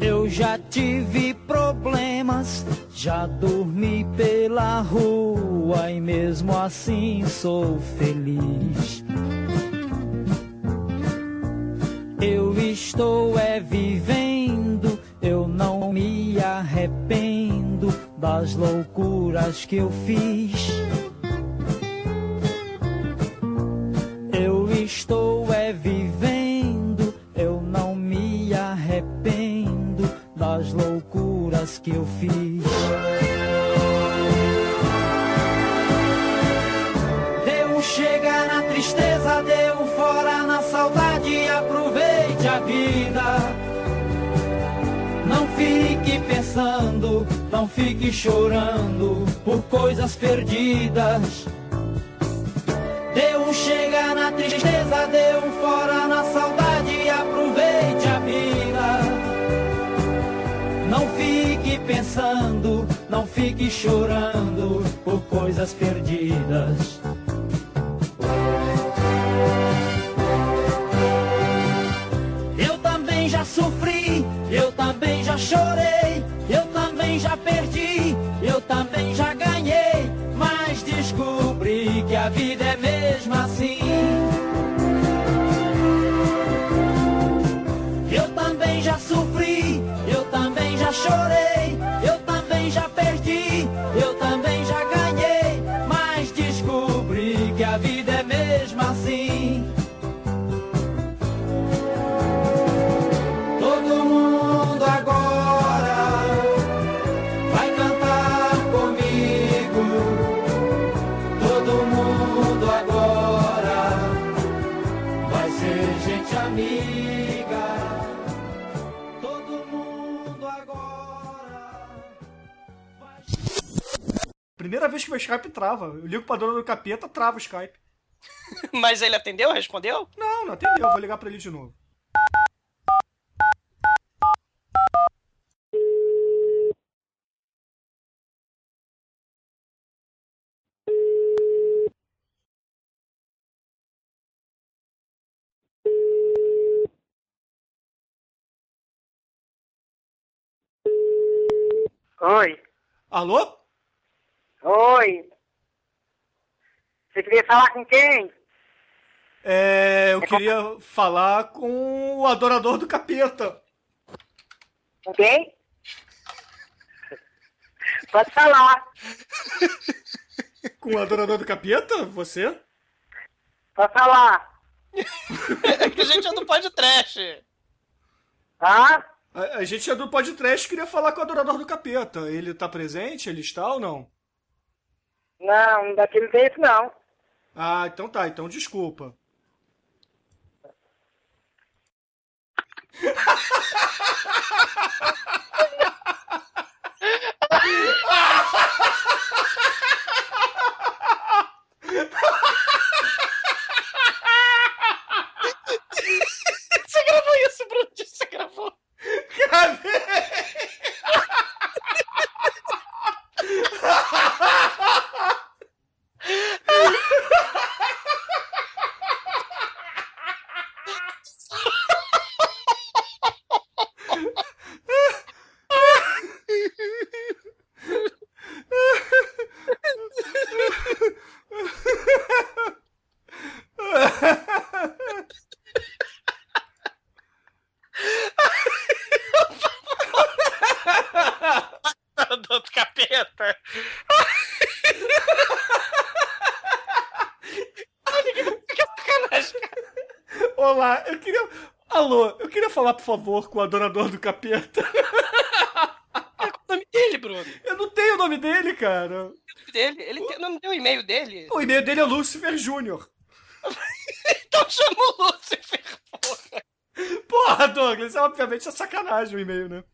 Eu já tive problemas, já dormi pela rua e mesmo assim sou feliz. Eu estou é vivendo, eu não me arrependo das loucuras que eu fiz. Estou é vivendo, eu não me arrependo das loucuras que eu fiz. Deu um chega na tristeza, deu um fora na saudade, aproveite a vida. Não fique pensando, não fique chorando por coisas perdidas. Chega na tristeza, deu um fora na saudade, aproveite a vida. Não fique pensando, não fique chorando por coisas perdidas. Eu primeira vez que meu Skype trava. Eu ligo pra dona do capeta, trava o Skype. Mas ele atendeu? Respondeu? Não, não atendeu. Vou ligar pra ele de novo. Oi. Alô? Oi. Você queria falar com quem? É, eu queria falar com o adorador do capeta. Com quem? Pode falar. Com o adorador do capeta? Você? Pode falar. É que a gente é do podcast. Ah? A, a gente é do podcast queria falar com o adorador do capeta. Ele tá presente? Ele está ou não? Não, daqui não tem isso não. Ah, então tá, então desculpa. Você gravou isso, Bruno? Você gravou? do outro capeta. que sacanagem, cara. Olá, eu queria. Alô, eu queria falar, por favor, com o adorador do capeta. É o nome dele, Bruno? Eu não tenho o nome dele, cara. O nome dele? Ele tem, não tem o e-mail dele? O e-mail dele é Lucifer Jr. Então chama o Lucifer, porra. Porra, Douglas, é, obviamente é sacanagem o e-mail, né?